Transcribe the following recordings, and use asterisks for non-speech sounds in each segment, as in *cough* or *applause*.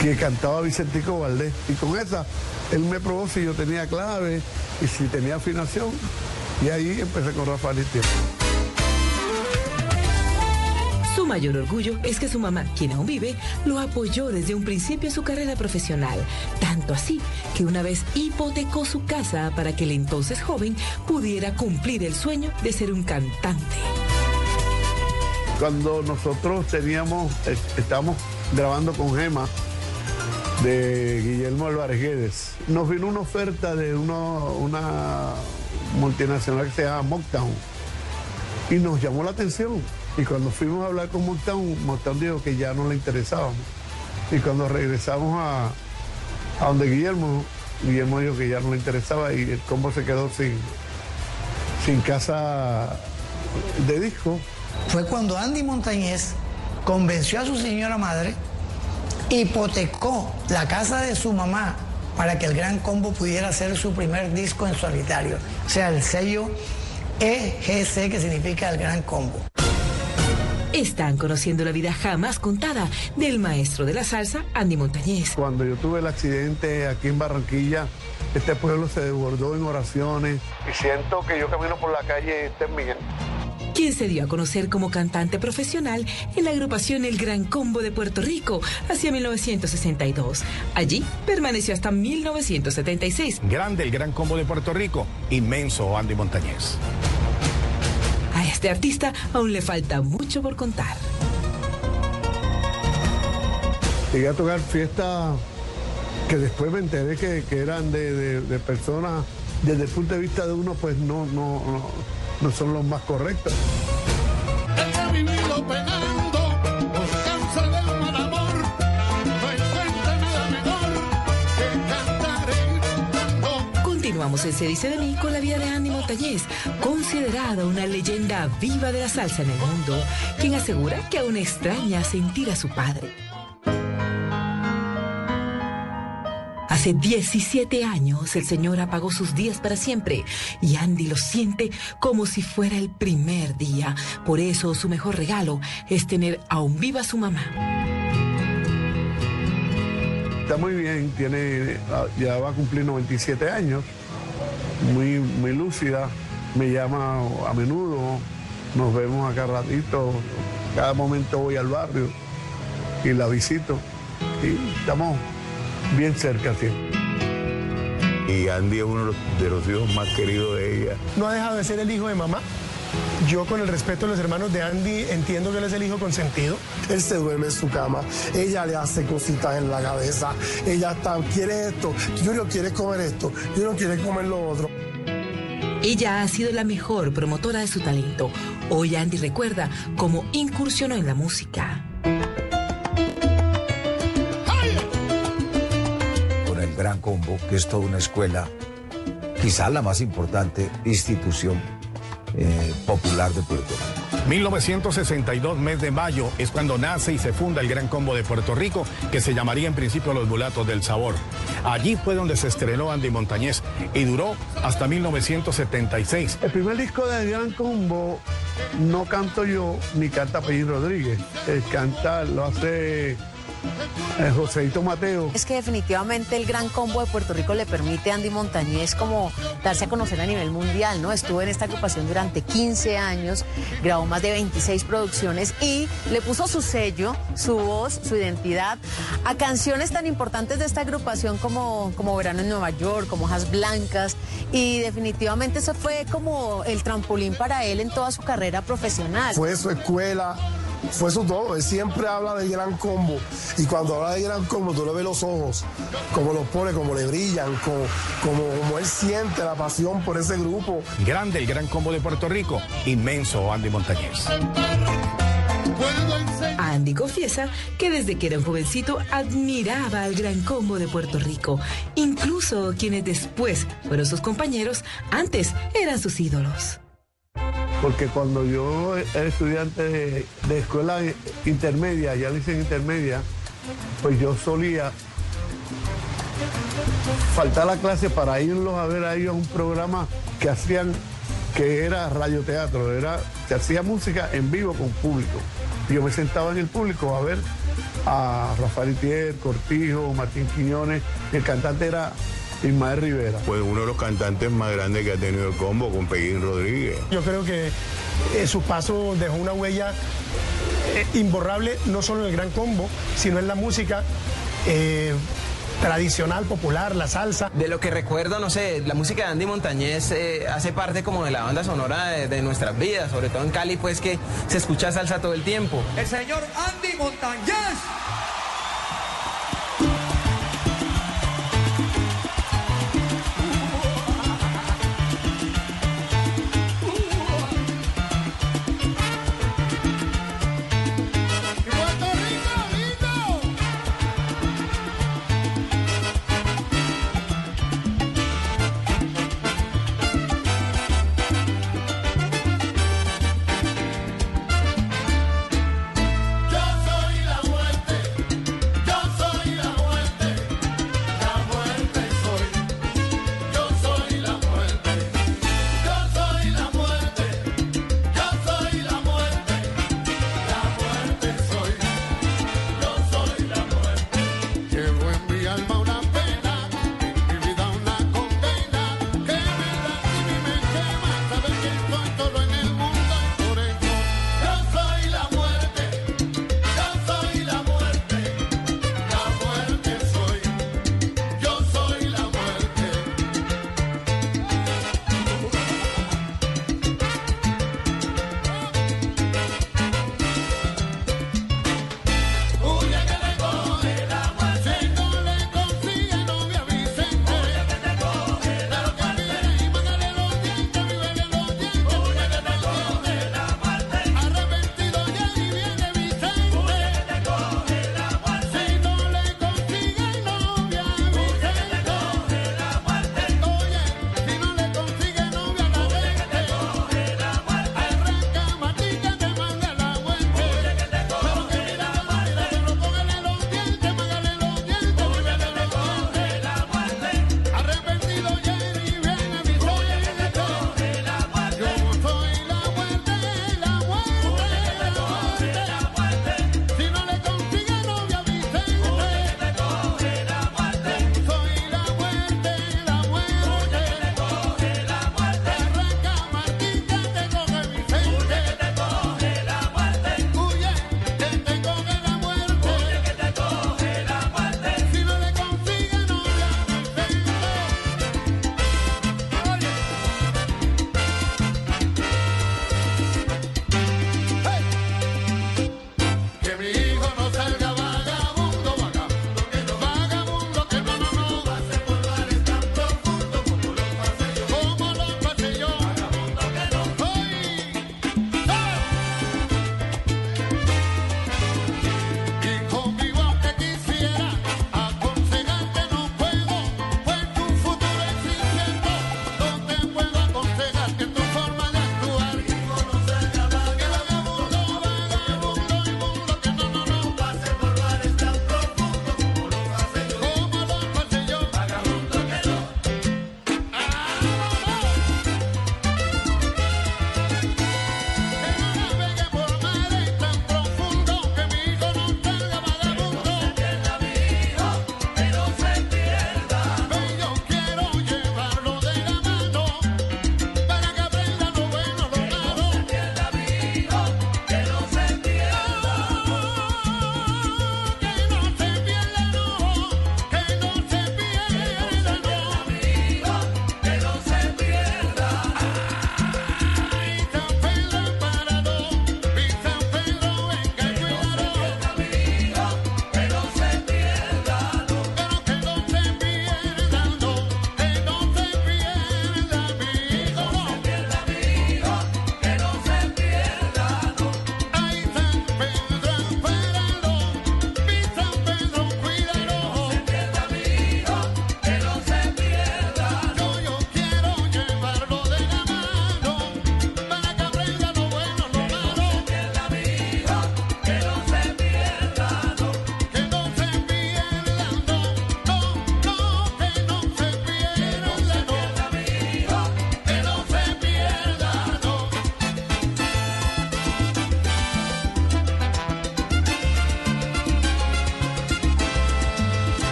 que cantaba Vicentico Valdés. Y con esa, él me probó si yo tenía clave y si tenía afinación. Y ahí empecé con Rafael Itiel. Su mayor orgullo es que su mamá, quien aún vive, lo apoyó desde un principio en su carrera profesional. Tanto así que una vez hipotecó su casa para que el entonces joven pudiera cumplir el sueño de ser un cantante. Cuando nosotros teníamos, eh, estábamos grabando con Gema de Guillermo Álvarez Guedes, nos vino una oferta de una multinacional que se llama Mocktown y nos llamó la atención. Y cuando fuimos a hablar con Mocktown, Mocktown dijo que ya no le interesábamos. Y cuando regresamos a, a donde Guillermo, Guillermo dijo que ya no le interesaba y el combo se quedó sin, sin casa de disco. fue cuando Andy Montañez convenció a su señora madre, hipotecó la casa de su mamá para que el Gran Combo pudiera hacer su primer disco en solitario, o sea, el sello EGC que significa el Gran Combo. Están conociendo la vida jamás contada del maestro de la salsa, Andy Montañez. Cuando yo tuve el accidente aquí en Barranquilla, este pueblo se desbordó en oraciones y siento que yo camino por la calle este es Miguel. Quien se dio a conocer como cantante profesional en la agrupación El Gran Combo de Puerto Rico hacia 1962. Allí permaneció hasta 1976. Grande el gran combo de Puerto Rico. Inmenso Andy Montañez. A este artista aún le falta mucho por contar. Llegué a tocar fiestas que después me enteré que, que eran de, de- de personas, desde el punto de vista de uno, pues no, no, no, no son los más correctos. Continuamos en Se dice de mí con la vida de Andy Montañez, considerada una leyenda viva de la salsa en el mundo, quien asegura que aún extraña sentir a su padre. Hace 17 años el señor apagó sus días para siempre y Andy lo siente como si fuera el primer día. Por eso su mejor regalo es tener aún viva su mamá. Está muy bien, tiene, ah, ya va a cumplir 97 años, muy, muy lúcida, me llama a menudo, nos vemos acá ratito, cada momento voy al barrio y la visito y estamos bien cerca siempre. Y Andy es uno de los, hijos más queridos de ella. no ha dejado de ser el hijo de mamá. Yo con el respeto de los hermanos de Andy entiendo que él es el hijo consentido. Él se duerme en su cama, ella le hace cositas en la cabeza, ella está, quiere esto, Junior quiere comer esto, Junior quiere comer lo otro. Ella ha sido la mejor promotora de su talento. Hoy Andy recuerda cómo incursionó en la música. Gran Combo, que es toda una escuela, quizá la más importante institución eh, popular de Puerto Rico. 1962, mes de mayo, es cuando nace y se funda el Gran Combo de Puerto Rico, que se llamaría en principio Los Mulatos del Sabor. Allí fue donde se estrenó Andy Montañez y duró hasta 1976. El primer disco de Gran Combo no canto yo ni canta Pellín Rodríguez, el cantar lo hace eh, Joseito Mateo. Es que definitivamente el gran combo de Puerto Rico le permite a Andy Montañez como darse a conocer a nivel mundial, ¿no? Estuvo en esta agrupación durante 15 años, grabó más de 26 producciones y le puso su sello, su voz, su identidad a canciones tan importantes de esta agrupación como, como Verano en Nueva York, como Hojas Blancas y definitivamente eso fue como el trampolín para él en toda su carrera profesional. Fue su escuela, fue su todo. Él siempre habla del gran combo. Y cuando habla del gran combo, tú le ves los ojos, como los pone, como le brillan, como, como, como él siente la pasión por ese grupo. Grande el Gran Combo de Puerto Rico, inmenso Andy Montañez. Andy confiesa que desde que era un jovencito admiraba al gran combo de Puerto Rico. Incluso quienes después fueron sus compañeros, antes eran sus ídolos. Porque cuando yo era estudiante de, escuela intermedia, ya le dicen intermedia, pues yo solía faltar la clase para irlos a ver a ellos un programa que hacían, que era radioteatro, era, se hacía música en vivo con público. Yo me sentaba en el público a ver a Rafael Itier, Cortijo, Martín Quiñones, el cantante era Ismael Rivera. Pues uno de los cantantes más grandes que ha tenido el combo con Peguín Rodríguez. Yo creo que eh, su paso dejó una huella eh, imborrable, no solo en el gran combo, sino en la música. eh, tradicional, popular, la salsa. De lo que recuerdo, no sé, la música de Andy Montañez eh, hace parte como de la banda sonora de, de nuestras vidas, sobre todo en Cali, pues que se escucha salsa todo el tiempo. El señor Andy Montañez.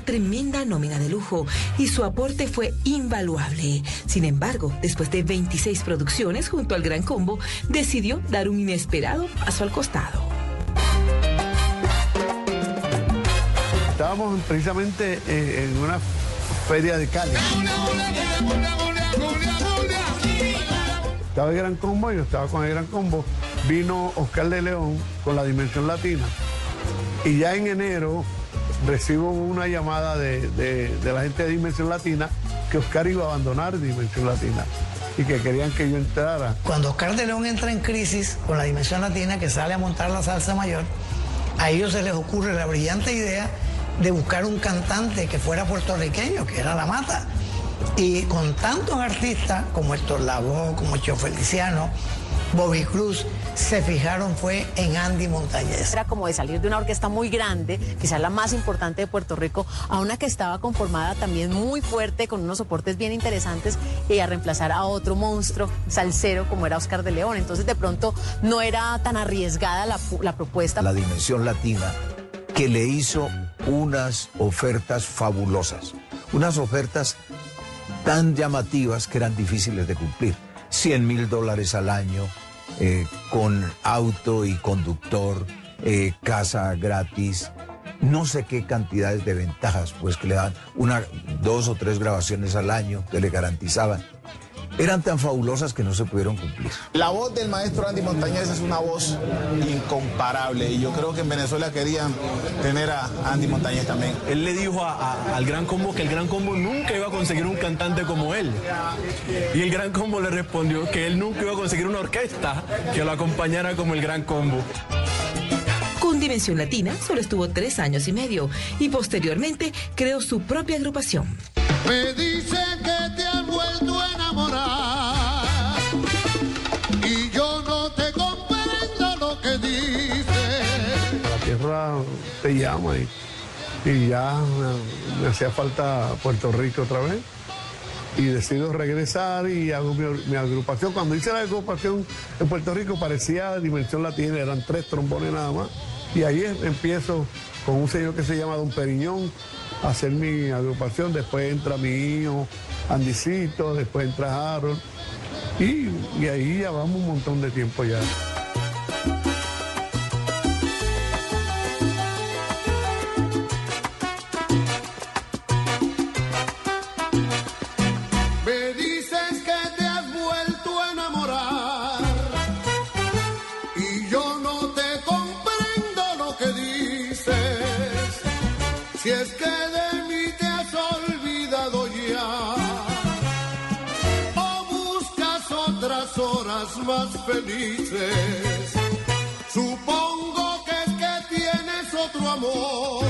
Tremenda nómina de lujo y su aporte fue invaluable. Sin embargo, después de 26 producciones junto al Gran Combo, decidió dar un inesperado paso al costado. Estábamos precisamente eh, en una feria de Cali. Estaba el Gran Combo yo estaba con el Gran Combo. Vino Oscar de León con la Dimensión Latina. Y ya en enero recibo una llamada de, de- la gente de Dimensión Latina que Oscar iba a abandonar Dimensión Latina y que querían que yo entrara. Cuando Oscar de León entra en crisis con la Dimensión Latina, que sale a montar la salsa mayor, a ellos se les ocurre la brillante idea de buscar un cantante que fuera puertorriqueño, que era La Mata. Y con tantos artistas como Héctor Lavoe, como Cheo Feliciano, Bobby Cruz, se fijaron fue en Andy Montañez. Era como de salir de una orquesta muy grande, quizás la más importante de Puerto Rico, a una que estaba conformada también muy fuerte, con unos soportes bien interesantes, y a reemplazar a otro monstruo salsero como era Oscar de León. Entonces, de pronto, no era tan arriesgada la, la propuesta. La dimensión latina que le hizo unas ofertas fabulosas, unas ofertas tan llamativas que eran difíciles de cumplir. 100 mil dólares al año, eh, con auto y conductor, eh, casa gratis, no sé qué cantidades de ventajas, pues que le dan una, dos o tres grabaciones al año que le garantizaban. Eran tan fabulosas que no se pudieron cumplir. La voz del maestro Andy Montañez es una voz incomparable y yo creo que en Venezuela querían tener a Andy Montañez también. Él le dijo a- a- al Gran Combo que el Gran Combo nunca iba a conseguir un cantante como él. Y el Gran Combo le respondió que él nunca iba a conseguir una orquesta que lo acompañara como el Gran Combo. Con Dimensión Latina solo estuvo tres años y medio y posteriormente creó su propia agrupación. Me te llama y, y ya me, hacía falta Puerto Rico otra vez. Y decido regresar y hago mi, agrupación. Cuando hice la agrupación en Puerto Rico parecía Dimensión Latina, eran tres trombones nada más. Y ahí empiezo con un señor que se llama Don Periñón a hacer mi agrupación. Después entra mi hijo, Andicito, después entra Harold. Y, y ahí ya vamos un montón de tiempo ya. más felices. Supongo que que tienes otro amor.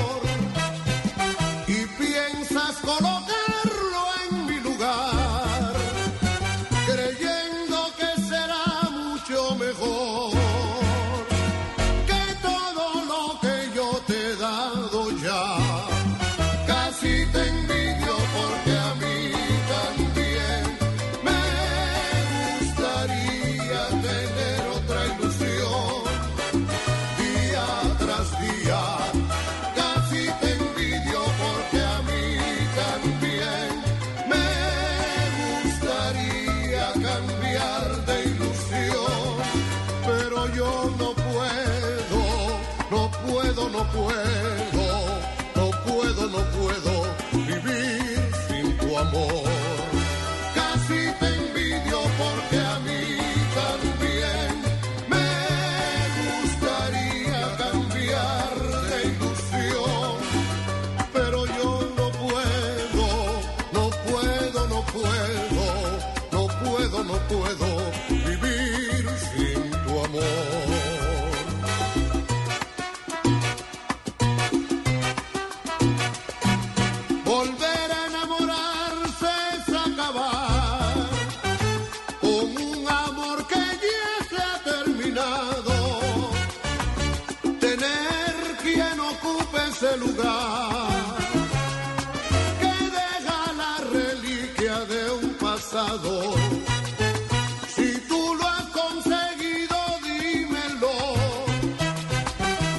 Si tú lo has conseguido, dímelo.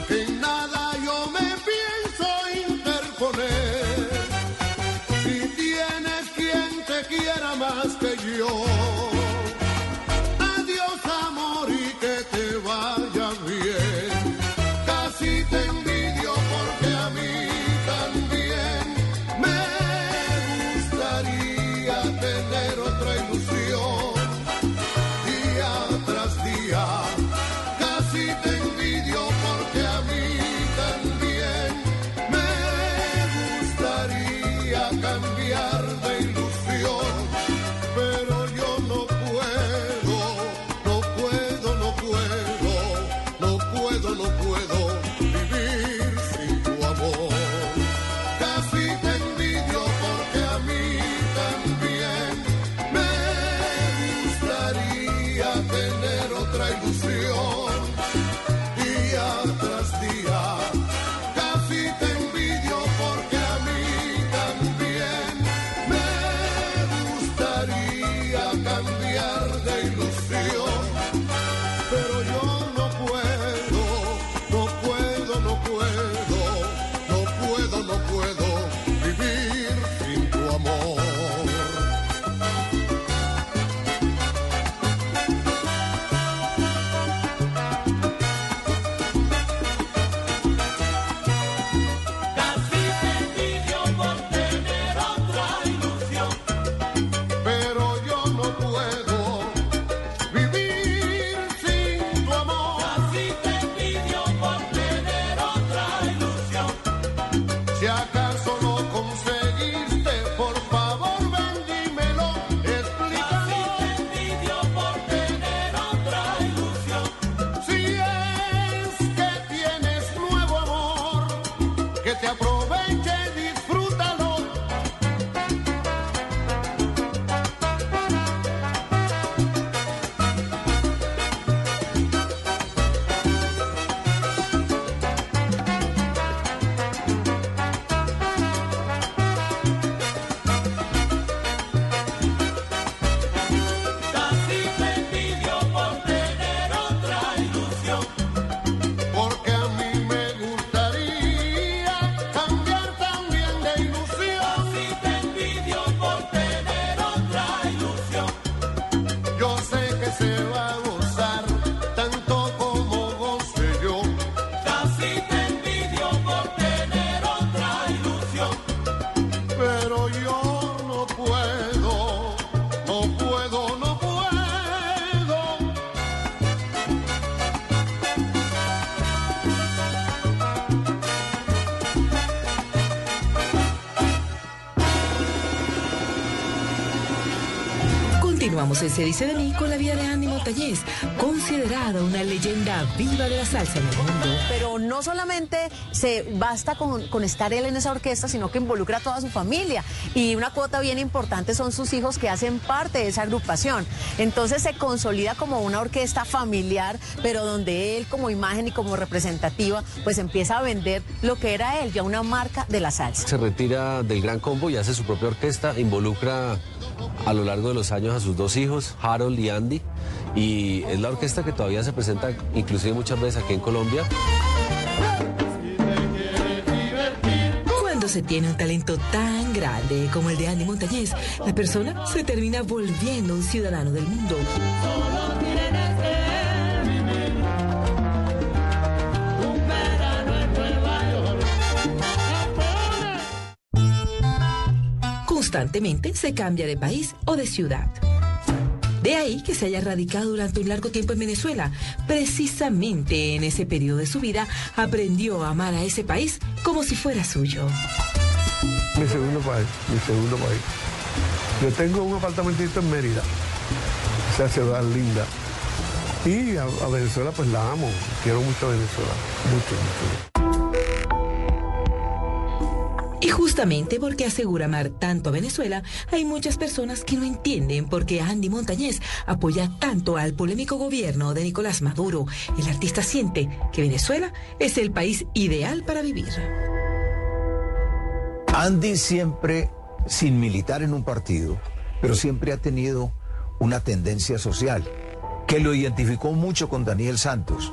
Que en nada yo me pienso interponer. Si tienes quien te quiera más que yo. see. Se dice de mí con la vida de Andy Montañez, considerada una leyenda viva de la salsa en el mundo. Pero no solamente se basta con, con estar él en esa orquesta, sino que involucra a toda su familia. Y una cuota bien importante son sus hijos que hacen parte de esa agrupación. Entonces se consolida como una orquesta familiar, pero donde él como imagen y como representativa, pues empieza a vender lo que era él, ya una marca de la salsa. Se retira del Gran Combo y hace su propia orquesta, involucra a lo largo de los años a sus dos hijos, Harold y Andy, y es la orquesta que todavía se presenta inclusive muchas veces aquí en Colombia. Cuando se tiene un talento tan grande como el de Andy Montañez, la persona se termina volviendo un ciudadano del mundo. Se cambia de país o de ciudad. De ahí que se haya radicado durante un largo tiempo en Venezuela. Precisamente en ese periodo de su vida aprendió a amar a ese país como si fuera suyo. Mi segundo país, mi segundo país. Yo tengo un apartamentito en Mérida, esa ciudad linda. Y a, a Venezuela pues la amo, quiero mucho a Venezuela, mucho, mucho. Justamente porque asegura amar tanto a Venezuela, hay muchas personas que no entienden por qué Andy Montañez apoya tanto al polémico gobierno de Nicolás Maduro. El artista siente que Venezuela es el país ideal para vivir. Andy siempre, sin militar en un partido, pero siempre ha tenido una tendencia social que lo identificó mucho con Daniel Santos.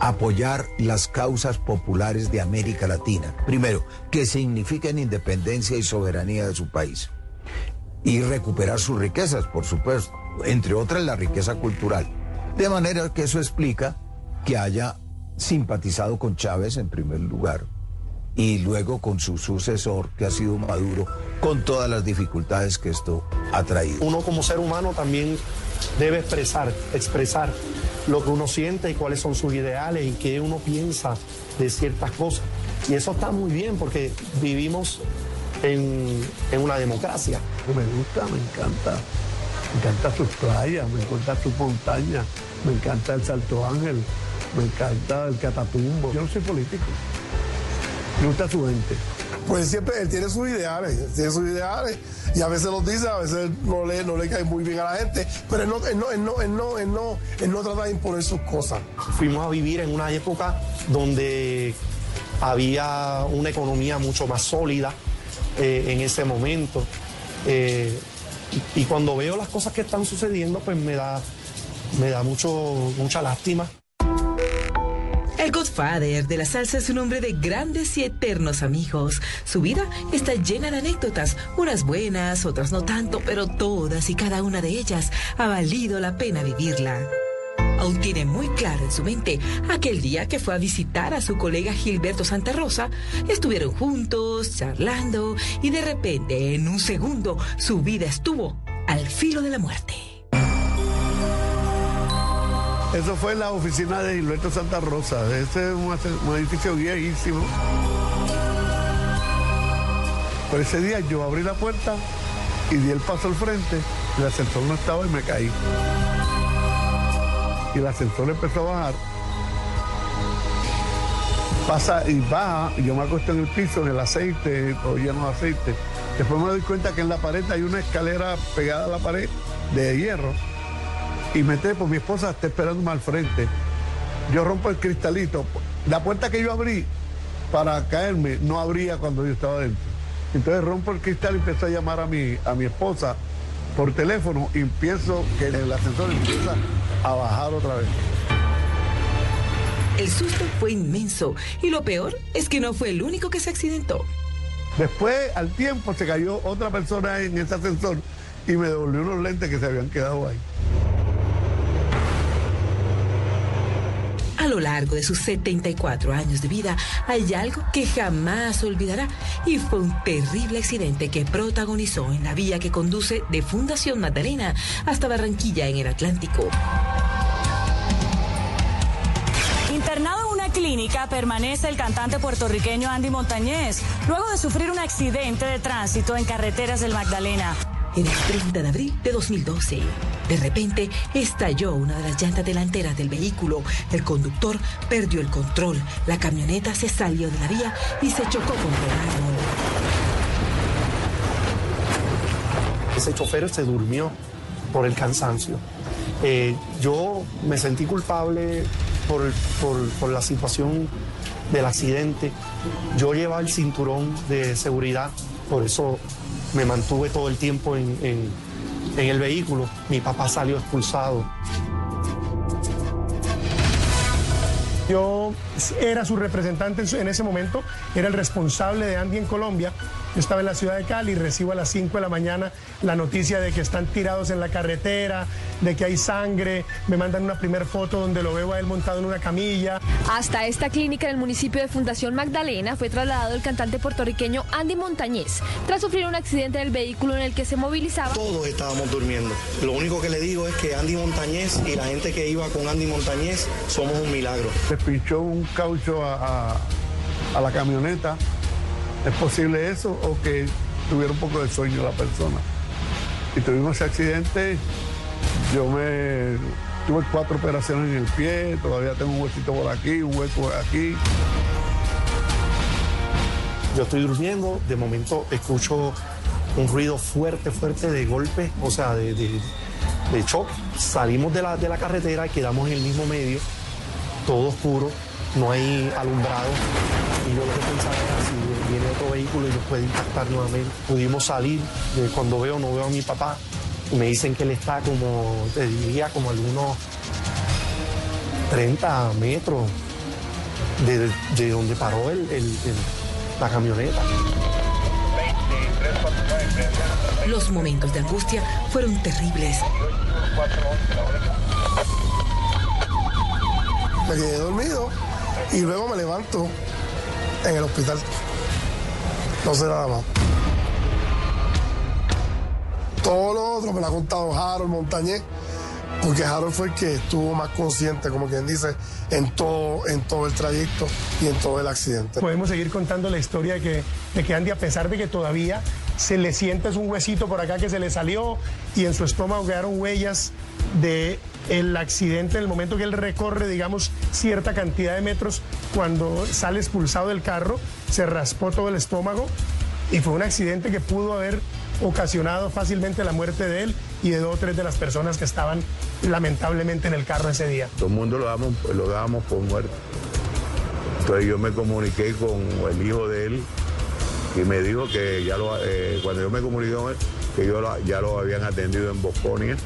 Apoyar las causas populares de América Latina. Primero, que significan independencia y soberanía de su país. Y recuperar sus riquezas, por supuesto, entre otras la riqueza cultural. De manera que eso explica que haya simpatizado con Chávez en primer lugar y luego con su sucesor, que ha sido Maduro, con todas las dificultades que esto ha traído. Uno como ser humano también debe expresar, expresar lo que uno siente y cuáles son sus ideales y qué uno piensa de ciertas cosas. Y eso está muy bien porque vivimos en, en una democracia. Me gusta, me encanta. Me encanta sus playas, me encanta sus montañas, me encanta el Salto Ángel, me encanta el Catatumbo. Yo no soy político. Me gusta su gente. Pues siempre él tiene sus ideales, él tiene sus ideales y a veces los dice, a veces no le, no le cae muy bien a la gente, pero él no, él no, él no, él no, él no, él no trata de imponer sus cosas. Fuimos a vivir en una época donde había una economía mucho más sólida eh, en ese momento. Eh, y, y cuando veo las cosas que están sucediendo, pues me da, me da mucho, mucha lástima. El Godfather de la salsa es un hombre de grandes y eternos amigos. Su vida está llena de anécdotas, unas buenas, otras no tanto, pero todas y cada una de ellas ha valido la pena vivirla. Aún tiene muy claro en su mente aquel día que fue a visitar a su colega Gilberto Santa Rosa. Estuvieron juntos, charlando, y de repente, en un segundo, su vida estuvo al filo de la muerte. Eso fue la oficina de Gilberto Santa Rosa. Ese es un, edificio viejísimo. Pero ese día yo abrí la puerta y di el paso al frente. El ascensor no estaba y me caí. Y el ascensor empezó a bajar. Pasa y baja, y yo me acuesto en el piso, en el aceite, todo lleno de aceite. Después me doy cuenta que en la pared hay una escalera pegada a la pared de hierro y me trepo, mi esposa está esperándome al frente. Yo rompo el cristalito. La puerta que yo abrí para caerme no abría cuando yo estaba dentro. Entonces rompo el cristal y empiezo a llamar a mi, a mi esposa por teléfono y empiezo que el ascensor empieza a bajar otra vez. El susto fue inmenso y lo peor es que no fue el único que se accidentó. Después, al tiempo, se cayó otra persona en ese ascensor y me devolvió unos lentes que se habían quedado ahí. A lo largo de sus 74 años de vida hay algo que jamás olvidará y fue un terrible accidente que protagonizó en la vía que conduce de Fundación Magdalena hasta Barranquilla en el Atlántico. Internado en una clínica permanece el cantante puertorriqueño Andy Montañez, luego de sufrir un accidente de tránsito en carreteras del Magdalena. Era el 30 de abril de 2012. De repente estalló una de las llantas delanteras del vehículo. El conductor perdió el control. La camioneta se salió de la vía y se chocó contra el árbol. Ese chofer se durmió por el cansancio. Eh, yo me sentí culpable por, por- por la situación del accidente. Yo llevaba el cinturón de seguridad, por eso me mantuve todo el tiempo en, el vehículo. Mi papá salió expulsado. Yo era su representante en ese momento, era el responsable de Andy en Colombia. Yo estaba en la ciudad de Cali y recibo a las 5 de la mañana la noticia de que están tirados en la carretera, de que hay sangre. Me mandan una primera foto donde lo veo a él montado en una camilla. Hasta esta clínica en el municipio de Fundación Magdalena fue trasladado el cantante puertorriqueño Andy Montañez tras sufrir un accidente del vehículo en el que se movilizaba. Todos estábamos durmiendo. Lo único que le digo es que Andy Montañez y la gente que iba con Andy Montañez somos un milagro. Le pinchó un caucho a, a- a la camioneta. ¿Es posible eso o que tuviera un poco de sueño la persona? Y tuvimos ese accidente. Yo me tuve cuatro operaciones en el pie, todavía tengo un huesito por aquí, un hueco por aquí. Yo estoy durmiendo, de momento escucho un ruido fuerte, fuerte de golpe, o sea, de, de, choque. Salimos de la, de la carretera quedamos en el mismo medio, todo oscuro, no hay alumbrado. Y yo lo que pensaba era si otro vehículo y nos puede impactar nuevamente. Pudimos salir, de cuando veo, no veo a mi papá, y me dicen que él está como, te diría, como algunos 30 metros de, de donde paró el- el- el- la camioneta. Los momentos de angustia fueron terribles. Me quedé dormido y luego me levanto en el hospital. No sé nada más. Todo lo otro me lo ha contado Harold Montañez, porque Harold fue el que estuvo más consciente, como quien dice, en todo, en todo el trayecto y en todo el accidente. Podemos seguir contando la historia de que, de que Andy, a pesar de que todavía se le siente es un huesito por acá que se le salió y en su estómago quedaron huellas de el accidente en el momento que él recorre, digamos, cierta cantidad de metros, cuando sale expulsado del carro, se raspó todo el estómago y fue un accidente que pudo haber ocasionado fácilmente la muerte de él y de dos o tres de las personas que estaban lamentablemente en el carro ese día. Todo el mundo lo damos, lo dábamos por muerto. Entonces yo me comuniqué con el hijo de él y me dijo que ya lo, eh, cuando yo me comuniqué con él, que yo ya lo habían atendido en Bosconia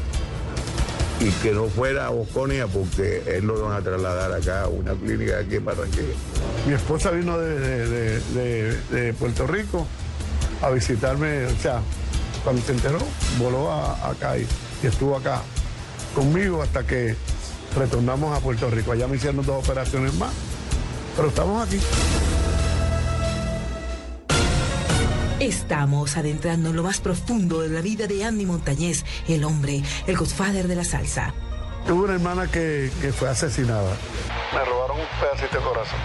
y que no fuera a Bosconia porque él lo van a trasladar acá a una clínica aquí en Barranquilla. Mi esposa vino de, de- de- Puerto Rico a visitarme, o sea, cuando se enteró, voló a- acá y estuvo acá conmigo hasta que retornamos a Puerto Rico. Allá me hicieron dos operaciones más, pero estamos aquí. Estamos adentrando en lo más profundo de la vida de Andy Montañez, el hombre, el godfather de la salsa. Tuve una hermana que, que fue asesinada. Me robaron un pedacito de corazón.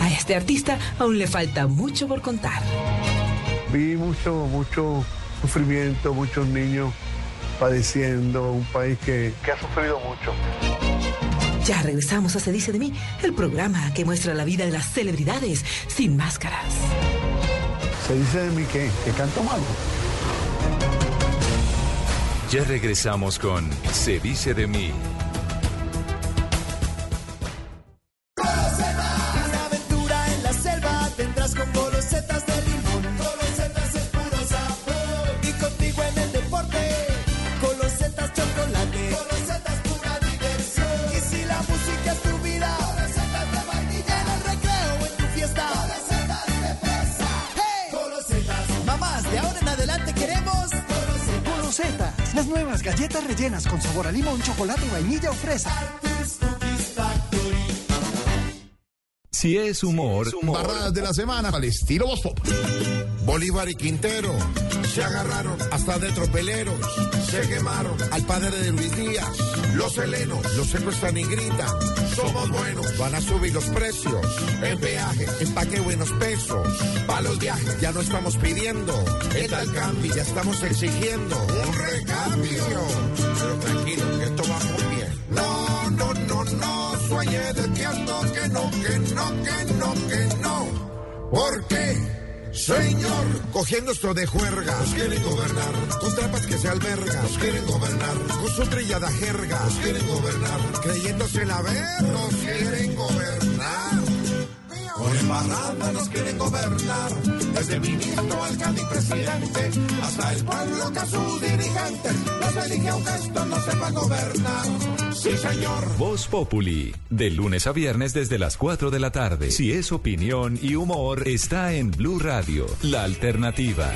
A este artista aún le falta mucho por contar. Vi mucho, mucho sufrimiento, muchos niños padeciendo, un país que, que ha sufrido mucho. Ya regresamos a Se dice de mí, el programa que muestra la vida de las celebridades sin máscaras. Se dice de mí que, que canto malo. Ya regresamos con Se dice de mí. Con sabor a limón, chocolate, vainilla o fresa. Si es humor, Barradas de la semana al estilo Voz Pop. Bolívar y Quintero se agarraron hasta de tropeleros, se quemaron al padre de Luis Díaz. Los helenos los secuestran y gritan, somos buenos, van a subir los precios. En peaje, empaque buenos pesos. Para los viajes ya no estamos pidiendo, el al cambio ya estamos exigiendo un recambio. Pero tranquilo, que esto va muy bien. No, no, no, no, sueñe despierto que no, que no, que no, que no. ¿Por qué? Señor, cogiendo esto de juerga, quieren gobernar, con trampas que se albergan, quieren gobernar, con su trillada jerga, quieren gobernar, creyéndose la ver, nos quieren gobernar. Con embarrada nos quieren gobernar, desde ministro, alcalde y presidente, hasta el pueblo que a su dirigente los elige aunque esto no sepa gobernar. Sí, señor. Voz Populi, de lunes a viernes desde las 4 de la tarde. Si es opinión y humor, está en Blue Radio, la alternativa.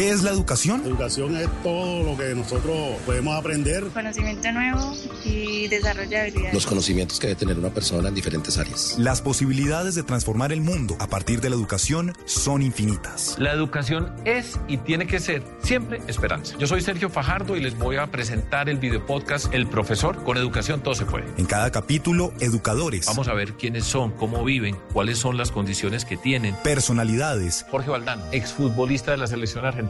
¿Qué es la educación? Educación es todo lo que nosotros podemos aprender. Conocimiento nuevo y desarrollo de habilidades. Los conocimientos que debe tener una persona en diferentes áreas. Las posibilidades de transformar el mundo a partir de la educación son infinitas. La educación es y tiene que ser siempre esperanza. Yo soy Sergio Fajardo y les voy a presentar el video podcast El Profesor. Con educación todo se puede. En cada capítulo, educadores. Vamos a ver quiénes son, cómo viven, cuáles son las condiciones que tienen. Personalidades. Jorge Valdano, exfutbolista de la selección argentina.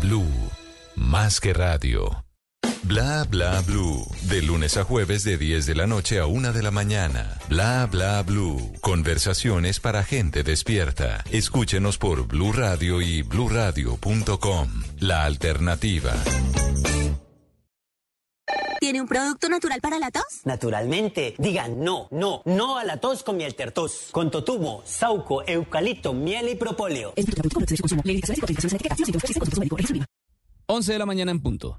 Blue, más que radio. Bla bla blue. De lunes a jueves de 10 de la noche a 1 de la mañana. Bla bla blue. Conversaciones para gente despierta. Escúchenos por Blue Radio y bluradio.com. La alternativa. ¿Tiene un producto natural para la tos? Naturalmente, digan no, no, no a la tos con miel tertos. Con totumo, sauco, eucalipto, miel y propóleo. 11 de la mañana en punto.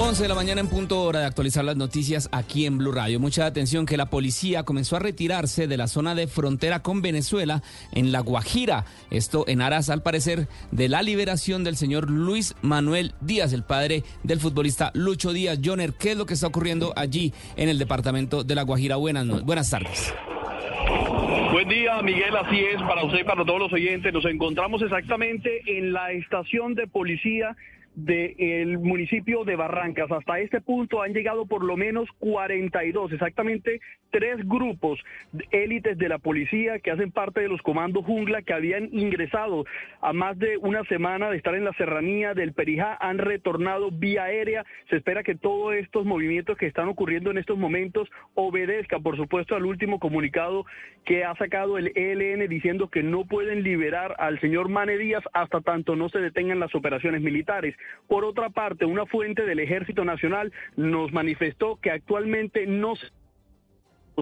11 de la mañana en punto hora de actualizar las noticias aquí en Blue Radio. Mucha atención que la policía comenzó a retirarse de la zona de frontera con Venezuela en La Guajira. Esto en aras, al parecer, de la liberación del señor Luis Manuel Díaz, el padre del futbolista Lucho Díaz. Joner, ¿qué es lo que está ocurriendo allí en el departamento de La Guajira? Buenas, buenas tardes. Buen día, Miguel. Así es, para usted y para todos los oyentes. Nos encontramos exactamente en la estación de policía del municipio de Barrancas. Hasta este punto han llegado por lo menos 42, exactamente tres grupos de élites de la policía que hacen parte de los comandos jungla que habían ingresado a más de una semana de estar en la serranía del Perijá, han retornado vía aérea. Se espera que todos estos movimientos que están ocurriendo en estos momentos obedezcan, por supuesto, al último comunicado que ha sacado el ELN diciendo que no pueden liberar al señor Mane Díaz hasta tanto no se detengan las operaciones militares. Por otra parte, una fuente del Ejército Nacional nos manifestó que actualmente no se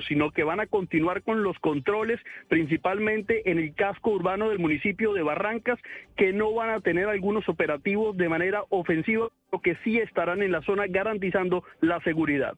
sino que van a continuar con los controles, principalmente en el casco urbano del municipio de Barrancas, que no van a tener algunos operativos de manera ofensiva, pero que sí estarán en la zona garantizando la seguridad.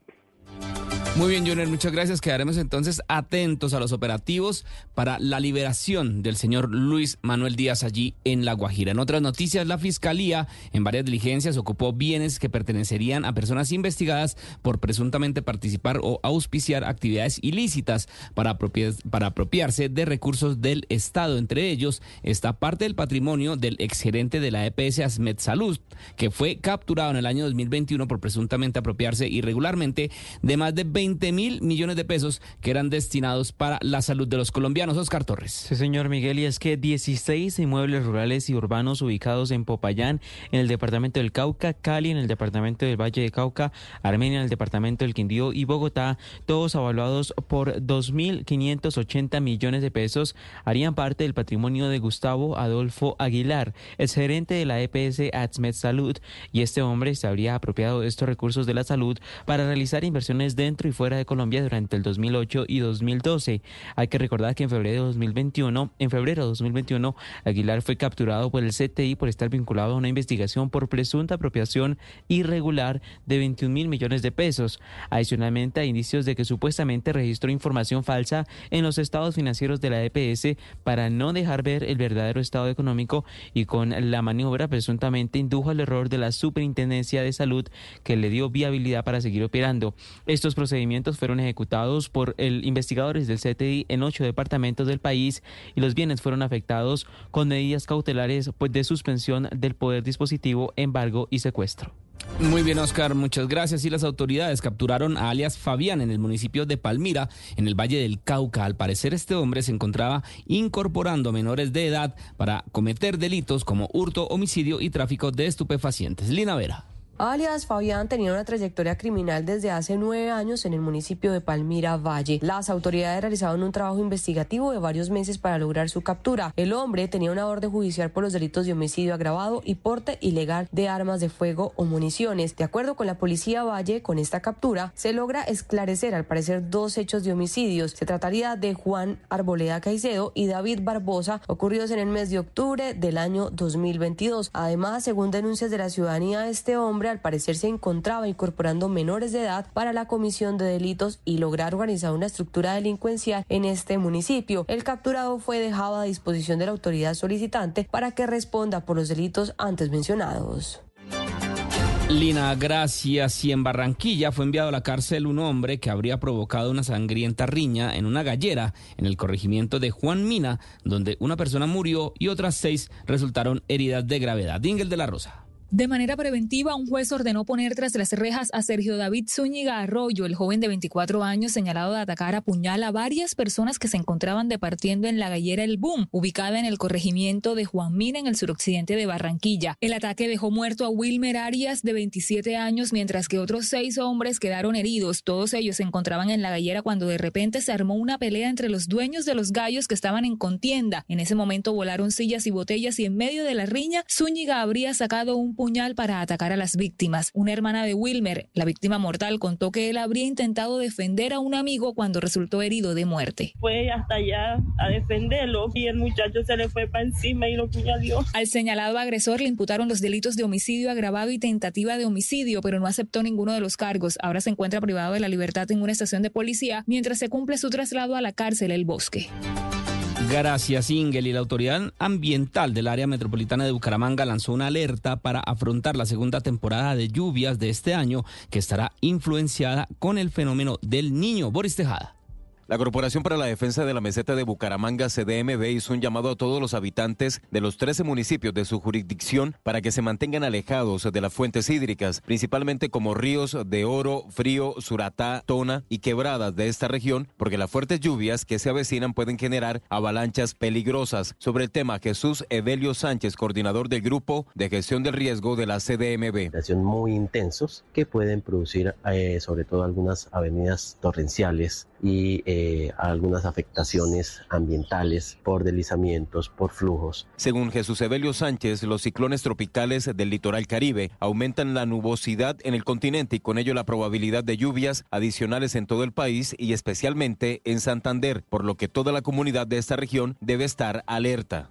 Muy bien, Junior, muchas gracias. Quedaremos entonces atentos a los operativos para la liberación del señor Luis Manuel Díaz allí en La Guajira. En otras noticias, la Fiscalía en varias diligencias ocupó bienes que pertenecerían a personas investigadas por presuntamente participar o auspiciar actividades ilícitas para, apropiar- para apropiarse de recursos del Estado. Entre ellos está parte del patrimonio del exgerente de la EPS Asmed Salud, que fue capturado en el año 2021 por presuntamente apropiarse irregularmente de más de 20 mil millones de pesos que eran destinados para la salud de los colombianos. Oscar Torres. Sí, señor Miguel, y es que 16 inmuebles rurales y urbanos ubicados en Popayán, en el departamento del Cauca, Cali, en el departamento del Valle de Cauca, Armenia, en el departamento del Quindío y Bogotá, todos avaluados por 2.580 millones de pesos, harían parte del patrimonio de Gustavo Adolfo Aguilar, el gerente de la EPS Adsmed Salud, y este hombre se habría apropiado de estos recursos de la salud para realizar inversiones dentro y fuera de Colombia durante el 2008 y 2012. Hay que recordar que en febrero de 2021, en febrero de 2021, Aguilar fue capturado por el CTI por estar vinculado a una investigación por presunta apropiación irregular de 21 mil millones de pesos. Adicionalmente, hay indicios de que supuestamente registró información falsa en los estados financieros de la EPS para no dejar ver el verdadero estado económico y con la maniobra presuntamente indujo al error de la Superintendencia de Salud que le dio viabilidad para seguir operando. Estos fueron ejecutados por el investigadores del CTI en ocho departamentos del país y los bienes fueron afectados con medidas cautelares pues, de suspensión del poder dispositivo, embargo y secuestro. Muy bien, Oscar, muchas gracias. Y las autoridades capturaron a alias Fabián en el municipio de Palmira, en el Valle del Cauca. Al parecer, este hombre se encontraba incorporando menores de edad para cometer delitos como hurto, homicidio y tráfico de estupefacientes. Lina Vera. Alias Fabián tenía una trayectoria criminal desde hace nueve años en el municipio de Palmira Valle. Las autoridades realizaron un trabajo investigativo de varios meses para lograr su captura. El hombre tenía una orden judicial por los delitos de homicidio agravado y porte ilegal de armas de fuego o municiones. De acuerdo con la policía Valle, con esta captura se logra esclarecer al parecer dos hechos de homicidios. Se trataría de Juan Arboleda Caicedo y David Barbosa, ocurridos en el mes de octubre del año 2022. Además, según denuncias de la ciudadanía, este hombre al parecer se encontraba incorporando menores de edad para la comisión de delitos y lograr organizar una estructura delincuencial en este municipio. El capturado fue dejado a disposición de la autoridad solicitante para que responda por los delitos antes mencionados. Lina, gracias. Y en Barranquilla fue enviado a la cárcel un hombre que habría provocado una sangrienta riña en una gallera en el corregimiento de Juan Mina, donde una persona murió y otras seis resultaron heridas de gravedad. Dingel de la Rosa. De manera preventiva, un juez ordenó poner tras las rejas a Sergio David Zúñiga Arroyo, el joven de 24 años señalado de atacar a puñal a varias personas que se encontraban departiendo en la gallera El Boom, ubicada en el corregimiento de Juan Mina, en el suroccidente de Barranquilla. El ataque dejó muerto a Wilmer Arias, de 27 años, mientras que otros seis hombres quedaron heridos. Todos ellos se encontraban en la gallera cuando de repente se armó una pelea entre los dueños de los gallos que estaban en contienda. En ese momento volaron sillas y botellas y en medio de la riña, Zúñiga habría sacado un puñal para atacar a las víctimas. Una hermana de Wilmer, la víctima mortal, contó que él habría intentado defender a un amigo cuando resultó herido de muerte. Fue hasta allá a defenderlo y el muchacho se le fue para encima y lo puñaló. Al señalado agresor le imputaron los delitos de homicidio agravado y tentativa de homicidio, pero no aceptó ninguno de los cargos. Ahora se encuentra privado de la libertad en una estación de policía mientras se cumple su traslado a la cárcel El Bosque. Gracias, Ingel. Y la Autoridad Ambiental del Área Metropolitana de Bucaramanga lanzó una alerta para afrontar la segunda temporada de lluvias de este año, que estará influenciada con el fenómeno del niño. Boris Tejada. La Corporación para la Defensa de la Meseta de Bucaramanga, CDMB, hizo un llamado a todos los habitantes de los 13 municipios de su jurisdicción para que se mantengan alejados de las fuentes hídricas, principalmente como ríos de Oro, Frío, Suratá, Tona y Quebradas de esta región, porque las fuertes lluvias que se avecinan pueden generar avalanchas peligrosas. Sobre el tema, Jesús Evelio Sánchez, coordinador del Grupo de Gestión del Riesgo de la CDMB. muy intensos que pueden producir eh, sobre todo algunas avenidas torrenciales y eh, algunas afectaciones ambientales por deslizamientos, por flujos. Según Jesús Evelio Sánchez, los ciclones tropicales del litoral caribe aumentan la nubosidad en el continente y con ello la probabilidad de lluvias adicionales en todo el país y especialmente en Santander, por lo que toda la comunidad de esta región debe estar alerta.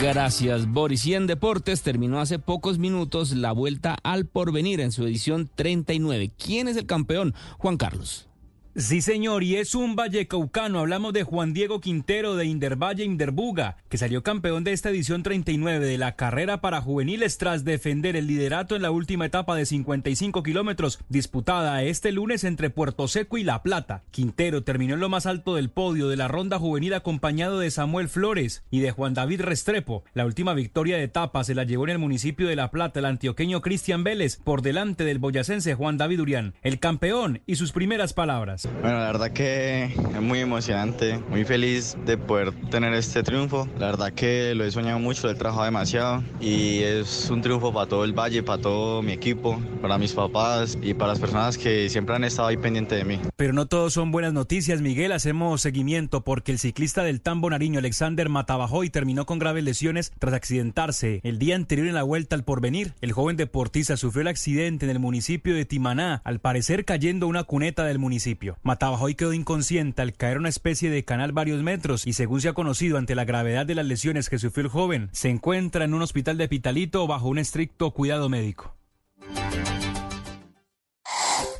Gracias, Boris. Y en deportes terminó hace pocos minutos la vuelta al porvenir en su edición 39. ¿Quién es el campeón? Juan Carlos. Sí, señor, y es un vallecaucano. Hablamos de Juan Diego Quintero de Indervalle Inderbuga, que salió campeón de esta edición 39 de la carrera para juveniles tras defender el liderato en la última etapa de 55 kilómetros, disputada este lunes entre Puerto Seco y La Plata. Quintero terminó en lo más alto del podio de la ronda juvenil acompañado de Samuel Flores y de Juan David Restrepo. La última victoria de etapa se la llevó en el municipio de La Plata el antioqueño Cristian Vélez por delante del boyacense Juan David Urián, el campeón y sus primeras palabras. Bueno, la verdad que es muy emocionante, muy feliz de poder tener este triunfo. La verdad que lo he soñado mucho, lo he trabajado demasiado y es un triunfo para todo el valle, para todo mi equipo, para mis papás y para las personas que siempre han estado ahí pendientes de mí. Pero no todos son buenas noticias, Miguel. Hacemos seguimiento porque el ciclista del Tambo Nariño, Alexander Matabajoy, terminó con graves lesiones tras accidentarse. El día anterior en la vuelta al porvenir, el joven deportista sufrió el accidente en el municipio de Timaná, al parecer cayendo una cuneta del municipio. Matabajoy quedó inconsciente al caer una especie de canal varios metros y según se ha conocido ante la gravedad de las lesiones que sufrió el joven, se encuentra en un hospital de Pitalito bajo un estricto cuidado médico.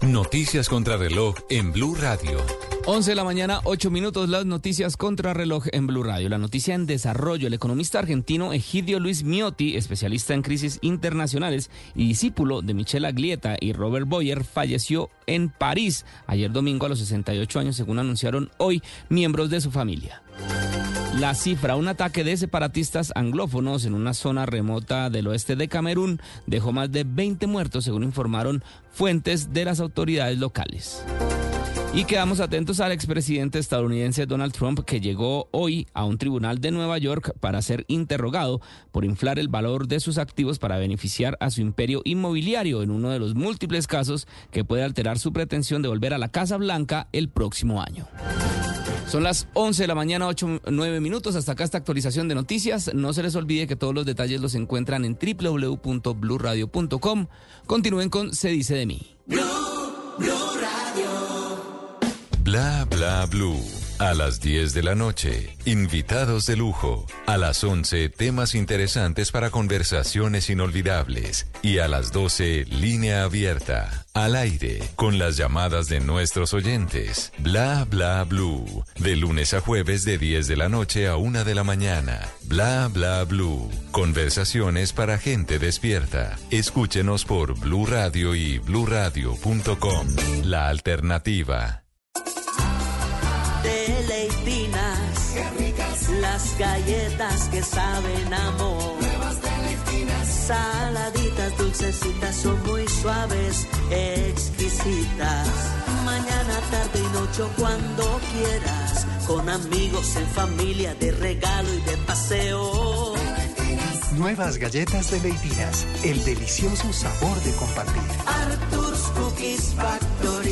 Noticias contra reloj en Blue Radio. 11 de la mañana, 8 minutos, las noticias contra reloj en Blue Radio. La noticia en desarrollo. El economista argentino Egidio Luis Miotti, especialista en crisis internacionales y discípulo de Michelle Aglieta y Robert Boyer, falleció en París ayer domingo a los 68 años, según anunciaron hoy miembros de su familia. La cifra, un ataque de separatistas anglófonos en una zona remota del oeste de Camerún dejó más de 20 muertos, según informaron fuentes de las autoridades locales. Y quedamos atentos al expresidente estadounidense Donald Trump que llegó hoy a un tribunal de Nueva York para ser interrogado por inflar el valor de sus activos para beneficiar a su imperio inmobiliario en uno de los múltiples casos que puede alterar su pretensión de volver a la Casa Blanca el próximo año. Son las 11 de la mañana, 8, 9 minutos. Hasta acá esta actualización de noticias. No se les olvide que todos los detalles los encuentran en www.bluradio.com. Continúen con Se dice de mí. Bla bla blue. A las 10 de la noche, invitados de lujo. A las 11, temas interesantes para conversaciones inolvidables. Y a las 12, línea abierta. Al aire, con las llamadas de nuestros oyentes. Bla bla blue. De lunes a jueves de 10 de la noche a 1 de la mañana. Bla bla blue. Conversaciones para gente despierta. Escúchenos por Blue Radio y bluradio.com. La alternativa. Deleitinas. Las galletas que saben amor. Saladitas, dulcecitas, son muy suaves, exquisitas. Mañana, tarde y noche, cuando quieras. Con amigos, en familia, de regalo y de paseo. Nuevas galletas de Leitinas, el delicioso sabor de compartir. Arthur's Cookies Factory.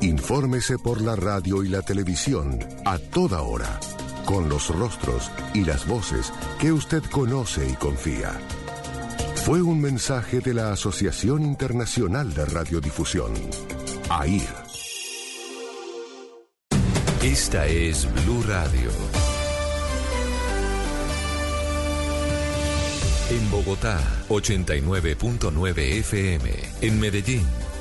Infórmese por la radio y la televisión a toda hora, con los rostros y las voces que usted conoce y confía. Fue un mensaje de la Asociación Internacional de Radiodifusión, AIR. Esta es Blue Radio. En Bogotá, 89.9 FM. En Medellín.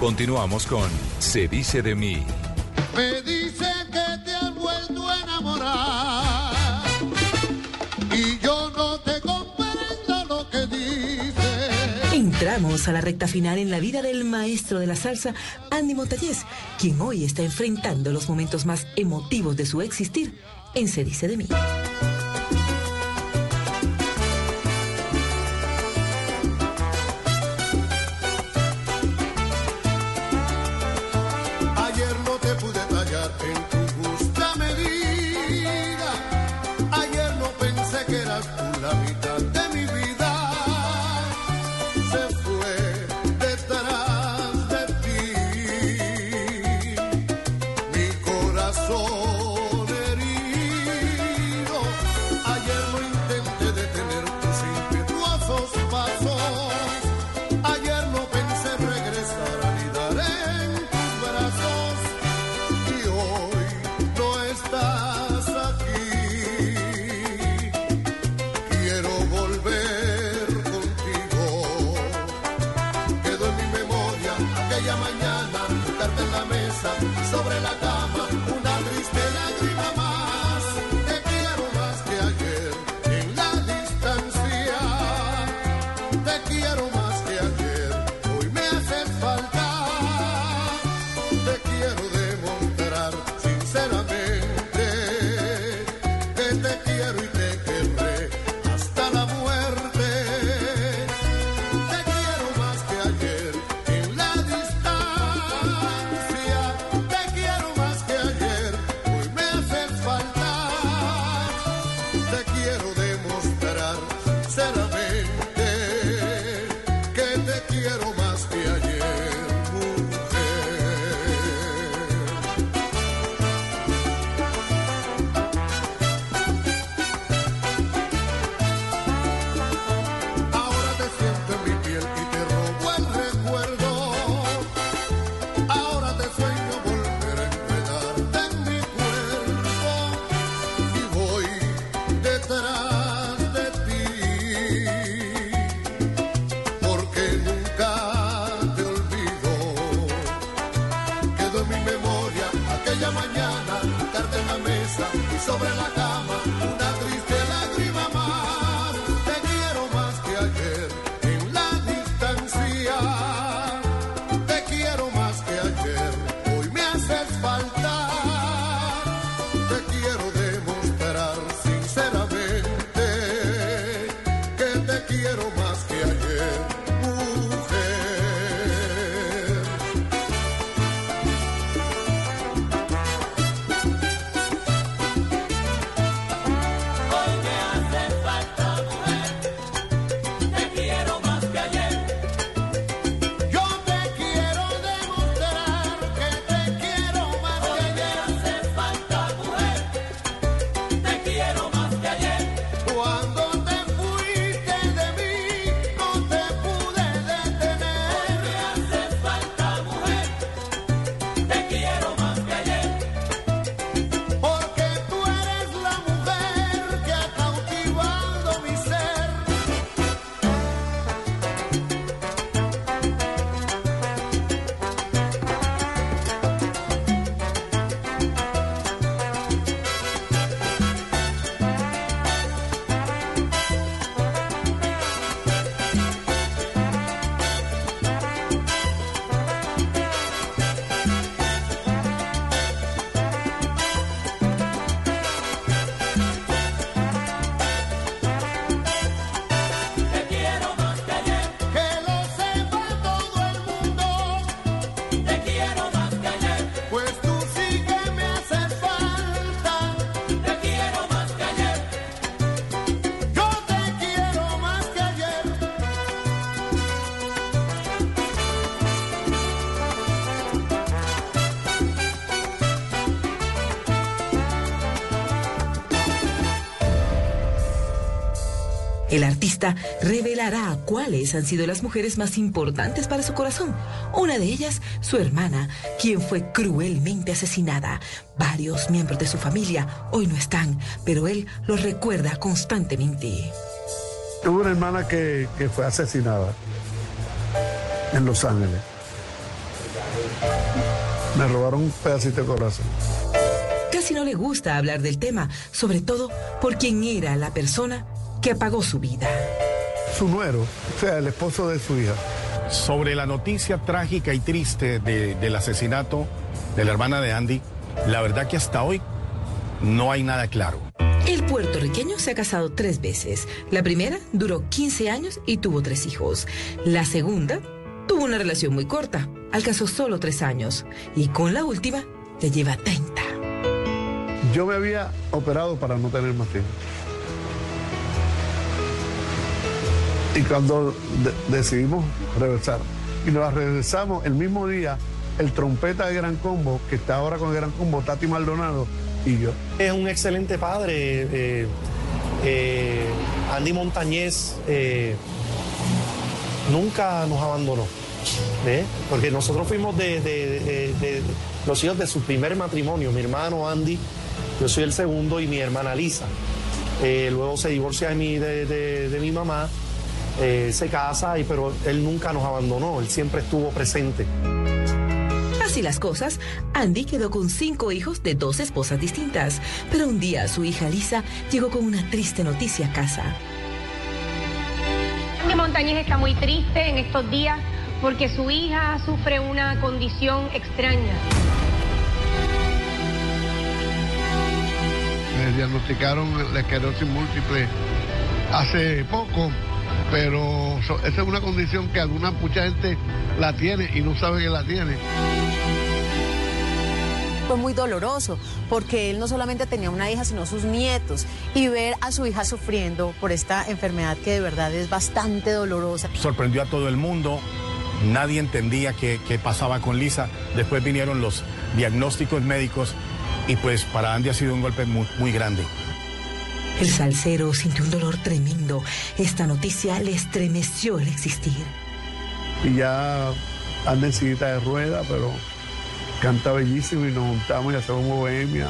Continuamos con Se dice de mí. Me dice que te has vuelto a enamorar y yo no te comprendo lo que dices. Entramos a la recta final en la vida del maestro de la salsa, Andy Montañez, quien hoy está enfrentando los momentos más emotivos de su existir en Se dice de mí. El artista revelará cuáles han sido las mujeres más importantes para su corazón. Una de ellas, su hermana, quien fue cruelmente asesinada. Varios miembros de su familia hoy no están, pero él los recuerda constantemente. Tuve una hermana que, que fue asesinada en Los Ángeles. Me robaron un pedacito de corazón. Casi no le gusta hablar del tema, sobre todo por quien era la persona que apagó su vida. Su nuero, o sea, el esposo de su hija. Sobre la noticia trágica y triste de- del asesinato de la hermana de Andy, la verdad que hasta hoy no hay nada claro. El puertorriqueño se ha casado tres veces. La primera duró 15 años y tuvo tres hijos. La segunda tuvo una relación muy corta, alcanzó solo tres años. Y con la última le lleva 30. Yo me había operado para no tener más hijos. Y cuando de- decidimos regresar, y nos regresamos el mismo día, el trompeta de Gran Combo, que está ahora con el Gran Combo, Tati Maldonado y yo. Es un excelente padre. eh, eh, Andy Montañez eh, nunca nos abandonó. Porque nosotros fuimos de, los hijos de su primer matrimonio. Mi hermano Andy, yo soy el segundo, y mi hermana Lisa. Luego se divorcia de de- de mi mamá, eh, se casa, y, pero él nunca nos abandonó, él siempre estuvo presente. Así las cosas, Andy quedó con cinco hijos de dos esposas distintas. Pero un día su hija Lisa llegó con una triste noticia a casa. Andy Montañez está muy triste en estos días porque su hija sufre una condición extraña. Me diagnosticaron la esclerosis múltiple hace poco, pero so- esa es una condición que alguna mucha gente la tiene y no sabe que la tiene. Fue muy doloroso porque él no solamente tenía una hija, sino sus nietos. Y ver a su hija sufriendo por esta enfermedad que de verdad es bastante dolorosa. Sorprendió a todo el mundo, nadie entendía qué, qué pasaba con Lisa. Después vinieron los diagnósticos médicos y pues para Andy ha sido un golpe muy, muy grande. El salsero sintió un dolor tremendo. Esta noticia le estremeció el existir. Y ya anda en sillita de rueda, pero canta bellísimo y nos juntamos y hacemos bohemia.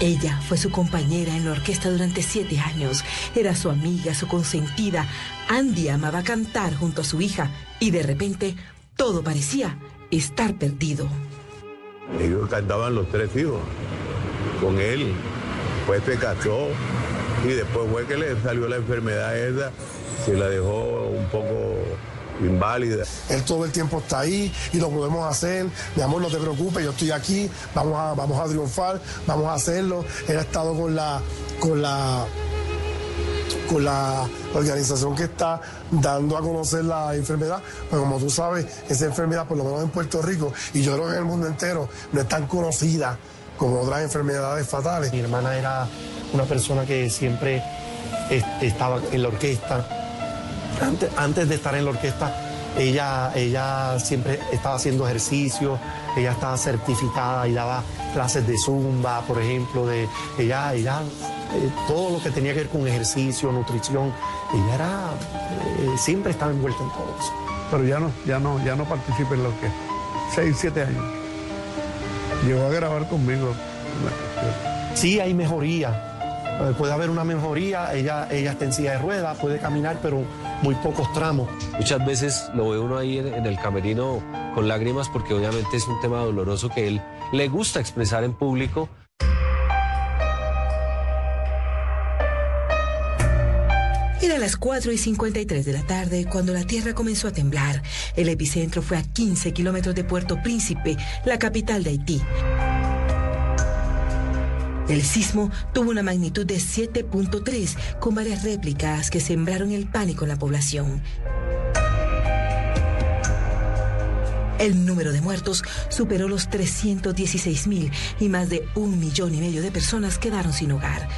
Ella fue su compañera en la orquesta durante siete años. Era su amiga, su consentida. Andy amaba cantar junto a su hija y de repente todo parecía estar perdido. Ellos cantaban los tres hijos con él. Después se casó y después fue que le salió la enfermedad esa, se la dejó un poco inválida. Él todo el tiempo está ahí y lo podemos hacer. Mi amor, no te preocupes, yo estoy aquí, vamos a, vamos a triunfar, vamos a hacerlo. Él ha estado con la, con la, con la organización que está dando a conocer la enfermedad. Pero como tú sabes, esa enfermedad, por lo menos en Puerto Rico, y yo creo que en el mundo entero, no es tan conocida como otras enfermedades fatales. Mi hermana era una persona que siempre es- estaba en la orquesta. Antes, antes de estar en la orquesta, ella, ella siempre estaba haciendo ejercicio, ella estaba certificada y daba clases de zumba, por ejemplo, de ella, ella eh, todo lo que tenía que ver con ejercicio, nutrición, ella era, eh, siempre estaba envuelta en todo eso. Pero ya no, ya no, ya no participa en la orquesta. Seis, siete años. Llegó a grabar conmigo. Sí, hay mejoría. Eh, Puede haber una mejoría, ella, ella está en silla de ruedas, puede caminar, pero muy pocos tramos. Muchas veces lo ve uno ahí en, en el camerino con lágrimas porque obviamente es un tema doloroso que él le gusta expresar en público. Era las 4 y 53 de la tarde cuando la tierra comenzó a temblar. El epicentro fue a 15 kilómetros de Puerto Príncipe, la capital de Haití. El sismo tuvo una magnitud de 7.3 con varias réplicas que sembraron el pánico en la población. El número de muertos superó los 316 mil y más de un millón y medio de personas quedaron sin hogar.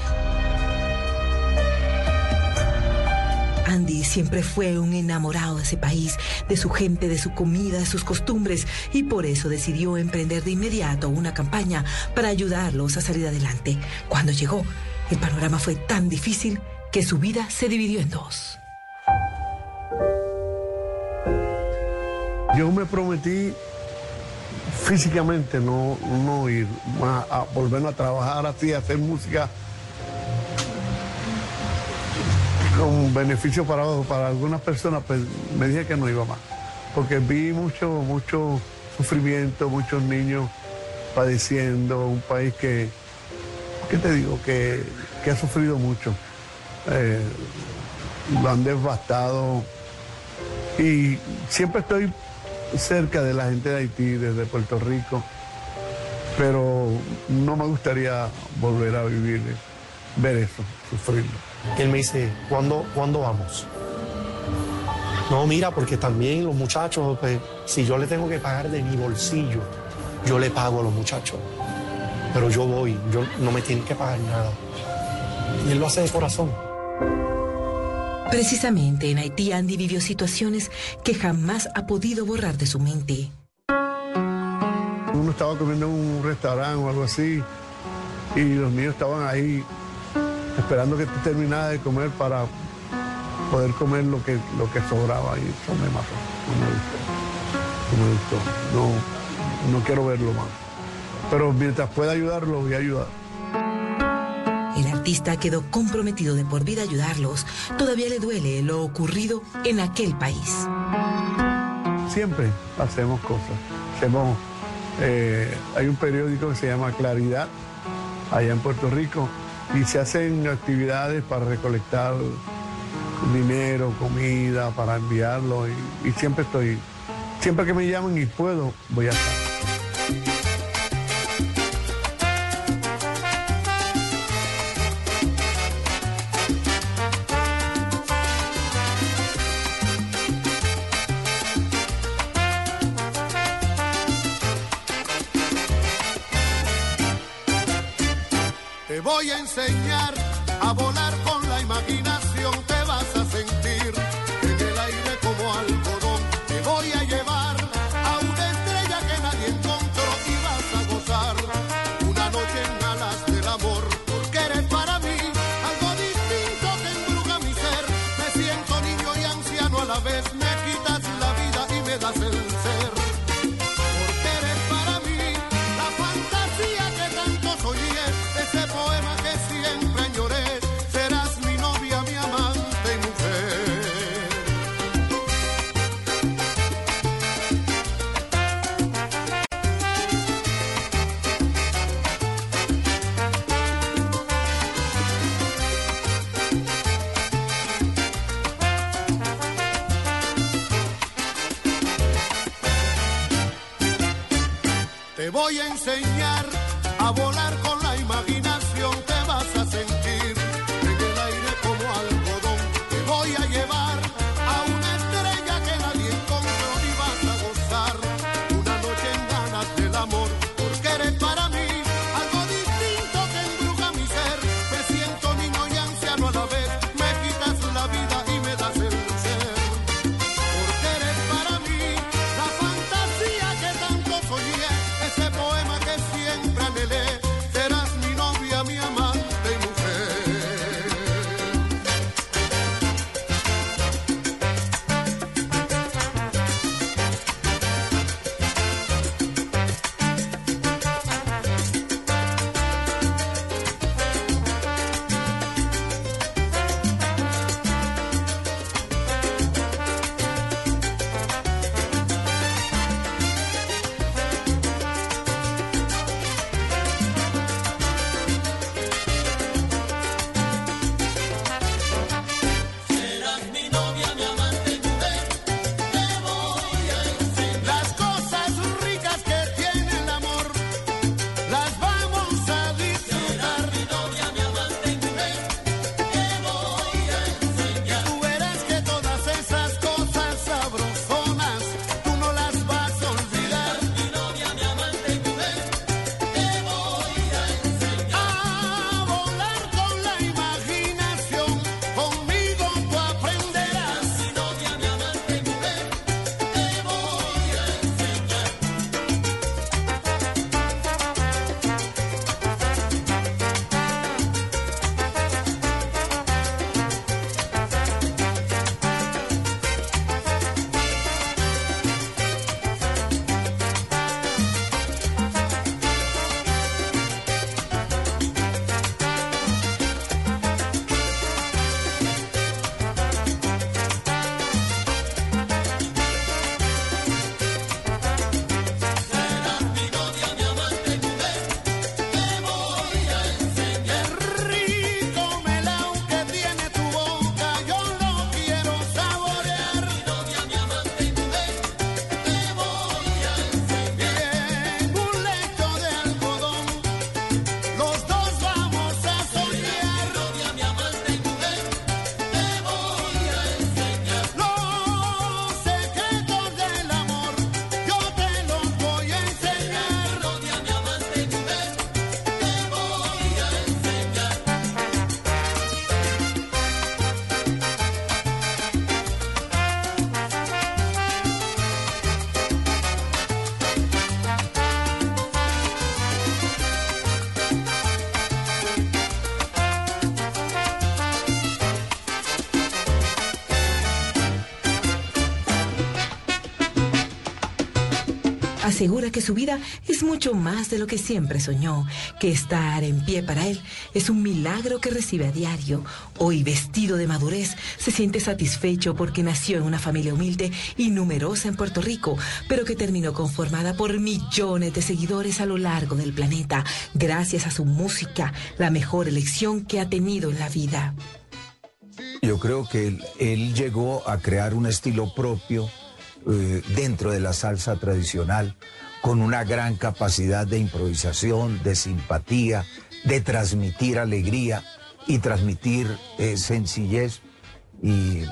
Andy siempre fue un enamorado de ese país, de su gente, de su comida, de sus costumbres, y por eso decidió emprender de inmediato una campaña para ayudarlos a salir adelante. Cuando llegó, El panorama fue tan difícil que su vida se dividió en dos. Yo me prometí físicamente no, no ir más a volver a trabajar así, a hacer música con beneficio para, para algunas personas, pues me dije que no iba más. Porque vi mucho, mucho sufrimiento, muchos niños padeciendo, un país que, ¿qué te digo? Que, que ha sufrido mucho. Eh, lo han devastado. Y siempre estoy cerca de la gente de Haití, desde Puerto Rico, pero no me gustaría volver a vivir, ver eso, sufrirlo. Él me dice, ¿cuándo, ¿cuándo vamos? No, mira, porque también los muchachos, pues, si yo le tengo que pagar de mi bolsillo, yo le pago a los muchachos. Pero yo voy, yo no me tienen que pagar nada. Y él lo hace de corazón. Precisamente en Haití Andy vivió situaciones que jamás ha podido borrar de su mente. Uno estaba comiendo en un restaurante o algo así y los niños estaban ahí esperando que tú terminaras de comer para poder comer lo que, lo que sobraba y eso me mató, no me gustó, no me gustó, no, no quiero verlo más. Pero mientras pueda ayudarlo, voy a ayudar. El artista quedó comprometido de por vida a ayudarlos. Todavía le duele lo ocurrido en aquel país. Siempre hacemos cosas. Hacemos, eh, hay un periódico que se llama Claridad, allá en Puerto Rico, y se hacen actividades para recolectar dinero, comida, para enviarlo. Y, siempre estoy, siempre que me llamen y puedo, voy a estar. Voy enseñar asegura que su vida es mucho más de lo que siempre soñó, que estar en pie para él es un milagro que recibe a diario. Hoy, vestido de madurez, se siente satisfecho porque nació en una familia humilde y numerosa en Puerto Rico, pero que terminó conformada por millones de seguidores a lo largo del planeta, gracias a su música, la mejor elección que ha tenido en la vida. Yo creo que él, llegó a crear un estilo propio eh, dentro de la salsa tradicional, con una gran capacidad de improvisación, de simpatía, de transmitir alegría y transmitir eh, sencillez y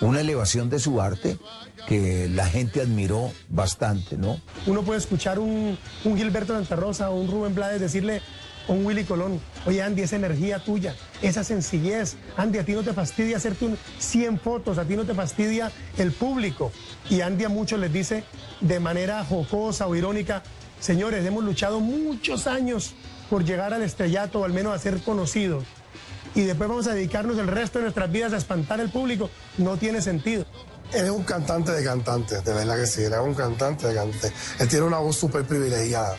una elevación de su arte que la gente admiró bastante, ¿no? Uno puede escuchar un, un Gilberto Santa Rosa o un Rubén Blades decirle un Willy Colón, oye Andy, esa energía tuya, esa sencillez, Andy, a ti no te fastidia hacerte un 100 fotos, a ti no te fastidia el público. Y Andy a muchos les dice de manera jocosa o irónica, señores, hemos luchado muchos años por llegar al estrellato o al menos a ser conocidos. Y después vamos a dedicarnos el resto de nuestras vidas a espantar al público. No tiene sentido. Él es un cantante de cantantes, de verdad que sí, él es un cantante de cantantes. Él tiene una voz súper privilegiada.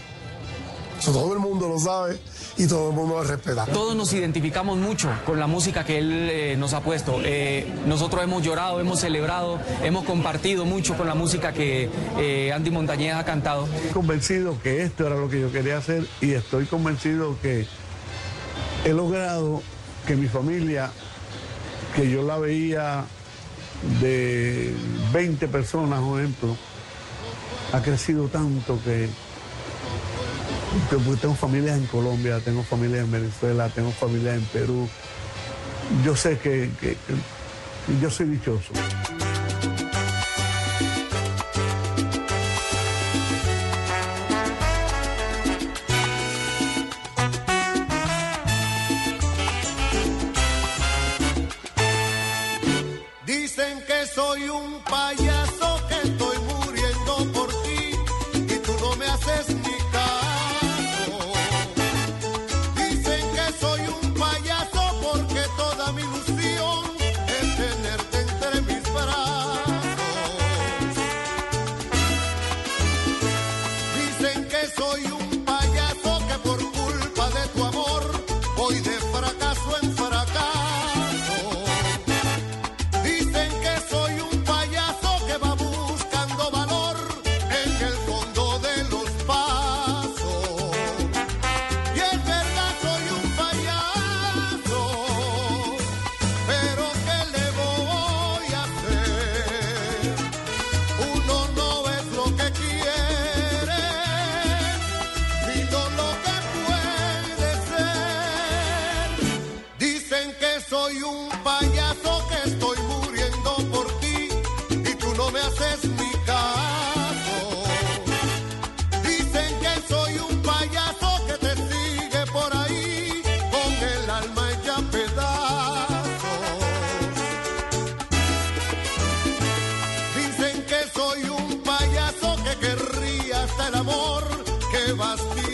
Todo el mundo lo sabe y todo el mundo lo respeta. Todos nos identificamos mucho con la música que él eh, nos ha puesto. Eh, nosotros hemos llorado, hemos celebrado, hemos compartido mucho con la música que eh, Andy Montañez ha cantado. Estoy convencido que esto era lo que yo quería hacer y estoy convencido que he logrado que mi familia, que yo la veía de 20 personas, por ejemplo, ha crecido tanto que que- porque tengo familias en Colombia, tengo familias en Venezuela, tengo familias en Perú. Yo sé que yo soy dichoso. Dicen que soy un payaso, querría hasta el amor que vas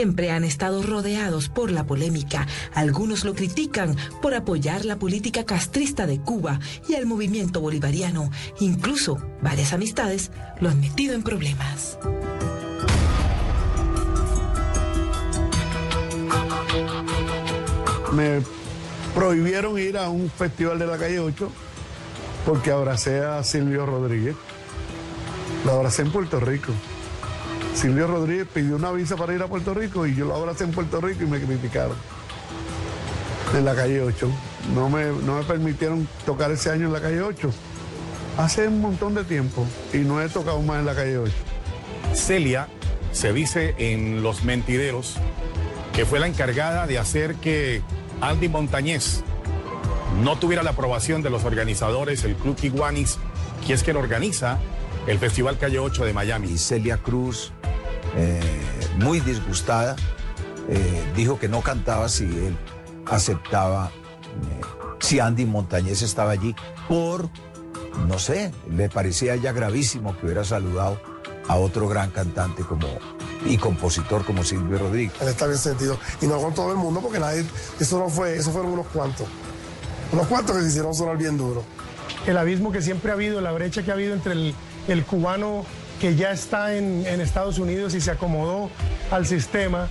siempre han estado rodeados por la polémica. Algunos lo critican por apoyar la política castrista de Cuba y el movimiento bolivariano. Incluso varias amistades lo han metido en problemas. Me prohibieron ir a un festival de la calle 8 porque abracé a Silvio Rodríguez. Lo abracé en Puerto Rico. Silvio Rodríguez pidió una visa para ir a Puerto Rico y yo lo abracé en Puerto Rico y me criticaron. En la calle 8. No me, no me permitieron tocar ese año en la calle 8. Hace un montón de tiempo y no he tocado más en la calle 8. Celia se dice en Los Mentideros que fue la encargada de hacer que Andy Montañez no tuviera la aprobación de los organizadores, el Club Iguanis, que es quien organiza el Festival Calle 8 de Miami. Y Celia Cruz, eh, muy disgustada, eh, dijo que no cantaba si él aceptaba, eh, si Andy Montañez estaba allí, por, no sé, le parecía ya gravísimo que hubiera saludado a otro gran cantante como y compositor como Silvio Rodríguez. Él está bien sentido. Y no con todo el mundo, porque nadie, eso no fue, eso fueron unos cuantos. Unos cuantos que se hicieron sonar bien duro. El abismo que siempre ha habido, la brecha que ha habido entre el, el cubano que ya está en, Estados Unidos y se acomodó al sistema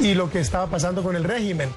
y lo que estaba pasando con el régimen.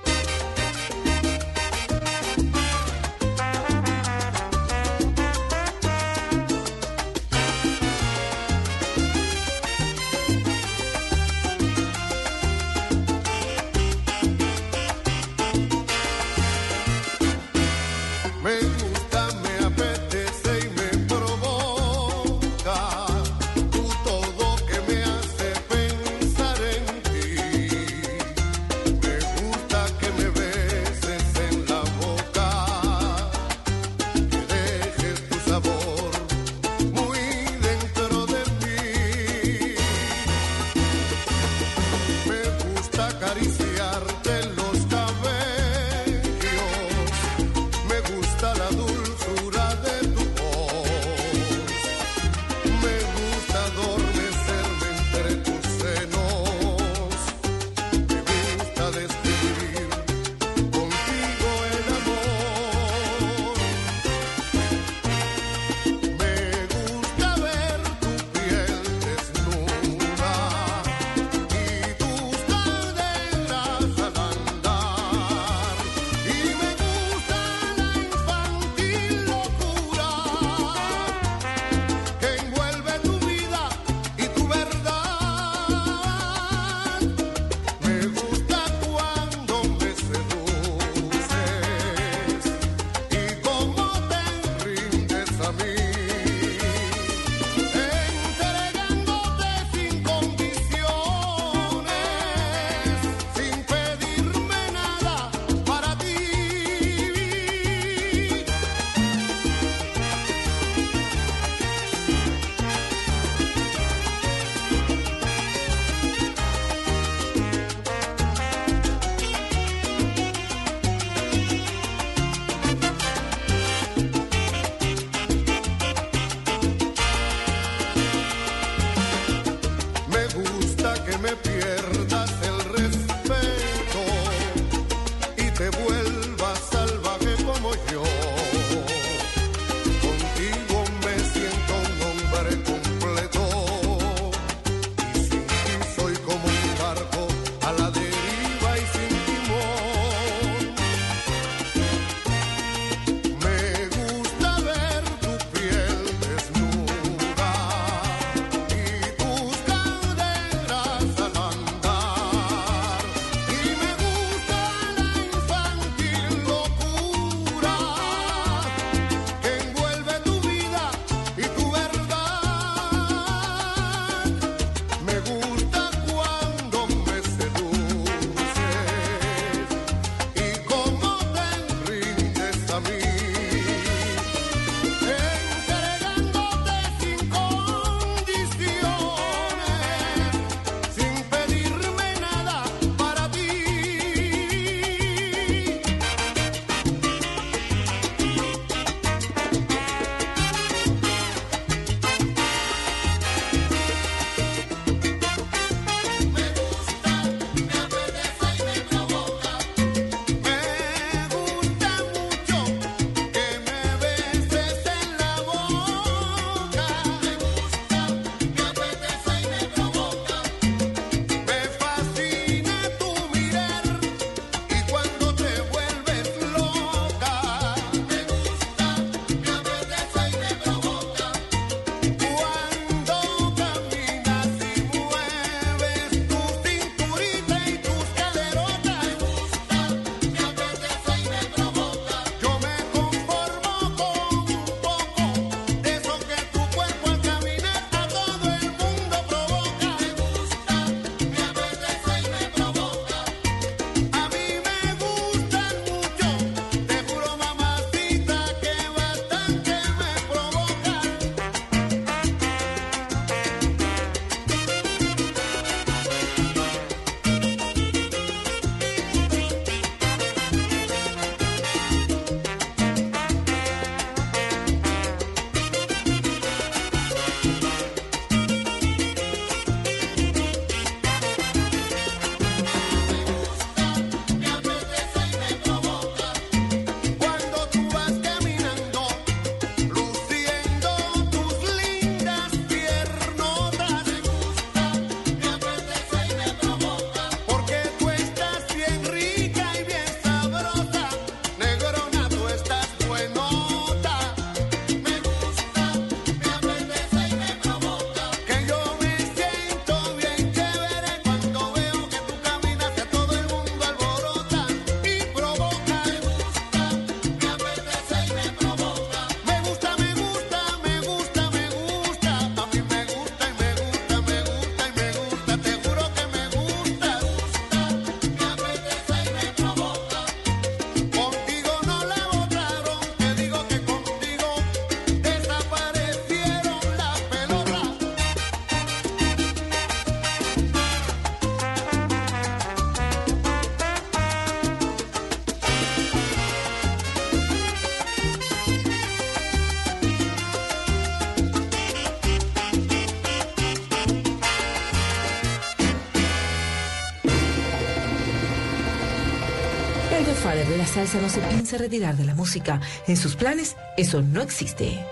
Salsa no se piensa retirar de la música. En sus planes, eso no existe.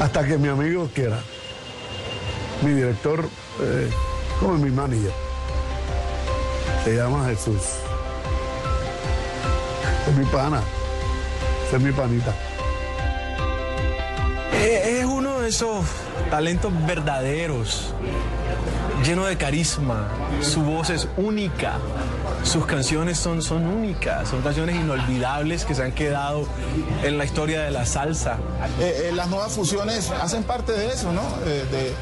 Hasta que mi amigo quiera. Mi director, eh, como mi manager. Se llama Jesús. Es mi pana. Es mi panita. Eh, Es uno de esos talentos verdaderos, lleno de carisma. Su voz es única. Sus canciones son, son únicas, son canciones inolvidables que se han quedado en la historia de la salsa. Eh, eh, las nuevas fusiones hacen parte de eso, ¿no? Eh, de,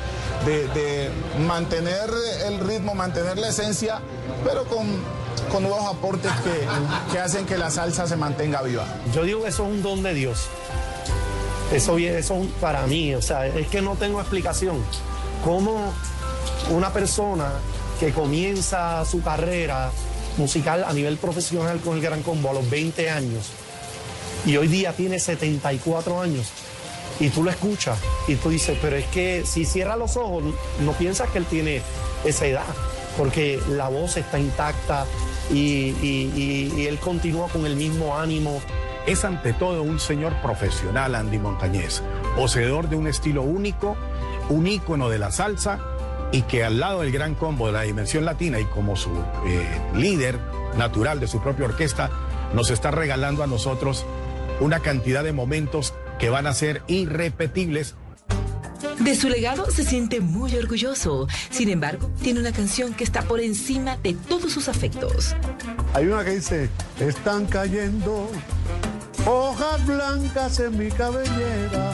de- de mantener el ritmo, mantener la esencia, pero con, con nuevos aportes que, que hacen que la salsa se mantenga viva. Yo digo que eso es un don de Dios. Eso, eso para mí, o sea, es que no tengo explicación. ¿Cómo una persona que comienza su carrera musical a nivel profesional con el Gran Combo a los 20 años y hoy día tiene 74 años y tú lo escuchas y tú dices, pero es que si cierra los ojos no piensas que él tiene esa edad, porque la voz está intacta y, él continúa con el mismo ánimo. Es ante todo un señor profesional, Andy Montañez, poseedor de un estilo único, un ícono de la salsa y que al lado del gran combo de la dimensión latina y como su eh, líder natural de su propia orquesta, nos está regalando a nosotros una cantidad de momentos que van a ser irrepetibles De su legado se siente muy orgulloso. Sin embargo, tiene una canción que está por encima de todos sus afectos. Hay una que dice, están cayendo hojas blancas en mi cabellera.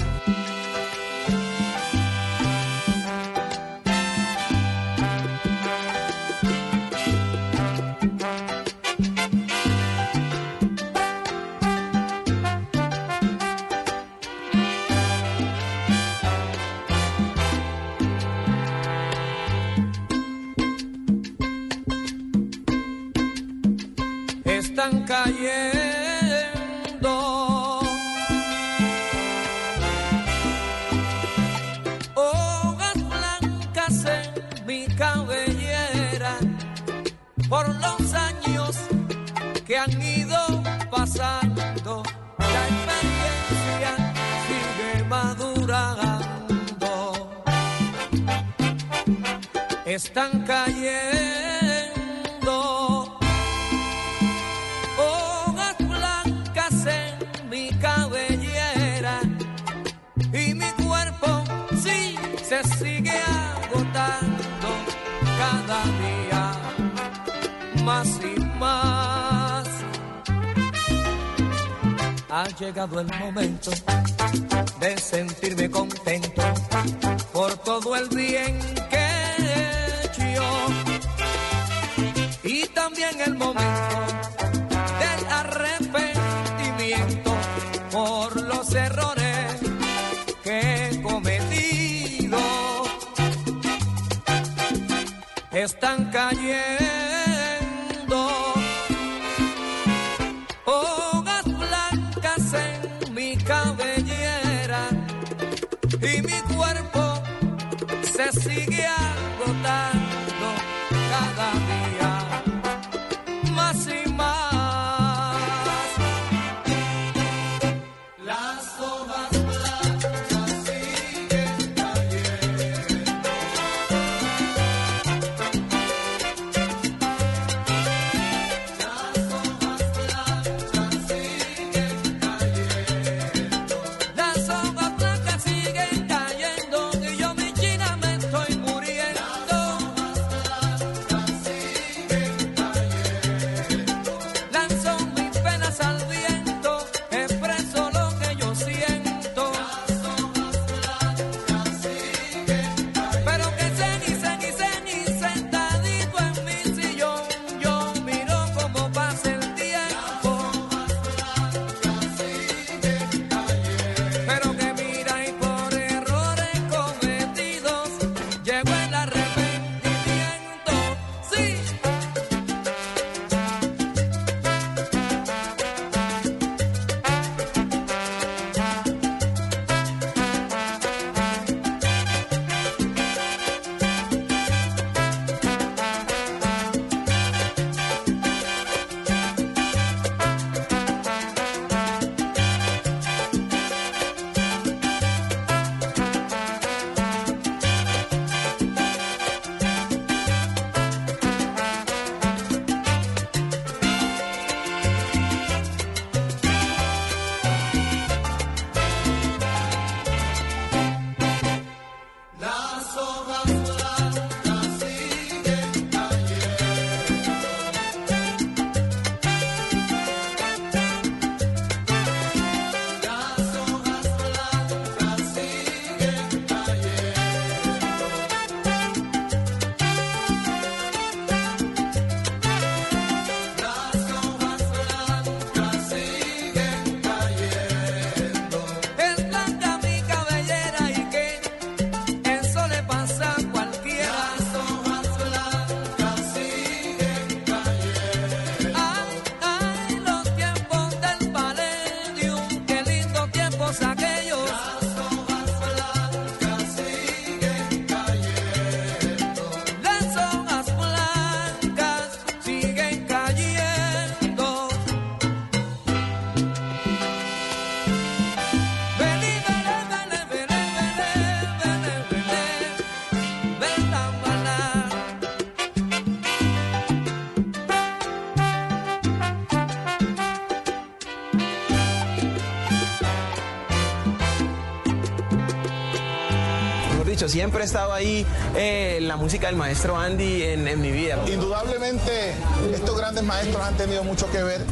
Siempre he estado ahí eh, la música del maestro Andy en, en mi vida. Indudablemente, estos grandes maestros han tenido mucho que ver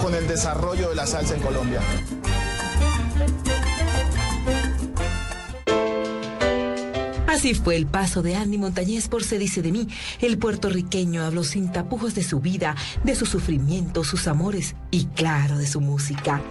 con el desarrollo de la salsa en Colombia. Así fue el paso de Andy Montañez por Se dice de mí. El puertorriqueño habló sin tapujos de su vida, de su sufrimiento, sus amores y claro, de su música.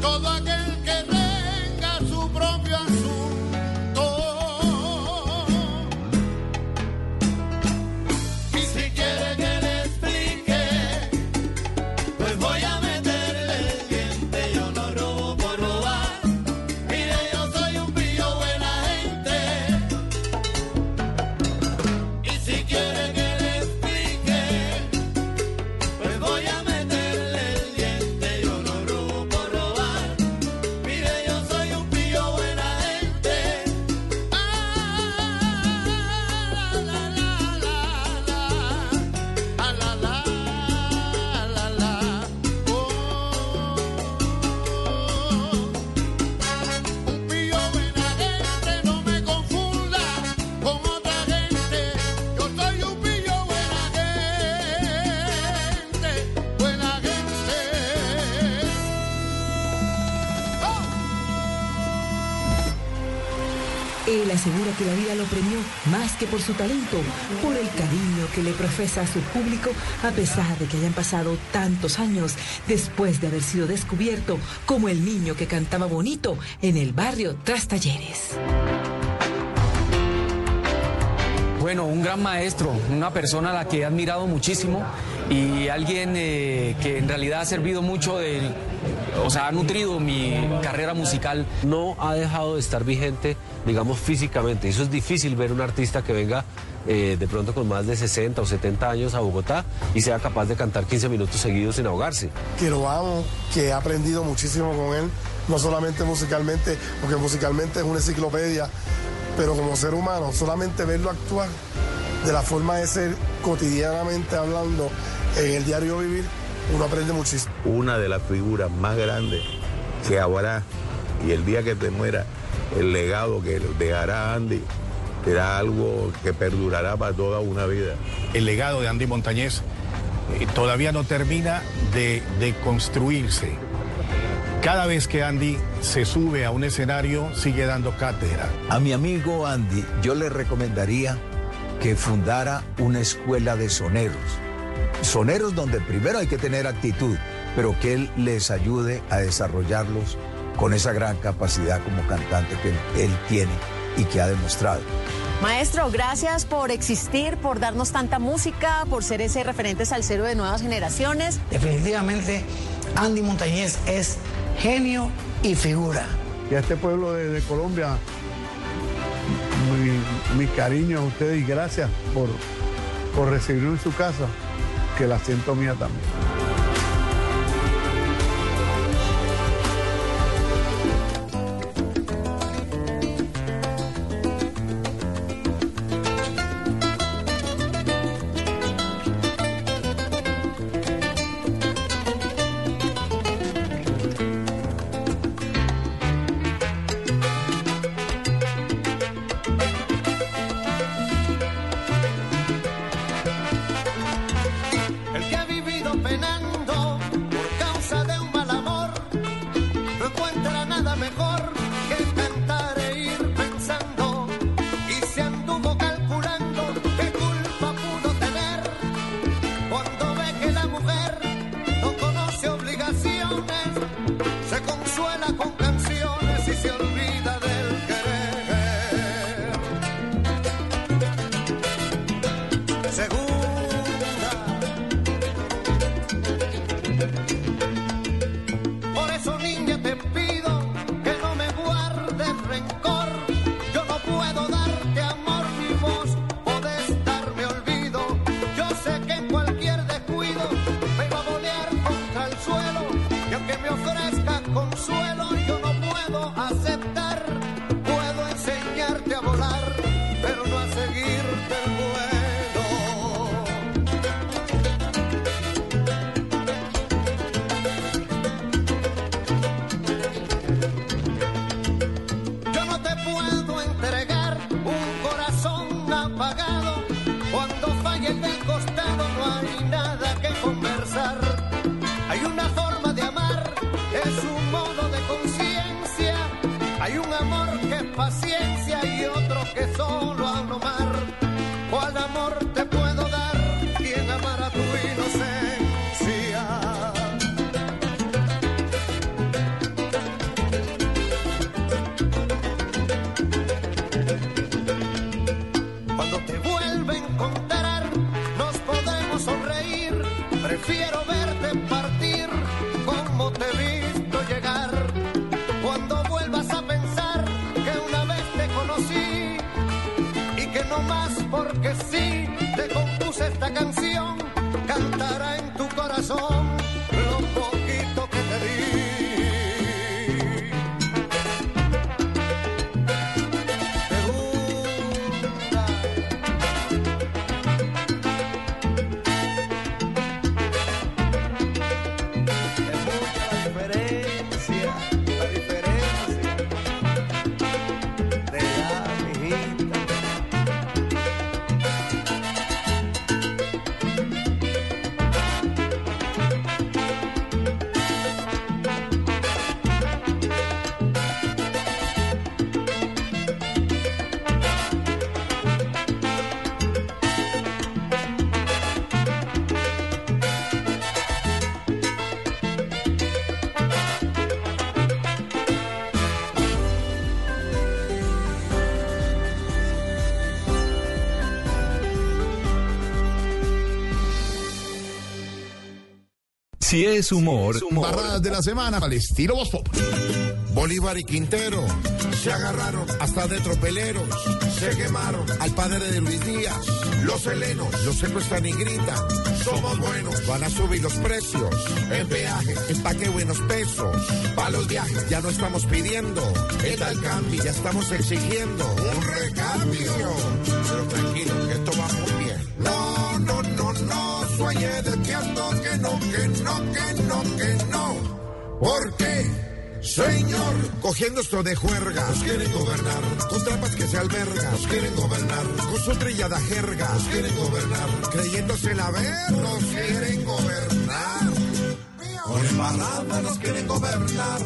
Todo aquel que la vida lo premió más que por su talento, por el cariño que le profesa a su público a pesar de que hayan pasado tantos años después de haber sido descubierto como el niño que cantaba bonito en el barrio Tras Talleres. Bueno, un gran maestro, una persona a la que he admirado muchísimo y alguien eh, que en realidad ha servido mucho de, o sea, ha nutrido mi carrera musical. No ha dejado de estar vigente, digamos, físicamente. Eso es difícil ver un artista que venga eh, de pronto con más de 60 o 70 años a Bogotá y sea capaz de cantar 15 minutos seguidos sin ahogarse. que lo amo, que he aprendido muchísimo con él, no solamente musicalmente, porque musicalmente es una enciclopedia, pero como ser humano, solamente verlo actuar de la forma de ser cotidianamente hablando en el diario vivir, uno aprende muchísimo. Una de las figuras más grandes que habrá y el día que te muera, el legado que dejará Andy será algo que perdurará para toda una vida. El legado de Andy Montañez eh, todavía no termina de, de construirse. Cada vez que Andy se sube a un escenario, sigue dando cátedra. A mi amigo Andy, yo le recomendaría que fundara una escuela de soneros. Soneros donde primero hay que tener actitud, pero que él les ayude a desarrollarlos con esa gran capacidad como cantante que él, tiene y que ha demostrado. Maestro, gracias por existir, por darnos tanta música, por ser ese referente salsero de nuevas generaciones. Definitivamente, Andy Montañez es genio y figura. Y a este pueblo de, de Colombia, mi, mi cariño a ustedes y gracias por, por recibirme en su casa, que la siento mía también. soul. Es humor, Barradas de la semana al estilo Voz. Bolívar y Quintero se agarraron hasta de tropeleros. Se quemaron al padre de Luis Díaz. Los helenos los secuestran y gritan. Somos buenos, van a subir los precios. En peaje, empaque buenos pesos. Para los viajes ya no estamos pidiendo. El cambio ya estamos exigiendo. Un recambio. Pero tranquilo, que Señor, cogiendo esto de juerga, quieren gobernar, con trampas que se albergan, quieren gobernar, con su trillada jerga, quieren gobernar, creyéndose la ver, nos quieren gobernar. Con embarrada nos quieren gobernar,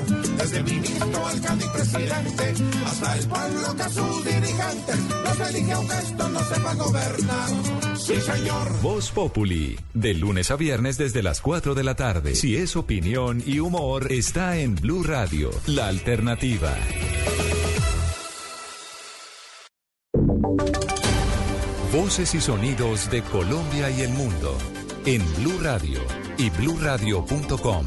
desde ministro, alcalde y presidente, hasta el pueblo que a sus dirigentes nos elige aunque esto no sepa gobernar. Sí, señor. Voz Populi, de lunes a viernes desde las 4 de la tarde. Si es opinión y humor, está en Blue Radio, la alternativa. Voces y sonidos de Colombia y el mundo en Blue Radio y bluradio.com,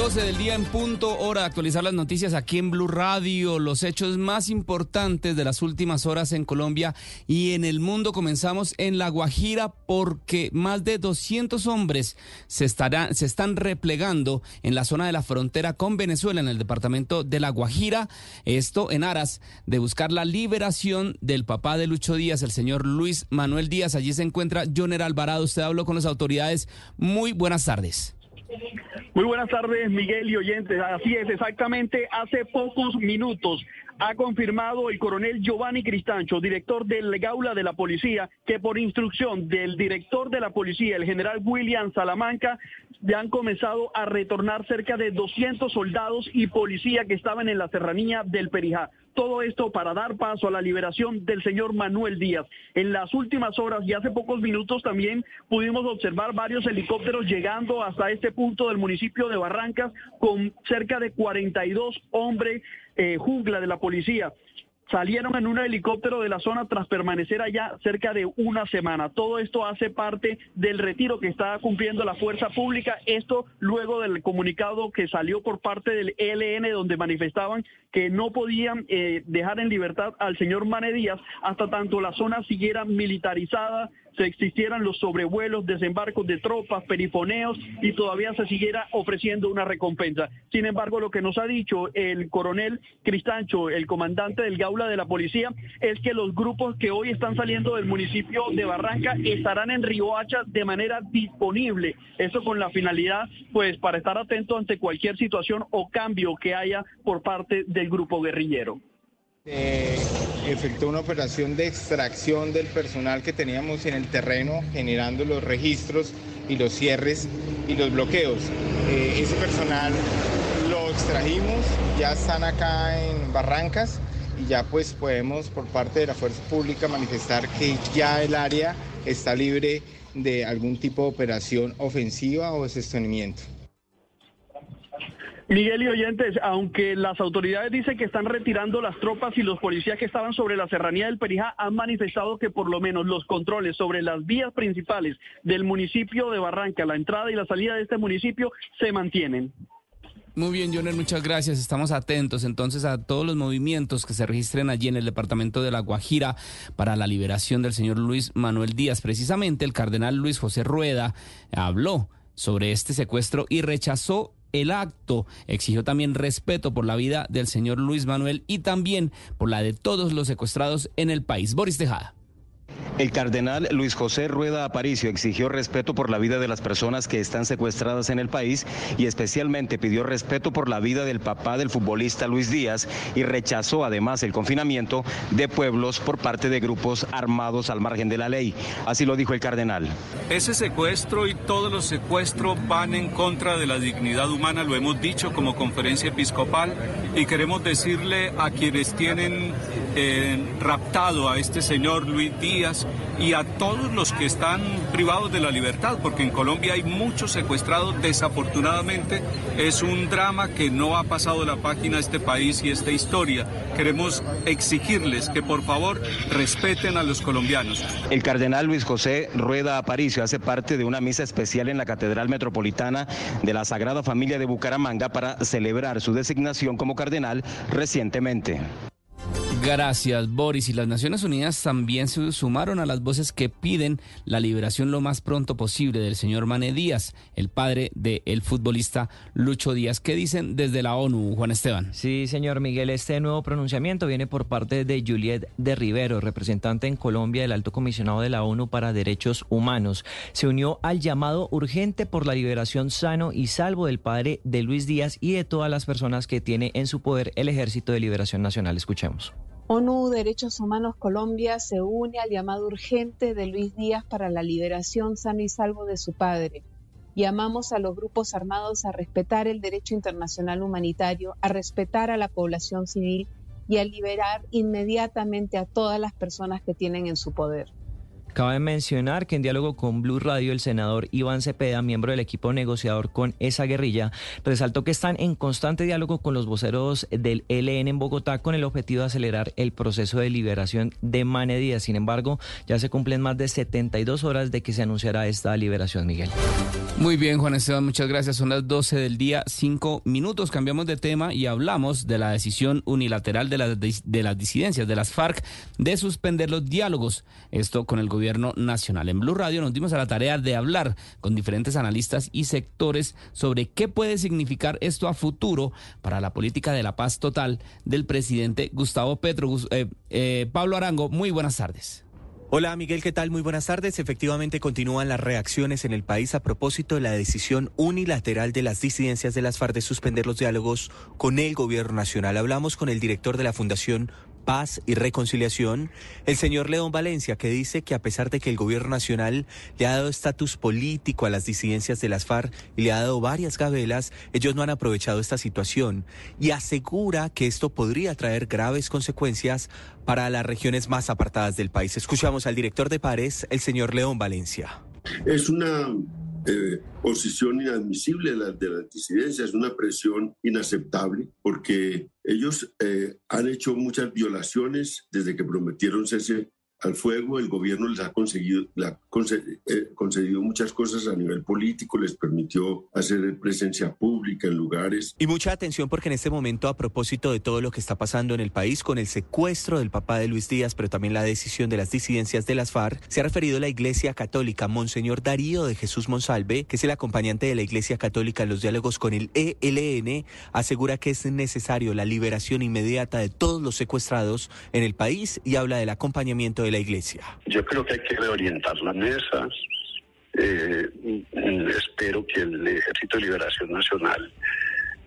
12 del día en punto, hora de actualizar las noticias aquí en Blue Radio, los hechos más importantes de las últimas horas en Colombia y en el mundo. Comenzamos en La Guajira porque más de 200 hombres se, se están replegando en la zona de la frontera con Venezuela, en el departamento de La Guajira. Esto en aras de buscar la liberación del papá de Lucho Díaz, el señor Luis Manuel Díaz. Allí se encuentra Joner Alvarado. Usted habló con las autoridades. Muy buenas tardes. Muy buenas tardes, Miguel y oyentes. Así es, exactamente hace pocos minutos ha confirmado el coronel Giovanni Cristancho, director del Gaula de la Policía, que por instrucción del director de la Policía, el general William Salamanca, ya han comenzado a retornar cerca de 200 soldados y policía que estaban en la serranía del Perijá. Todo esto para dar paso a la liberación del señor Manuel Díaz. En las últimas horas y hace pocos minutos también pudimos observar varios helicópteros llegando hasta este punto del municipio de Barrancas con cerca de 42 hombres eh, jungla de la policía salieron en un helicóptero de la zona tras permanecer allá cerca de una semana. Todo esto hace parte del retiro que está cumpliendo la fuerza pública. Esto luego del comunicado que salió por parte del ELN donde manifestaban que no podían eh, dejar en libertad al señor Mane Díaz hasta tanto la zona siguiera militarizada, se existieran los sobrevuelos, desembarcos de tropas, perifoneos y todavía se siguiera ofreciendo una recompensa. Sin embargo, lo que nos ha dicho el coronel Cristancho, el comandante del Gaula de la policía, es que los grupos que hoy están saliendo del municipio de Barranca estarán en Riohacha de manera disponible. Eso con la finalidad, pues, para estar atento ante cualquier situación o cambio que haya por parte del grupo guerrillero. Eh, efectuó una operación de extracción del personal que teníamos en el terreno, generando los registros y los cierres y los bloqueos. Eh, ese personal lo extrajimos, ya están acá en Barrancas y ya pues podemos por parte de la fuerza pública manifestar que ya el área está libre de algún tipo de operación ofensiva o de sostenimiento. Miguel y oyentes, aunque las autoridades dicen que están retirando las tropas y los policías que estaban sobre la serranía del Perijá han manifestado que por lo menos los controles sobre las vías principales del municipio de Barranca, la entrada y la salida de este municipio, se mantienen. Muy bien, Joner, muchas gracias. Estamos atentos entonces a todos los movimientos que se registren allí en el departamento de La Guajira para la liberación del señor Luis Manuel Díaz. Precisamente el cardenal Luis José Rueda habló sobre este secuestro y rechazó el acto. Exigió también respeto por la vida del señor Luis Manuel y también por la de todos los secuestrados en el país. Boris Tejada. El cardenal Luis José Rueda Aparicio exigió respeto por la vida de las personas que están secuestradas en el país y especialmente pidió respeto por la vida del papá del futbolista Luis Díaz y rechazó además el confinamiento de pueblos por parte de grupos armados al margen de la ley. Así lo dijo el cardenal. Ese secuestro y todos los secuestros van en contra de la dignidad humana, lo hemos dicho como conferencia episcopal y queremos decirle a quienes tienen eh, raptado a este señor Luis Díaz y a todos los que están privados de la libertad, porque en Colombia hay muchos secuestrados. Desafortunadamente es un drama que no ha pasado la página a este país y esta historia. Queremos exigirles que por favor respeten a los colombianos. El cardenal Luis José Rueda Aparicio hace parte de una misa especial en la Catedral Metropolitana de la Sagrada Familia de Bucaramanga para celebrar su designación como cardenal recientemente. Gracias, Boris. Y las Naciones Unidas también se sumaron a las voces que piden la liberación lo más pronto posible del señor Mané Díaz, el padre del futbolista Lucho Díaz. ¿Qué dicen desde la ONU, Juan Esteban? Sí, señor Miguel, este nuevo pronunciamiento viene por parte de Juliet de Rivero, representante en Colombia del Alto Comisionado de la ONU para Derechos Humanos. Se unió al llamado urgente por la liberación sano y salvo del padre de Luis Díaz y de todas las personas que tiene en su poder el Ejército de Liberación Nacional. Escuchemos. ONU Derechos Humanos Colombia se une al llamado urgente de Luis Díaz para la liberación sano y salvo de su padre. Llamamos a los grupos armados a respetar el derecho internacional humanitario, a respetar a la población civil y a liberar inmediatamente a todas las personas que tienen en su poder. Cabe mencionar que en diálogo con Blue Radio, el senador Iván Cepeda, miembro del equipo negociador con esa guerrilla, resaltó que están en constante diálogo con los voceros del ELN en Bogotá con el objetivo de acelerar el proceso de liberación de Mane Díaz. Sin embargo, ya se cumplen más de 72 horas de que se anunciará esta liberación, Miguel. Muy bien, Juan Esteban, muchas gracias. Son las 12 del día, 5 minutos. Cambiamos de tema y hablamos de la decisión unilateral de las, de las disidencias, de las FARC, de suspender los diálogos. Esto con el gobierno gobierno nacional. En Blue Radio nos dimos a la tarea de hablar con diferentes analistas y sectores sobre qué puede significar esto a futuro para la política de la paz total del presidente Gustavo Petro. Eh, eh, Pablo Arango, muy buenas tardes. Hola Miguel, ¿qué tal? Muy buenas tardes. Efectivamente continúan las reacciones en el país a propósito de la decisión unilateral de las disidencias de las FARC de suspender los diálogos con el gobierno nacional. Hablamos con el director de la Fundación Paz y Reconciliación, el señor León Valencia, que dice que a pesar de que el gobierno nacional le ha dado estatus político a las disidencias de las FARC y le ha dado varias gabelas, ellos no han aprovechado esta situación y asegura que esto podría traer graves consecuencias para las regiones más apartadas del país. Escuchamos al director de Pares, el señor León Valencia. Es una eh, posición inadmisible de, de las disidencias, una presión inaceptable, porque ellos eh, han hecho muchas violaciones desde que prometieron cese al fuego, el gobierno les ha conseguido, la, eh, concedido muchas cosas a nivel político, les permitió hacer presencia pública en lugares. Y mucha atención porque en este momento, a propósito de todo lo que está pasando en el país con el secuestro del papá de Luis Díaz, pero también la decisión de las disidencias de las FARC, se ha referido la Iglesia Católica, Monseñor Darío de Jesús Monsalve, que es el acompañante de la Iglesia Católica en los diálogos con el ELN, asegura que es necesario la liberación inmediata de todos los secuestrados en el país y habla del acompañamiento de la iglesia? Yo creo que hay que reorientar la mesa. Eh, espero que el Ejército de Liberación Nacional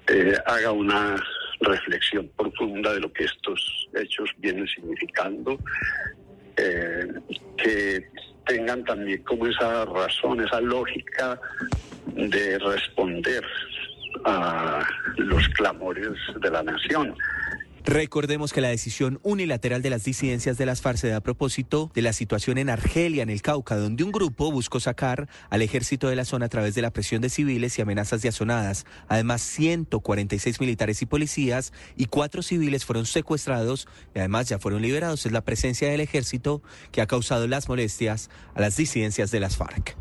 eh, haga una reflexión profunda de lo que estos hechos vienen significando, eh, que tengan también como esa razón, esa lógica de responder a los clamores de la nación. Recordemos que la decisión unilateral de las disidencias de las FARC se da a propósito de la situación en Argelia, en el Cauca, donde un grupo buscó sacar al ejército de la zona a través de la presión de civiles y amenazas de azonadas. Además, 146 militares y policías y cuatro civiles fueron secuestrados y además ya fueron liberados. Es la presencia del ejército que ha causado las molestias a las disidencias de las FARC.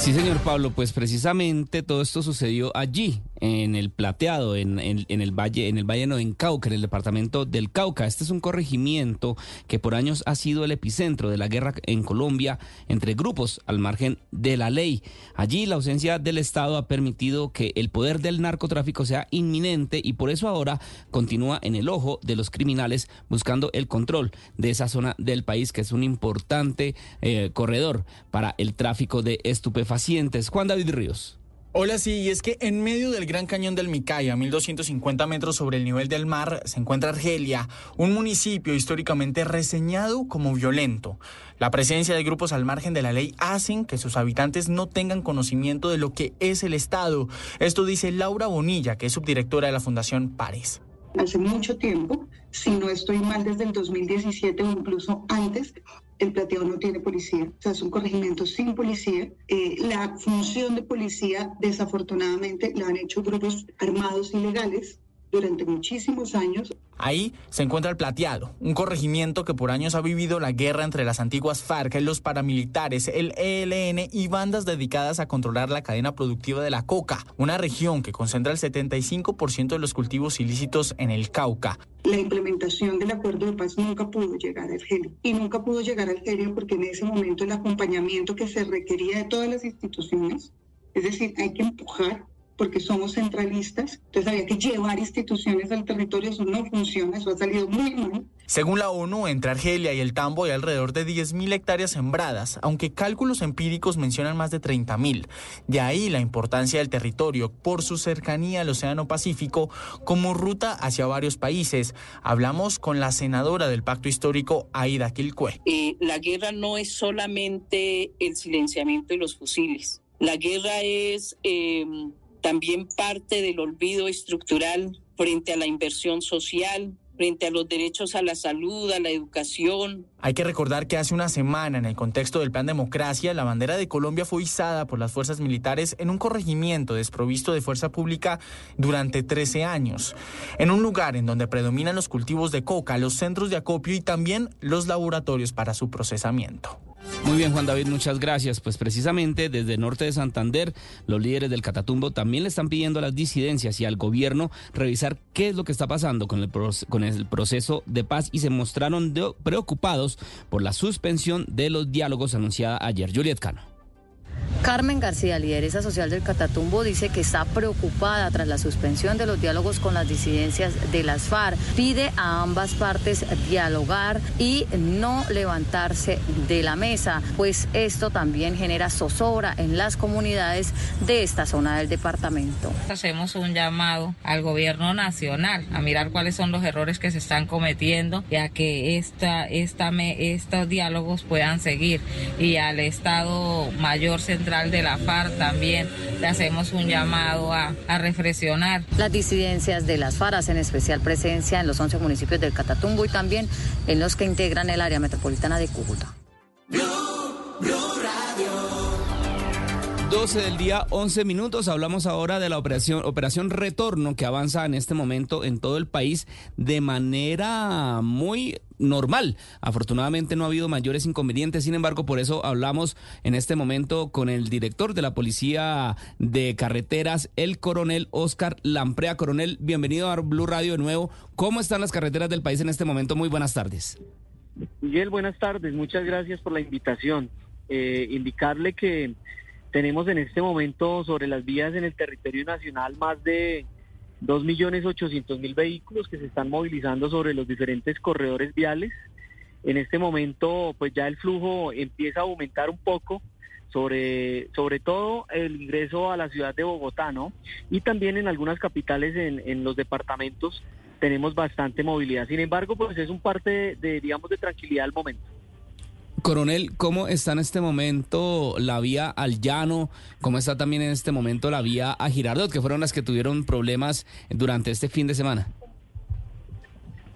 Sí, señor Pablo, pues precisamente todo esto sucedió allí, en el Plateado, en, el Valle, en el Valle no, en Cauca, en el departamento del Cauca. Este es un corregimiento que por años ha sido el epicentro de la guerra en Colombia entre grupos al margen de la ley. Allí la ausencia del Estado ha permitido que el poder del narcotráfico sea inminente y por eso ahora continúa en el ojo de los criminales buscando el control de esa zona del país que es un importante eh, corredor para el tráfico de estupefacientes Juan David Ríos. Hola, sí, y es que en medio del Gran Cañón del Micaya, a 1250 metros sobre el nivel del mar, se encuentra Argelia, un municipio históricamente reseñado como violento. La presencia de grupos al margen de la ley hacen que sus habitantes no tengan conocimiento de lo que es el Estado. Esto dice Laura Bonilla, que es subdirectora de la Fundación Pares. Hace mucho tiempo si no estoy mal, desde el 2017 o incluso antes, el plateado no tiene policía. O sea, es un corregimiento sin policía. Eh, la función de policía, desafortunadamente, la han hecho grupos armados ilegales durante muchísimos años. Ahí se encuentra el Plateado, un corregimiento que por años ha vivido la guerra entre las antiguas FARC, los paramilitares, el ELN y bandas dedicadas a controlar la cadena productiva de la coca, una región que concentra el 75% de los cultivos ilícitos en el Cauca. La implementación del acuerdo de paz nunca pudo llegar a Argelia y nunca pudo llegar a Argelia porque en ese momento el acompañamiento que se requería de todas las instituciones, es decir, hay que empujar porque somos centralistas, entonces había que llevar instituciones al territorio, eso no funciona, eso ha salido muy mal. Según la ONU, entre Argelia y el Tambo hay alrededor de 10.000 hectáreas sembradas, aunque cálculos empíricos mencionan más de 30.000. De ahí la importancia del territorio por su cercanía al Océano Pacífico como ruta hacia varios países. Hablamos con la senadora del Pacto Histórico, Aida Quilcue. Eh, la guerra no es solamente el silenciamiento y los fusiles. La guerra es... Eh, también parte del olvido estructural frente a la inversión social, frente a los derechos a la salud, a la educación. Hay que recordar que hace una semana, en el contexto del Plan Democracia, la bandera de Colombia fue izada por las fuerzas militares en un corregimiento desprovisto de fuerza pública durante 13 años, en un lugar en donde predominan los cultivos de coca, los centros de acopio y también los laboratorios para su procesamiento. Muy bien, Juan David, muchas gracias. Pues precisamente desde el norte de Santander, los líderes del Catatumbo también le están pidiendo a las disidencias y al gobierno revisar qué es lo que está pasando con el, con el proceso de paz y se mostraron preocupados por la suspensión de los diálogos anunciada ayer. Juliet Cano. Carmen García, lideresa social del Catatumbo, dice que está preocupada tras la suspensión de los diálogos con las disidencias de las FARC. Pide a ambas partes dialogar y no levantarse de la mesa, pues esto también genera zozobra en las comunidades de esta zona del departamento. Hacemos un llamado al gobierno nacional a mirar cuáles son los errores que se están cometiendo y a que estos diálogos puedan seguir y al Estado Mayor Central de la FARC también le hacemos un llamado a, a reflexionar. Las disidencias de las FARC hacen especial presencia en los 11 municipios del Catatumbo y también en los que integran el área metropolitana de Cúcuta. 12 del día, 11 minutos. Hablamos ahora de la operación, operación Retorno que avanza en este momento en todo el país de manera muy normal. Afortunadamente no ha habido mayores inconvenientes, sin embargo, por eso hablamos en este momento con el director de la Policía de Carreteras, el coronel Oscar Lamprea. Coronel, bienvenido a Blue Radio de nuevo. ¿Cómo están las carreteras del país en este momento? Muy buenas tardes. Miguel, buenas tardes. Muchas gracias por la invitación. Eh, indicarle que tenemos en este momento sobre las vías en el territorio nacional más de 2.800.000 vehículos que se están movilizando sobre los diferentes corredores viales. En este momento, pues ya el flujo empieza a aumentar un poco, sobre, sobre todo el ingreso a la ciudad de Bogotá, ¿no? Y también en algunas capitales en, los departamentos tenemos bastante movilidad. Sin embargo, pues es un parte de digamos, de tranquilidad al momento. Coronel, ¿cómo está en este momento la vía al llano? ¿Cómo está también en este momento la vía a Girardot, que fueron las que tuvieron problemas durante este fin de semana?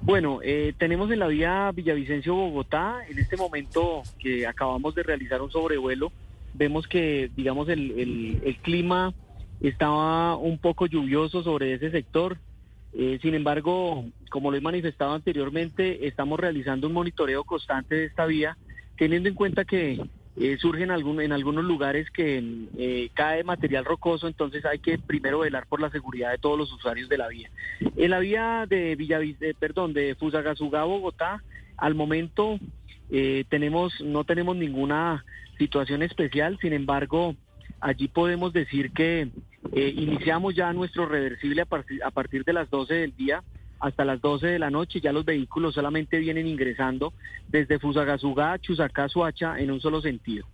Bueno, eh, tenemos en la vía Villavicencio-Bogotá, en este momento que acabamos de realizar un sobrevuelo, vemos que, digamos, el, el, clima estaba un poco lluvioso sobre ese sector. Eh, sin embargo, como lo he manifestado anteriormente, estamos realizando un monitoreo constante de esta vía teniendo en cuenta que eh, surgen algún, en algunos lugares que eh, cae material rocoso, entonces hay que primero velar por la seguridad de todos los usuarios de la vía. En la vía de Villavis, perdón, de Fusagasugá, Bogotá, al momento eh, tenemos, no tenemos ninguna situación especial, sin embargo, allí podemos decir que iniciamos ya nuestro reversible a partir, a partir de las 12 del día hasta las 12 de la noche. Ya los vehículos solamente vienen ingresando desde Fusagasugá, Chusacá, Suacha en un solo sentido.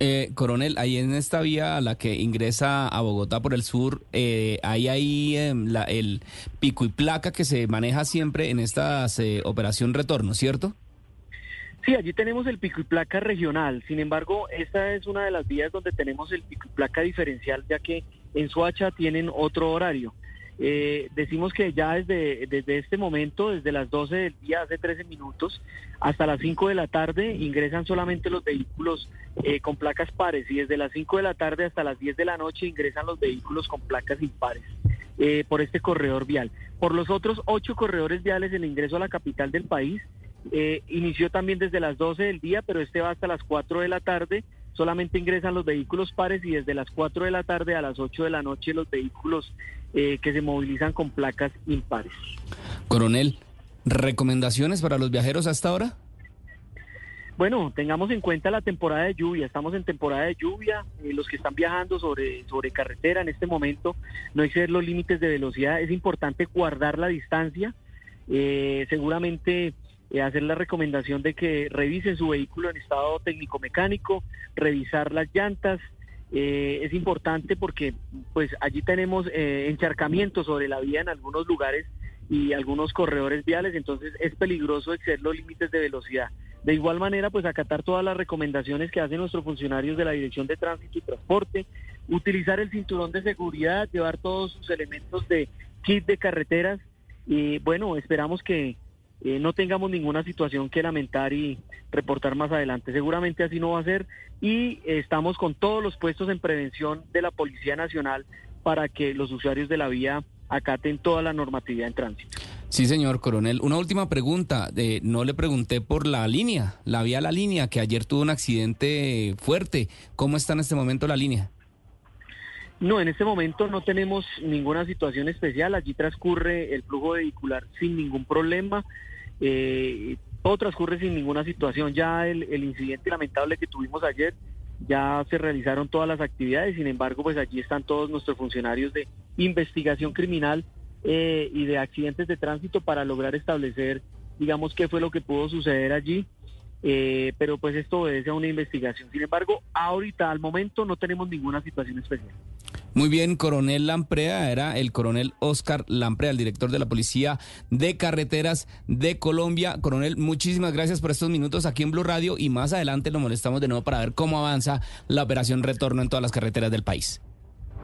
Eh, coronel, ahí en esta vía a la que ingresa a Bogotá por el sur, eh, ahí hay em, el pico y placa que se maneja siempre en esta eh, operación retorno, ¿cierto? Sí, allí tenemos el pico y placa regional. Sin embargo, esta es una de las vías donde tenemos el pico y placa diferencial, ya que en Suacha tienen otro horario. Eh, decimos que ya desde, desde este momento, desde las 12 del día, hace 13 minutos, hasta las 5 de la tarde, ingresan solamente los vehículos eh, con placas pares y desde las 5 de la tarde hasta las 10 de la noche ingresan los vehículos con placas impares. Eh, por este corredor vial. Por los otros ocho corredores viales, el ingreso a la capital del país eh, inició también desde las 12 del día, pero este va hasta las 4 de la tarde. Solamente ingresan los vehículos pares y desde las 4 de la tarde a las 8 de la noche los vehículos eh, que se movilizan con placas impares. Coronel, ¿recomendaciones para los viajeros hasta ahora? Bueno, tengamos en cuenta la temporada de lluvia. Estamos en temporada de lluvia. Eh, los que están viajando sobre, sobre carretera en este momento, no exceder los límites de velocidad. Es importante guardar la distancia. Eh, seguramente eh, hacer la recomendación de que revisen su vehículo en estado técnico-mecánico, revisar las llantas. es importante porque pues allí tenemos encharcamiento sobre la vía en algunos lugares y algunos corredores viales, entonces es peligroso exceder los límites de velocidad. De igual manera, pues acatar todas las recomendaciones que hacen nuestros funcionarios de la Dirección de Tránsito y Transporte, utilizar el cinturón de seguridad, llevar todos sus elementos de kit de carreteras y bueno, esperamos que eh, no tengamos ninguna situación que lamentar y reportar más adelante. Seguramente así no va a ser y estamos con todos los puestos en prevención de la Policía Nacional para que los usuarios de la vía acaten toda la normatividad en tránsito. Sí, señor coronel. Una última pregunta. Eh, no le pregunté por la línea, la vía La Línea, que ayer tuvo un accidente fuerte. ¿Cómo está en este momento la línea? No, en este momento no tenemos ninguna situación especial. Allí transcurre el flujo vehicular sin ningún problema. Eh, todo transcurre sin ninguna situación. Ya el, el incidente lamentable que tuvimos ayer, ya se realizaron todas las actividades. Sin embargo, pues allí están todos nuestros funcionarios de investigación criminal eh, y de accidentes de tránsito para lograr establecer, digamos, qué fue lo que pudo suceder allí. Eh, pero pues esto obedece a una investigación. Sin embargo, ahorita, al momento, no tenemos ninguna situación especial. Muy bien, coronel Lamprea, era el coronel Oscar Lamprea, el director de la Policía de Carreteras de Colombia. Coronel, muchísimas gracias por estos minutos aquí en Blue Radio y más adelante lo molestamos de nuevo para ver cómo avanza la operación retorno en todas las carreteras del país.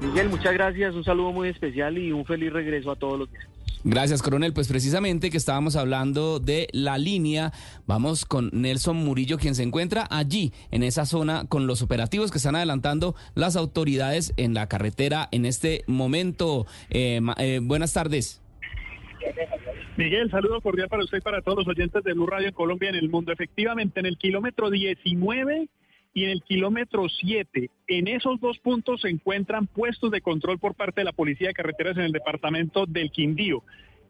Miguel, muchas gracias, un saludo muy especial y un feliz regreso a todos los días. Gracias, coronel. Pues precisamente que estábamos hablando de la línea, vamos con Nelson Murillo, quien se encuentra allí, en esa zona, con los operativos que están adelantando las autoridades en la carretera en este momento. Eh, eh, buenas tardes. Miguel, saludo cordial para usted y para todos los oyentes de Blue Radio en Colombia y en el mundo. Efectivamente, en el kilómetro 19 y en el kilómetro 7. En esos dos puntos se encuentran puestos de control por parte de la Policía de Carreteras en el departamento del Quindío.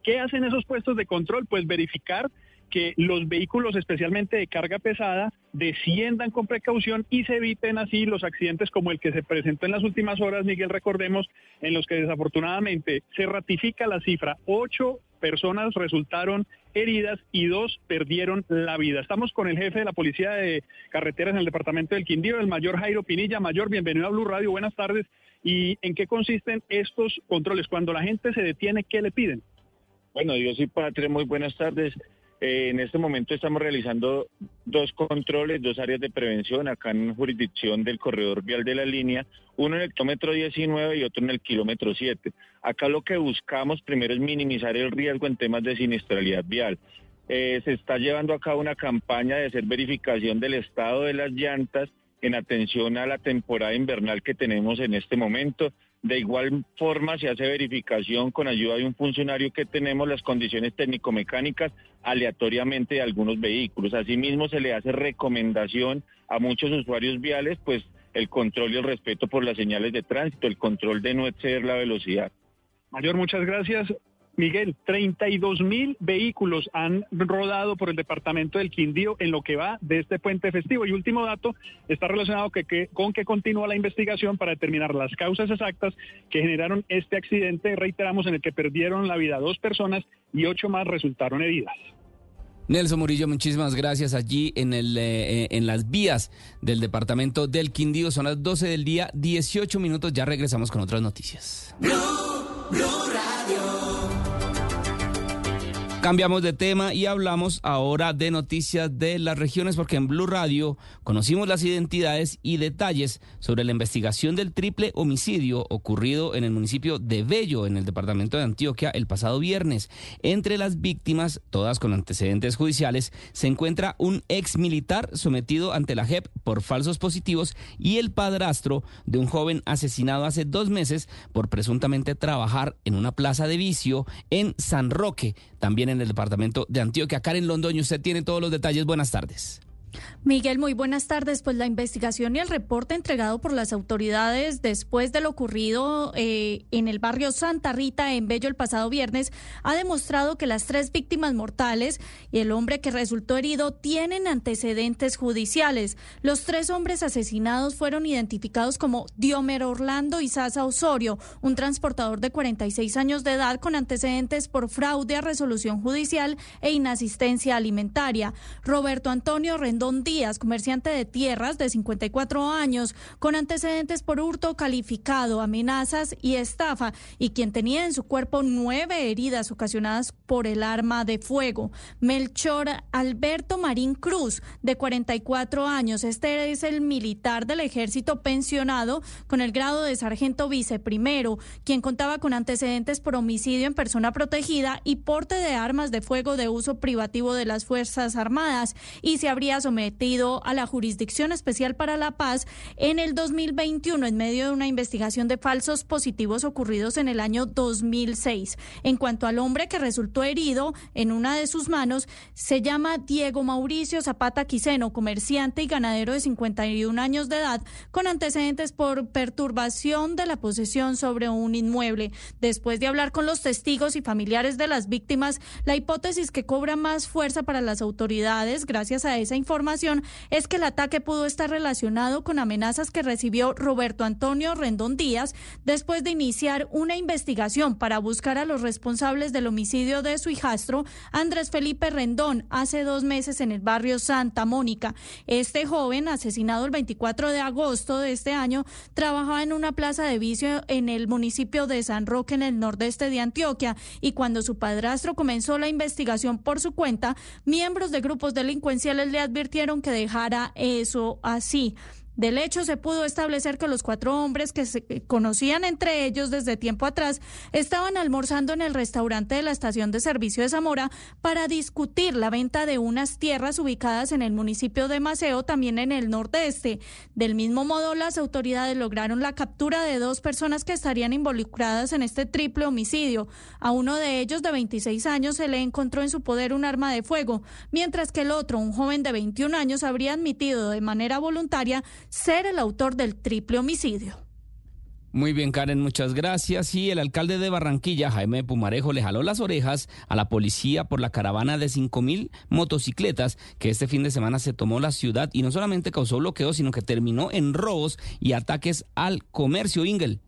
¿Qué hacen esos puestos de control? Pues verificar que los vehículos, especialmente de carga pesada, desciendan con precaución y se eviten así los accidentes como el que se presentó en las últimas horas, Miguel, recordemos, en los que desafortunadamente se ratifica la cifra, ocho personas resultaron heridas y dos perdieron la vida. Estamos con el jefe de la Policía de Carreteras en el departamento del Quindío, el mayor Jairo Pinilla. Mayor, bienvenido a Blue Radio, buenas tardes. ¿Y en qué consisten estos controles? Cuando la gente se detiene, ¿qué le piden? Bueno, yo soy Patria, muy buenas tardes. Eh, en este momento estamos realizando dos controles, dos áreas de prevención acá en jurisdicción del corredor vial de la línea, uno en el kilómetro 19 y otro en el kilómetro 7. Acá lo que buscamos primero es minimizar el riesgo en temas de siniestralidad vial. Eh, se está llevando a cabo una campaña de hacer verificación del estado de las llantas en atención a la temporada invernal que tenemos en este momento. De igual forma se hace verificación con ayuda de un funcionario que tenemos las condiciones técnico-mecánicas aleatoriamente de algunos vehículos. Asimismo se le hace recomendación a muchos usuarios viales, pues el control y el respeto por las señales de tránsito, el control de no exceder la velocidad. Mayor, muchas gracias. Miguel, 32 mil vehículos han rodado por el departamento del Quindío en lo que va de este puente festivo. Y último dato está relacionado con que continúa la investigación para determinar las causas exactas que generaron este accidente, reiteramos, en el que perdieron la vida dos personas y ocho más resultaron heridas. Nelson Murillo, muchísimas gracias. Allí en, el, eh, en las vías del departamento del Quindío son las 12 del día, 18 minutos. Ya regresamos con otras noticias. Cambiamos de tema y hablamos ahora de noticias de las regiones porque en Blue Radio conocimos las identidades y detalles sobre la investigación del triple homicidio ocurrido en el municipio de Bello, en el departamento de Antioquia, el pasado viernes. Entre las víctimas, todas con antecedentes judiciales, se encuentra un ex militar sometido ante la JEP por falsos positivos y el padrastro de un joven asesinado hace dos meses por presuntamente trabajar en una plaza de vicio en San Roque, también en el departamento de Antioquia. Karen Londoño, usted tiene todos los detalles. Buenas tardes. Miguel, muy buenas tardes. Pues la investigación y el reporte entregado por las autoridades después de lo ocurrido eh, en el barrio Santa Rita, en Bello, el pasado viernes, ha demostrado que las tres víctimas mortales y el hombre que resultó herido tienen antecedentes judiciales. Los tres hombres asesinados fueron identificados como Diomer Orlando y Sasa Osorio, un transportador de 46 años de edad con antecedentes por fraude a resolución judicial e inasistencia alimentaria. Roberto Antonio Rendón Díaz, comerciante de tierras de 54 años, con antecedentes por hurto calificado, amenazas y estafa, y quien tenía en su cuerpo nueve heridas ocasionadas por el arma de fuego. Melchor Alberto Marín Cruz, de 44 años. Este es el militar del ejército pensionado con el grado de sargento viceprimero, quien contaba con antecedentes por homicidio en persona protegida y porte de armas de fuego de uso privativo de las Fuerzas Armadas y se habría sometido sometido a la Jurisdicción Especial para la Paz en el 2021 en medio de una investigación de falsos positivos ocurridos en el año 2006. En cuanto al hombre que resultó herido en una de sus manos, se llama Diego Mauricio Zapata Quiseno, comerciante y ganadero de 51 años de edad, con antecedentes por perturbación de la posesión sobre un inmueble. Después de hablar con los testigos y familiares de las víctimas, la hipótesis que cobra más fuerza para las autoridades, gracias a esa información, es que el ataque pudo estar relacionado con amenazas que recibió Roberto Antonio Rendón Díaz después de iniciar una investigación para buscar a los responsables del homicidio de su hijastro, Andrés Felipe Rendón, hace dos meses en el barrio Santa Mónica. Este joven, asesinado el 24 de agosto de este año, trabajaba en una plaza de vicio en el municipio de San Roque, en el nordeste de Antioquia, y cuando su padrastro comenzó la investigación por su cuenta, miembros de grupos delincuenciales le advirtieron que dejara eso así. Del hecho, se pudo establecer que los cuatro hombres que se conocían entre ellos desde tiempo atrás estaban almorzando en el restaurante de la estación de servicio de Zamora para discutir la venta de unas tierras ubicadas en el municipio de Maceo, también en el nordeste. Del mismo modo, las autoridades lograron la captura de dos personas que estarían involucradas en este triple homicidio. A uno de ellos, de 26 años, se le encontró en su poder un arma de fuego, mientras que el otro, un joven de 21 años, habría admitido de manera voluntaria ser el autor del triple homicidio. Muy bien, Karen, muchas gracias. Y el alcalde de Barranquilla, Jaime Pumarejo, le jaló las orejas a la policía por la caravana de 5.000 motocicletas que este fin de semana se tomó la ciudad y no solamente causó bloqueos, sino que terminó en robos y ataques al comercio. Ingel.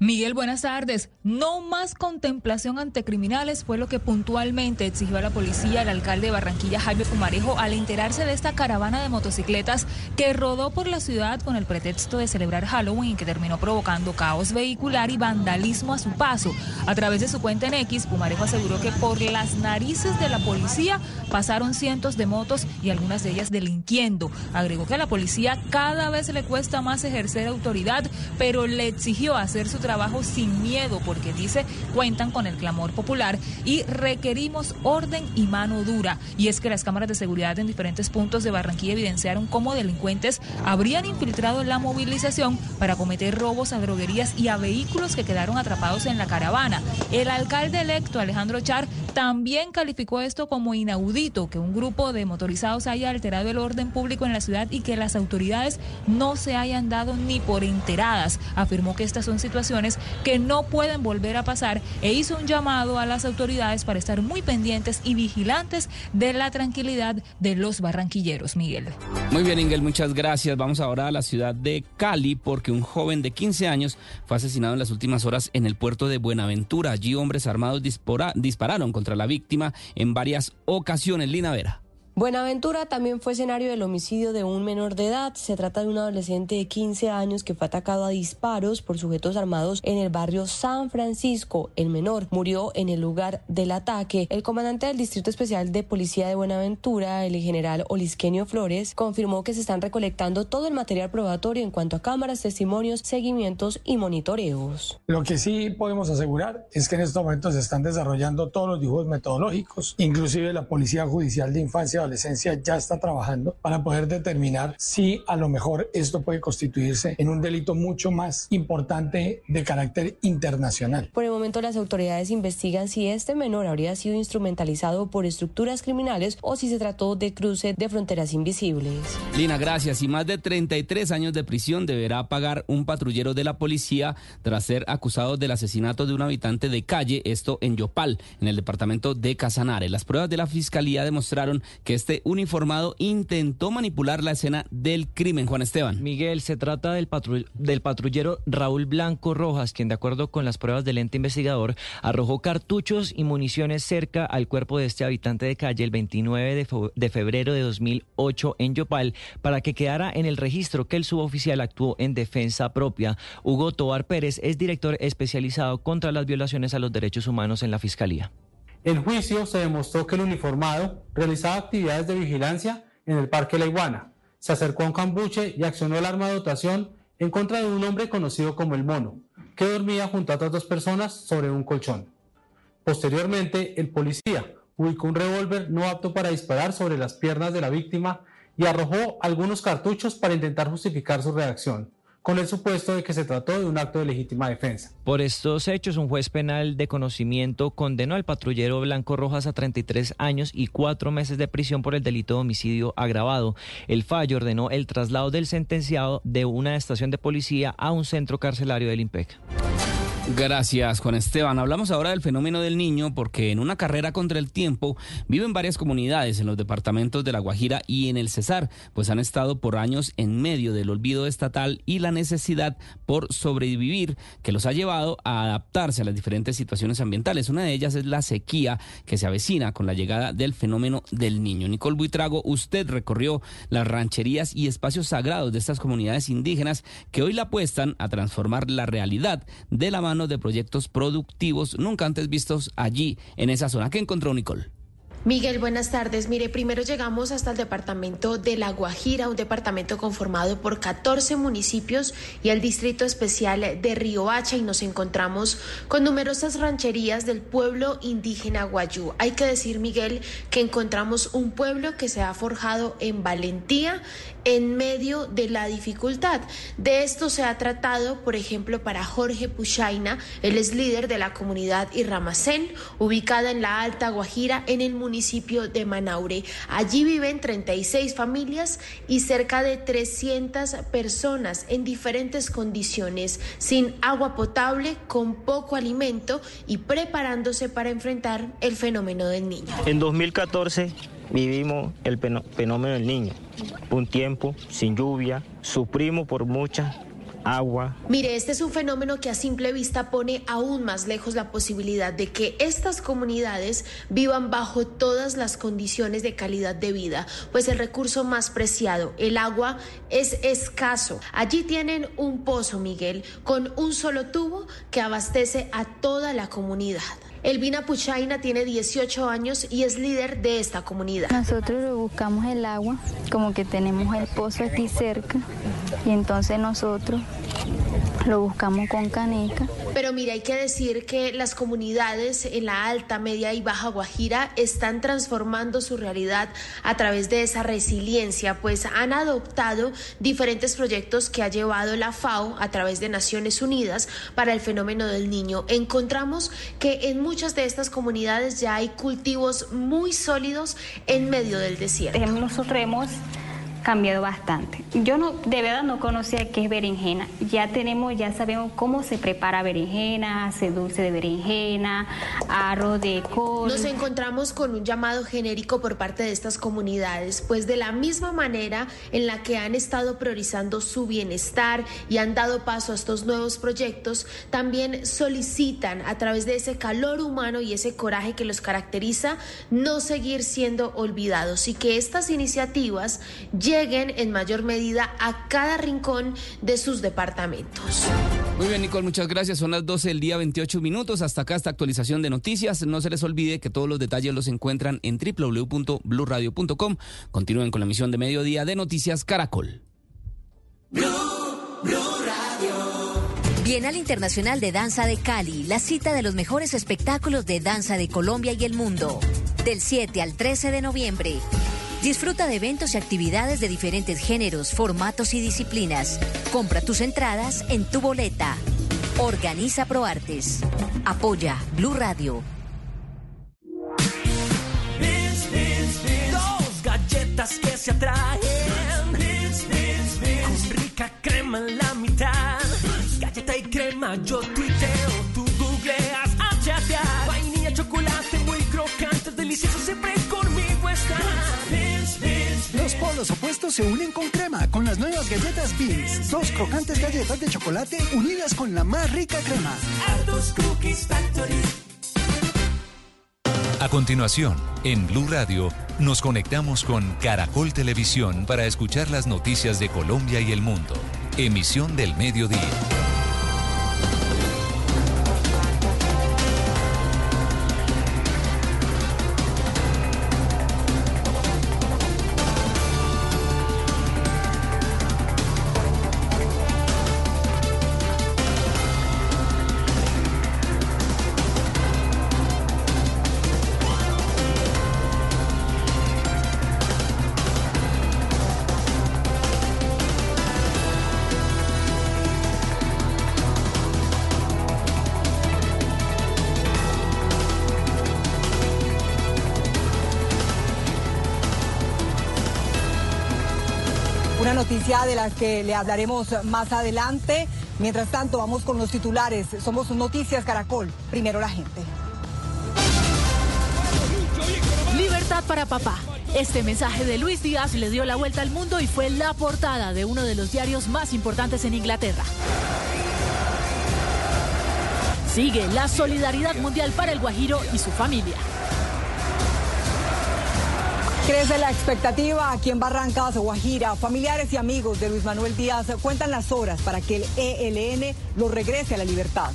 Miguel, buenas tardes. No más contemplación ante criminales fue lo que puntualmente exigió a la policía el alcalde de Barranquilla, Jaime Pumarejo, al enterarse de esta caravana de motocicletas que rodó por la ciudad con el pretexto de celebrar Halloween, que terminó provocando caos vehicular y vandalismo a su paso. A través de su cuenta en X, Pumarejo aseguró que por las narices de la policía pasaron cientos de motos y algunas de ellas delinquiendo. Agregó que a la policía cada vez le cuesta más ejercer autoridad, pero le exigió hacer su trabajo sin miedo porque dice cuentan con el clamor popular y requerimos orden y mano dura. Y es que las cámaras de seguridad en diferentes puntos de Barranquilla evidenciaron cómo delincuentes habrían infiltrado la movilización para cometer robos a droguerías y a vehículos que quedaron atrapados en la caravana. El alcalde electo Alejandro Char también calificó esto como inaudito, que un grupo de motorizados haya alterado el orden público en la ciudad y que las autoridades no se hayan dado ni por enteradas. Afirmó que estas son situaciones que no pueden volver a pasar e hizo un llamado a las autoridades para estar muy pendientes y vigilantes de la tranquilidad de los barranquilleros, Miguel. Muy bien, Ingel, muchas gracias. Vamos ahora a la ciudad de Cali porque un joven de 15 años fue asesinado en las últimas horas en el puerto de Buenaventura. Allí hombres armados dispararon contra la víctima en varias ocasiones. Lina Vera. Buenaventura también fue escenario del homicidio de un menor de edad. Se trata de un adolescente de 15 años que fue atacado a disparos por sujetos armados en el barrio San Francisco. El menor murió en el lugar del ataque. El comandante del Distrito Especial de Policía de Buenaventura, el general Olisquenio Flores, confirmó que se están recolectando todo el material probatorio en cuanto a cámaras, testimonios, seguimientos y monitoreos. Lo que sí podemos asegurar es que en estos momentos se están desarrollando todos los dibujos metodológicos, inclusive la Policía Judicial de Infancia Adolescencia ya está trabajando para poder determinar si a lo mejor esto puede constituirse en un delito mucho más importante de carácter internacional. Por el momento las autoridades investigan si este menor habría sido instrumentalizado por estructuras criminales o si se trató de cruce de fronteras invisibles. Lina, gracias. Y más de 33 años de prisión deberá pagar un patrullero de la policía tras ser acusado del asesinato de un habitante de calle, esto en Yopal, en el departamento de Casanare. Las pruebas de la fiscalía demostraron que este uniformado intentó manipular la escena del crimen, Juan Esteban. Miguel, se trata del, patrullero Raúl Blanco Rojas, quien de acuerdo con las pruebas del ente investigador arrojó cartuchos y municiones cerca al cuerpo de este habitante de calle el 29 de febrero de 2008 en Yopal para que quedara en el registro que el suboficial actuó en defensa propia. Hugo Tobar Pérez es director especializado contra las violaciones a los derechos humanos en la Fiscalía. En juicio se demostró que el uniformado realizaba actividades de vigilancia en el Parque La Iguana. Se acercó a un cambuche y accionó el arma de dotación en contra de un hombre conocido como el Mono, que dormía junto a otras dos personas sobre un colchón. Posteriormente, el policía ubicó un revólver no apto para disparar sobre las piernas de la víctima y arrojó algunos cartuchos para intentar justificar su reacción con el supuesto de que se trató de un acto de legítima defensa. Por estos hechos, un juez penal de conocimiento condenó al patrullero Blanco Rojas a 33 años y cuatro meses de prisión por el delito de homicidio agravado. El fallo ordenó el traslado del sentenciado de una estación de policía a un centro carcelario del IMPEC. Gracias, Juan Esteban. Hablamos ahora del fenómeno del niño porque en una carrera contra el tiempo viven varias comunidades en los departamentos de La Guajira y en el Cesar, pues han estado por años en medio del olvido estatal y la necesidad por sobrevivir que los ha llevado a adaptarse a las diferentes situaciones ambientales. Una de ellas es la sequía que se avecina con la llegada del fenómeno del niño. Nicole Buitrago, usted recorrió las rancherías y espacios sagrados de estas comunidades indígenas que hoy la apuestan a transformar la realidad de la mano de proyectos productivos nunca antes vistos allí, en esa zona. ¿Qué encontró Nicole? Miguel, buenas tardes. Mire, primero llegamos hasta el departamento de La Guajira, un departamento conformado por 14 municipios y el distrito especial de Río Hacha y nos encontramos con numerosas rancherías del pueblo indígena Guayú. Hay que decir, Miguel, que encontramos un pueblo que se ha forjado en valentía en medio de la dificultad. De esto se ha tratado, por ejemplo, para Jorge Puchaina, él es líder de la comunidad Irramacén, ubicada en la Alta Guajira, en el municipio de Manaure. Allí viven 36 familias y cerca de 300 personas en diferentes condiciones, sin agua potable, con poco alimento y preparándose para enfrentar el fenómeno del niño. En 2014 vivimos el fenómeno del niño, un tiempo sin lluvia, sufrimos por mucha Mire, este es un fenómeno que a simple vista pone aún más lejos la posibilidad de que estas comunidades vivan bajo todas las condiciones de calidad de vida, pues el recurso más preciado, el agua, es escaso. Allí tienen un pozo, Miguel, con un solo tubo que abastece a toda la comunidad. Elvina Puchaina tiene 18 años y es líder de esta comunidad. Nosotros buscamos el agua, como que tenemos el pozo aquí cerca, y entonces nosotros lo buscamos con caneca. Pero mira, hay que decir que las comunidades en la alta, media y baja Guajira están transformando su realidad a través de esa resiliencia, pues han adoptado diferentes proyectos que ha llevado la FAO a través de Naciones Unidas para el fenómeno del niño. Encontramos que en muchas de estas comunidades ya hay cultivos muy sólidos en medio del desierto. Nosotros hemos cambiado bastante. Yo no, de verdad no conocía qué es berenjena. Ya tenemos, ya sabemos cómo se prepara berenjena, hace dulce de berenjena, arroz de col. Nos encontramos con un llamado genérico por parte de estas comunidades, pues de la misma manera en la que han estado priorizando su bienestar y han dado paso a estos nuevos proyectos, también solicitan a través de ese calor humano y ese coraje que los caracteriza, no seguir siendo olvidados y que estas iniciativas lleguen en mayor medida a cada rincón de sus departamentos. Muy bien, Nicole, muchas gracias. Son las 12 del día, 28 minutos. Hasta acá esta actualización de noticias. No se les olvide que todos los detalles los encuentran en www.bluradio.com. Continúen con la emisión de mediodía de Noticias Caracol. Bienal Internacional de Danza de Cali, la cita de los mejores espectáculos de danza de Colombia y el mundo. Del 7 al 13 de noviembre. Disfruta de eventos y actividades de diferentes géneros, formatos y disciplinas. Compra tus entradas en tu boleta. Organiza ProArtes. Apoya Blue Radio. Dos galletas que se atraen. Con rica crema en la mitad. Galleta y crema, yo tuiteo, tú googleas chatear. Vainilla, chocolate, muy crocante, delicioso, siempre. Los polos opuestos se unen con crema con las nuevas galletas Beans. Dos crocantes galletas de chocolate unidas con la más rica crema. Cookies Factory. A continuación, en Blue Radio, nos conectamos con Caracol Televisión para escuchar las noticias de Colombia y el mundo. Emisión del mediodía. De la que le hablaremos más adelante. Mientras tanto, vamos con los titulares. Somos Noticias Caracol. Primero la gente. Libertad para papá. Este mensaje de Luis Díaz le dio la vuelta al mundo y fue la portada de uno de los diarios más importantes en Inglaterra. Sigue la solidaridad mundial para el Guajiro y su familia. Crece la expectativa aquí en Barrancas, Guajira. Familiares y amigos de Luis Manuel Díaz cuentan las horas para que el ELN lo regrese a la libertad.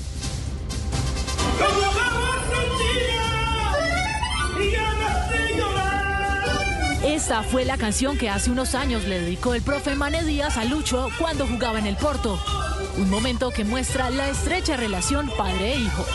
Esta fue la canción que hace unos años le dedicó el profe Mane Díaz a Lucho cuando jugaba en el Porto. Un momento que muestra la estrecha relación padre e hijo.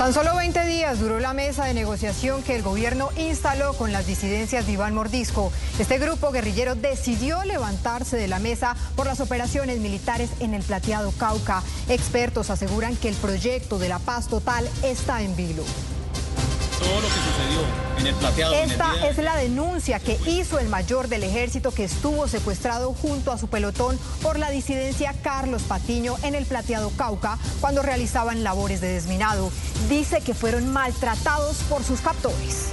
Tan solo 20 días duró la mesa de negociación que el gobierno instaló con las disidencias de Iván Mordisco. Este grupo guerrillero decidió levantarse de la mesa por las operaciones militares en el plateado Cauca. Expertos aseguran que el proyecto de la paz total está en vilo. Todo lo que sucedió en el plateado. Esta es la denuncia que hizo el mayor del ejército que estuvo secuestrado junto a su pelotón por la disidencia Carlos Patiño en el plateado Cauca cuando realizaban labores de desminado. Dice que fueron maltratados por sus captores.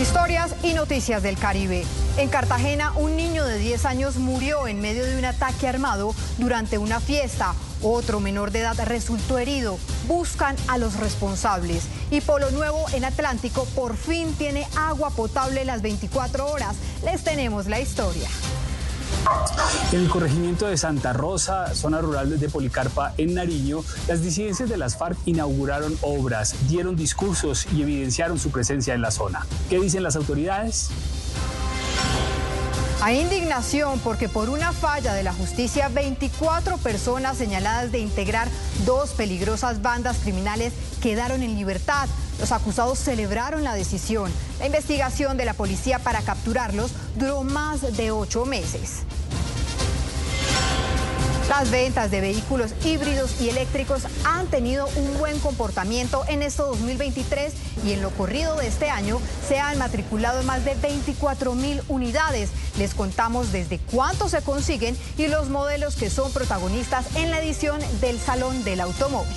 Historias y noticias del Caribe. En Cartagena, un niño de 10 años murió en medio de un ataque armado durante una fiesta. Otro menor de edad resultó herido. Buscan a los responsables. Y Polo Nuevo en Atlántico por fin tiene agua potable las 24 horas. Les tenemos la historia. En el corregimiento de Santa Rosa, zona rural de Policarpa, en Nariño, las disidencias de las FARC inauguraron obras, dieron discursos y evidenciaron su presencia en la zona. ¿Qué dicen las autoridades? Hay indignación porque por una falla de la justicia, 24 personas señaladas de integrar dos peligrosas bandas criminales quedaron en libertad. Los acusados celebraron la decisión. La investigación de la policía para capturarlos duró más de ocho meses. Las ventas de vehículos híbridos y eléctricos han tenido un buen comportamiento en este 2023 y en lo corrido de este año se han matriculado más de 24 mil unidades. Les contamos desde cuánto se consiguen y los modelos que son protagonistas en la edición del Salón del Automóvil.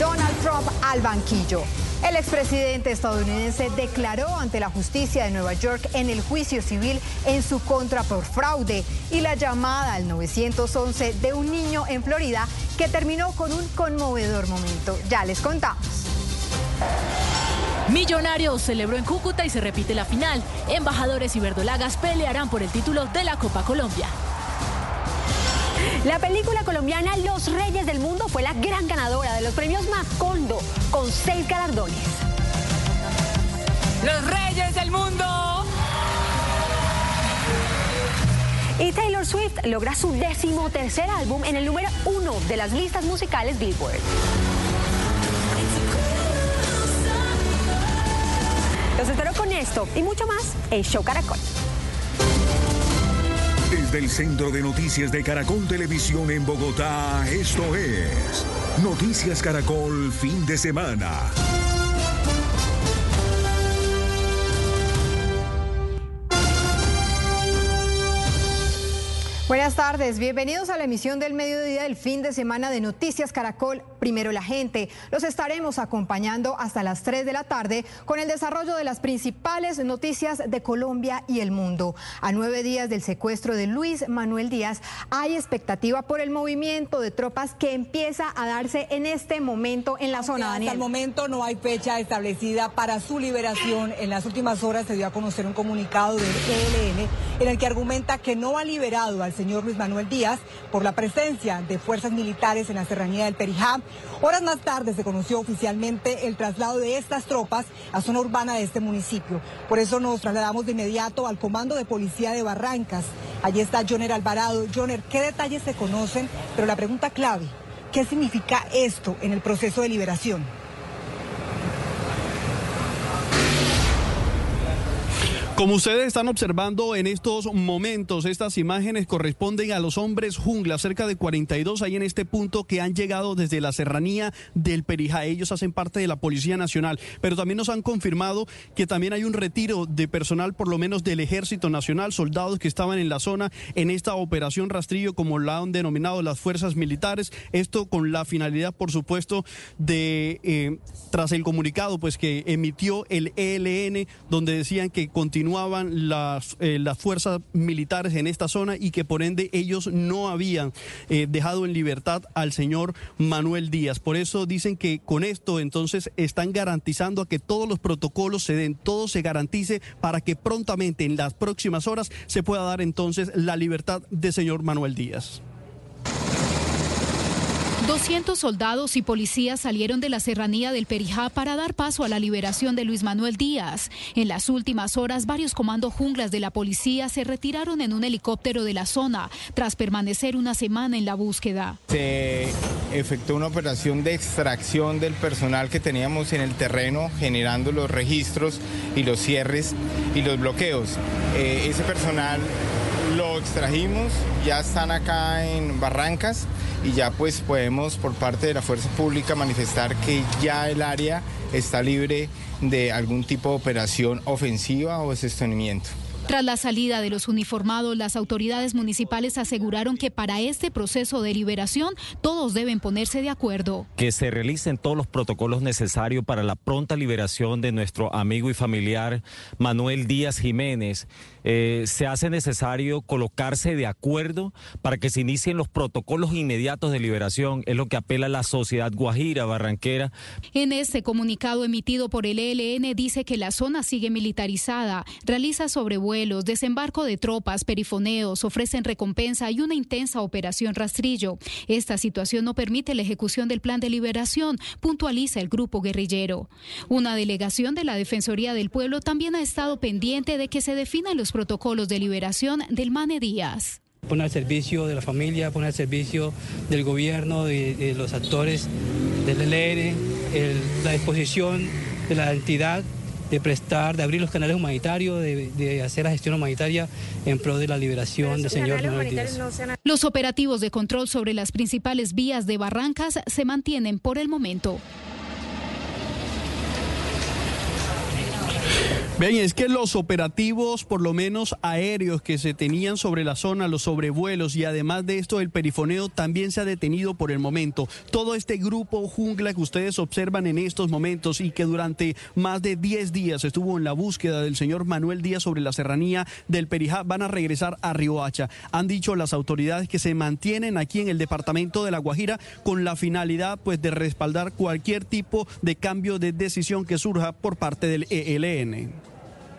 Donald Trump al banquillo. El expresidente estadounidense declaró ante la justicia de Nueva York en el juicio civil en su contra por fraude y la llamada al 911 de un niño en Florida que terminó con un conmovedor momento. Ya les contamos. Millonarios celebró en Cúcuta y se repite la final. Embajadores y verdolagas pelearán por el título de la Copa Colombia. La película colombiana Los Reyes del Mundo fue la gran ganadora de los premios Macondo con seis galardones. ¡Los Reyes del Mundo! Y Taylor Swift logra su décimo tercer álbum en el número uno de las listas musicales Billboard. Los espero con esto y mucho más en Show Caracol. Desde el Centro de Noticias de Caracol Televisión en Bogotá, esto es Noticias Caracol Fin de Semana. Buenas tardes, bienvenidos a la emisión del mediodía del fin de semana de Noticias Caracol, primero la gente. Los estaremos acompañando hasta las 3 de la tarde con el desarrollo de las principales noticias de Colombia y el mundo. A nueve días del secuestro de Luis Manuel Díaz, hay expectativa por el movimiento de tropas que empieza a darse en este momento en la zona, Hasta el momento no hay fecha establecida para su liberación. En las últimas horas se dio a conocer un comunicado del ELN en el que argumenta que no ha liberado al señor Luis Manuel Díaz por la presencia de fuerzas militares en la serranía del Perijá. Horas más tarde se conoció oficialmente el traslado de estas tropas a zona urbana de este municipio. Por eso nos trasladamos de inmediato al Comando de Policía de Barrancas. Allí está Joner Alvarado. Joner, ¿qué detalles se conocen? Pero la pregunta clave, ¿qué significa esto en el proceso de liberación? Como ustedes están observando en estos momentos, estas imágenes corresponden a los hombres jungla, cerca de 42 ahí en este punto que han llegado desde la serranía del Perijá. Ellos hacen parte de la Policía Nacional, pero también nos han confirmado que también hay un retiro de personal, por lo menos del Ejército Nacional, soldados que estaban en la zona en esta operación rastrillo, como la han denominado las fuerzas militares. Esto con la finalidad, por supuesto, de, eh, tras el comunicado pues que emitió el ELN, donde decían que continúan las, eh, las fuerzas militares en esta zona y que por ende ellos no habían eh, dejado en libertad al señor Manuel Díaz. Por eso dicen que con esto entonces están garantizando a que todos los protocolos se den, todo se garantice para que prontamente en las próximas horas se pueda dar entonces la libertad del señor Manuel Díaz. 200 soldados y policías salieron de la serranía del Perijá para dar paso a la liberación de Luis Manuel Díaz. En las últimas horas, varios comandos junglas de la policía se retiraron en un helicóptero de la zona tras permanecer una semana en la búsqueda. Se efectuó una operación de extracción del personal que teníamos en el terreno, generando los registros y los cierres y los bloqueos. Eh, ese personal lo extrajimos, ya están acá en Barrancas y ya pues podemos por parte de la fuerza pública manifestar que ya el área está libre de algún tipo de operación ofensiva o de sostenimiento. Tras la salida de los uniformados, las autoridades municipales aseguraron que para este proceso de liberación todos deben ponerse de acuerdo. Que se realicen todos los protocolos necesarios para la pronta liberación de nuestro amigo y familiar Manuel Díaz Jiménez. Eh, se hace necesario colocarse de acuerdo para que se inicien los protocolos inmediatos de liberación. Es lo que apela la sociedad guajira, barranquera. En este comunicado emitido por el ELN dice que la zona sigue militarizada, realiza sobrevuelos desembarco de tropas, perifoneos, ofrecen recompensa y una intensa operación rastrillo. Esta situación no permite la ejecución del plan de liberación, puntualiza el grupo guerrillero. Una delegación de la Defensoría del Pueblo también ha estado pendiente de que se definan los protocolos de liberación del Mane Díaz pone al servicio de la familia, pone al servicio del gobierno, de, los actores del ELN, la disposición de la entidad de prestar, de abrir los canales humanitarios, de, de hacer la gestión humanitaria en pro de la liberación del señor Manuel Díaz. Los operativos de control sobre las principales vías de Barrancas se mantienen por el momento. Bien, es que los operativos, por lo menos aéreos que se tenían sobre la zona, los sobrevuelos y además de esto el perifoneo también se ha detenido por el momento. Todo este grupo jungla que ustedes observan en estos momentos y que durante más de 10 días estuvo en la búsqueda del señor Manuel Díaz sobre la serranía del Perijá van a regresar a Riohacha. Han dicho las autoridades que se mantienen aquí en el departamento de La Guajira con la finalidad pues de respaldar cualquier tipo de cambio de decisión que surja por parte del ELN.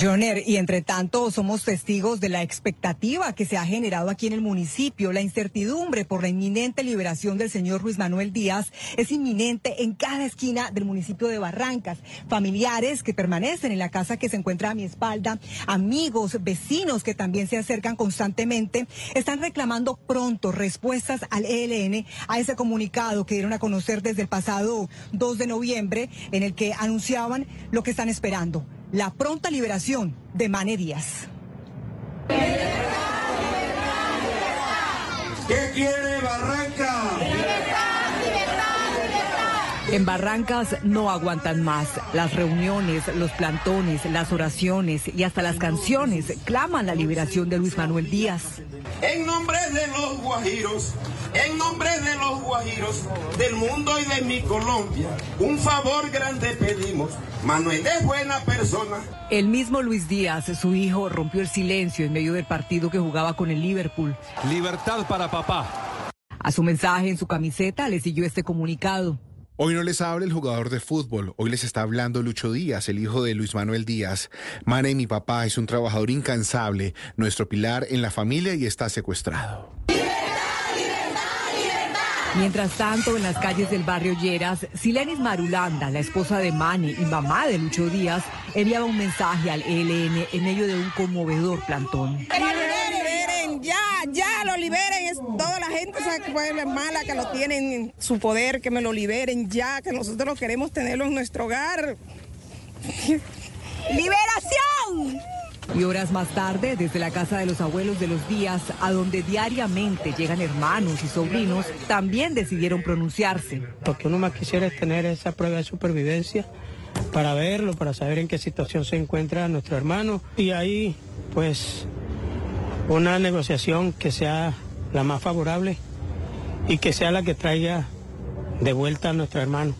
Joner, y entre tanto somos testigos de la expectativa que se ha generado aquí en el municipio. La incertidumbre por la inminente liberación del señor Luis Manuel Díaz es inminente en cada esquina del municipio de Barrancas. Familiares que permanecen en la casa que se encuentra a mi espalda, amigos, vecinos que también se acercan constantemente, están reclamando pronto respuestas al ELN a ese comunicado que dieron a conocer desde el pasado 2 de noviembre en el que anunciaban lo que están esperando la pronta liberación de Mane Díaz. ¿Qué quiere Barranca? En Barrancas no aguantan más. Las reuniones, los plantones, las oraciones y hasta las canciones claman la liberación de Luis Manuel Díaz. En nombre de los guajiros, en nombre de los guajiros, del mundo y de mi Colombia, un favor grande pedimos. Manuel es buena persona. El mismo Luis Díaz, su hijo, rompió el silencio en medio del partido que jugaba con el Liverpool. Libertad para papá. A su mensaje en su camiseta le siguió este comunicado. Hoy no les habla el jugador de fútbol, hoy les está hablando Lucho Díaz, el hijo de Luis Manuel Díaz. Mane, mi papá, es un trabajador incansable, nuestro pilar en la familia y está secuestrado. Mientras tanto, en las calles del barrio Lleras, Silenis Marulanda, la esposa de Mane y mamá de Lucho Díaz, enviaba un mensaje al ELN en medio de un conmovedor plantón. ya, ya lo liberen, es toda la gente esa puebla mala que lo tienen en su poder, que me lo liberen ya, que nosotros queremos tenerlo en nuestro hogar. *laughs* ¡Liberación! Y horas más tarde, desde la casa de los abuelos de los días, a donde diariamente llegan hermanos y sobrinos, también decidieron pronunciarse. Lo que uno más quisiera es tener esa prueba de supervivencia para verlo, para saber en qué situación se encuentra nuestro hermano. Y ahí, pues, una negociación que sea la más favorable y que sea la que traiga de vuelta a nuestro hermano.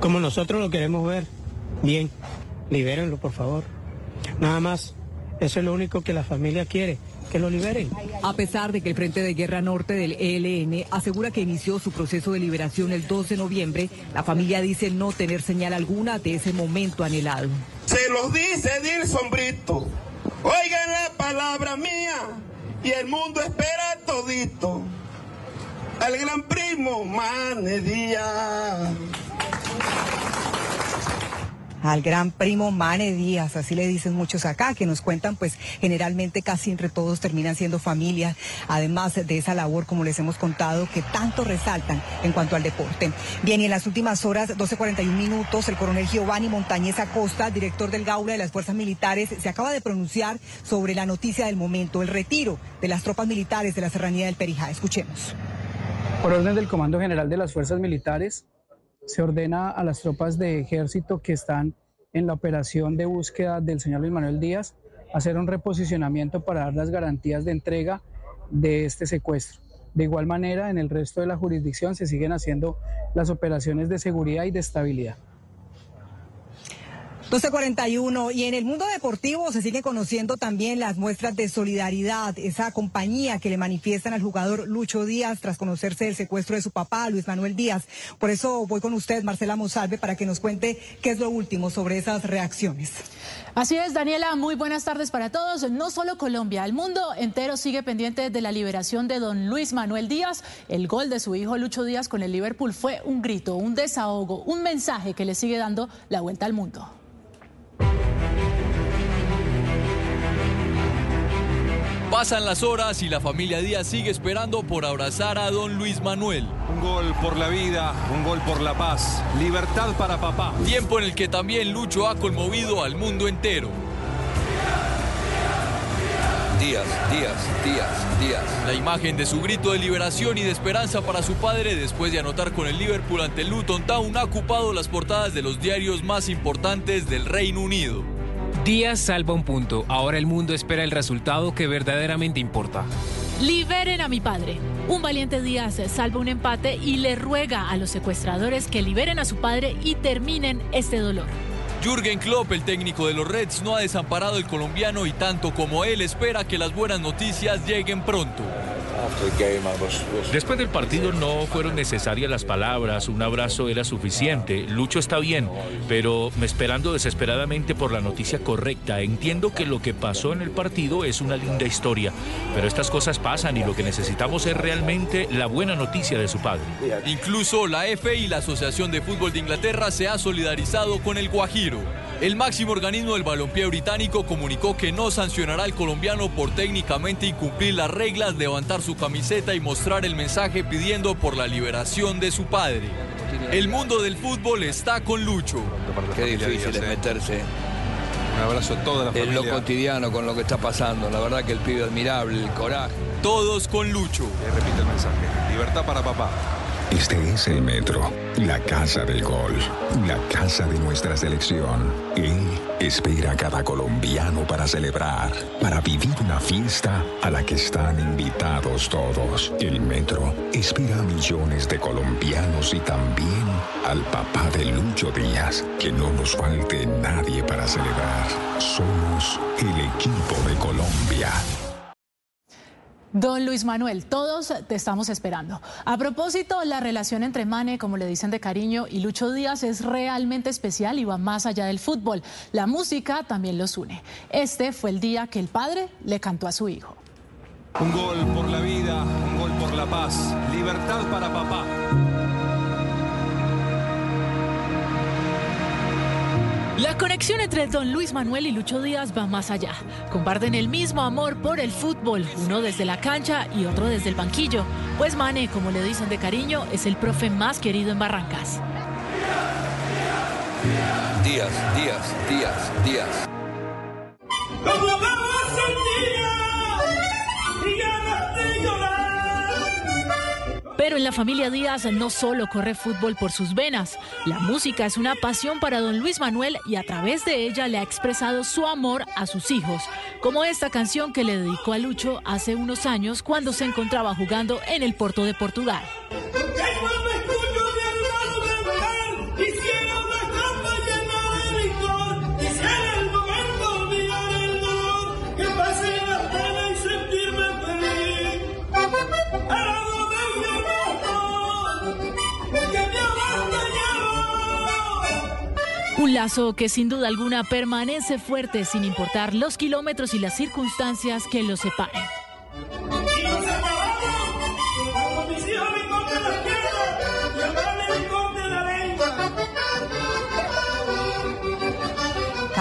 Como nosotros lo queremos ver, bien, libérenlo, por favor. Nada más, eso es lo único que la familia quiere, que lo liberen. A pesar de que el Frente de Guerra Norte del ELN asegura que inició su proceso de liberación el 2 de noviembre, la familia dice no tener señal alguna de ese momento anhelado. Se los dice Dilson Brito. Oigan la palabra mía y el mundo espera todito. Al gran primo Mane Díaz al gran primo Mane Díaz, así le dicen muchos acá, que nos cuentan, pues generalmente casi entre todos terminan siendo familia, además de esa labor, como les hemos contado, que tanto resaltan en cuanto al deporte. Bien, y en las últimas horas, 12.41 minutos, el coronel Giovanni Montañez Acosta, director del Gaula de las Fuerzas Militares, se acaba de pronunciar sobre la noticia del momento, el retiro de las tropas militares de la Serranía del Perijá. Escuchemos. Por orden del Comando General de las Fuerzas Militares, se ordena a las tropas de ejército que están en la operación de búsqueda del señor Luis Manuel Díaz hacer un reposicionamiento para dar las garantías de entrega de este secuestro. De igual manera, en el resto de la jurisdicción se siguen haciendo las operaciones de seguridad y de estabilidad. 1241. Y en el mundo deportivo se siguen conociendo también las muestras de solidaridad, esa compañía que le manifiestan al jugador Lucho Díaz tras conocerse el secuestro de su papá, Luis Manuel Díaz. Por eso voy con usted, Marcela Monsalve, para que nos cuente qué es lo último sobre esas reacciones. Así es, Daniela, muy buenas tardes para todos. No solo Colombia, el mundo entero sigue pendiente de la liberación de don Luis Manuel Díaz. El gol de su hijo Lucho Díaz con el Liverpool fue un grito, un desahogo, un mensaje que le sigue dando la vuelta al mundo. Pasan las horas y la familia Díaz sigue esperando por abrazar a don Luis Manuel. Un gol por la vida, un gol por la paz. Libertad para papá. Tiempo en el que también Lucho ha conmovido al mundo entero. Díaz, Díaz, Díaz, Díaz. La imagen de su grito de liberación y de esperanza para su padre después de anotar con el Liverpool ante el Luton Town ha ocupado las portadas de los diarios más importantes del Reino Unido. Díaz salva un punto. Ahora el mundo espera el resultado que verdaderamente importa. Liberen a mi padre. Un valiente Díaz salva un empate y le ruega a los secuestradores que liberen a su padre y terminen este dolor. Jürgen Klopp, el técnico de los Reds, no ha desamparado al colombiano y tanto como él espera que las buenas noticias lleguen pronto. Después del partido no fueron necesarias las palabras, un abrazo era suficiente. Lucho está bien, pero me esperando desesperadamente por la noticia correcta. Entiendo que lo que pasó en el partido es una linda historia, pero estas cosas pasan y lo que necesitamos es realmente la buena noticia de su padre. Incluso la EFE y la Asociación de Fútbol de Inglaterra se ha solidarizado con el Guajiro. El máximo organismo del balompié británico comunicó que no sancionará al colombiano por técnicamente incumplir las reglas, levantar su camiseta y mostrar el mensaje pidiendo por la liberación de su padre. El mundo del fútbol está con Lucho. Qué difícil es meterse. Un abrazo a toda la En familia. lo cotidiano con lo que está pasando. La verdad que el pibe admirable, el coraje. Todos con Lucho. repite el mensaje. Libertad para papá. Este es el Metro, la casa del gol, la casa de nuestra selección. Él espera a cada colombiano para celebrar, para vivir una fiesta a la que están invitados todos. El Metro espera a millones de colombianos y también al papá de Lucho Díaz. Que no nos falte nadie para celebrar. Somos el equipo de Colombia. Don Luis Manuel, todos te estamos esperando. A propósito, la relación entre Mane, como le dicen de cariño, y Lucho Díaz es realmente especial y va más allá del fútbol. La música también los une. Este fue el día que el padre le cantó a su hijo. Un gol por la vida, un gol por la paz. Libertad para papá. La conexión entre don Luis Manuel y Lucho Díaz va más allá. Comparten el mismo amor por el fútbol, uno desde la cancha y otro desde el banquillo. Pues Mane, como le dicen de cariño, es el profe más querido en Barrancas. Díaz, Díaz, Díaz, Díaz. Pero en la familia Díaz no solo corre fútbol por sus venas, la música es una pasión para don Luis Manuel y a través de ella le ha expresado su amor a sus hijos, como esta canción que le dedicó a Lucho hace unos años cuando se encontraba jugando en el Porto de Portugal. Un lazo que sin duda alguna permanece fuerte sin importar los kilómetros y las circunstancias que lo separen.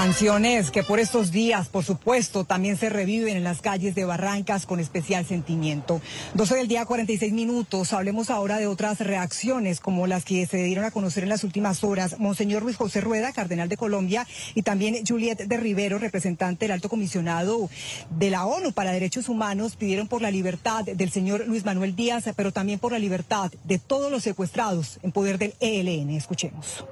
Canciones que por estos días, por supuesto, también se reviven en las calles de Barrancas con especial sentimiento. 12 del día, 46 minutos. Hablemos ahora de otras reacciones, como las que se dieron a conocer en las últimas horas. Monseñor Luis José Rueda, cardenal de Colombia, y también Juliet de Rivero, representante del alto comisionado de la ONU para Derechos Humanos, pidieron por la libertad del señor Luis Manuel Díaz, pero también por la libertad de todos los secuestrados en poder del ELN. Escuchemos.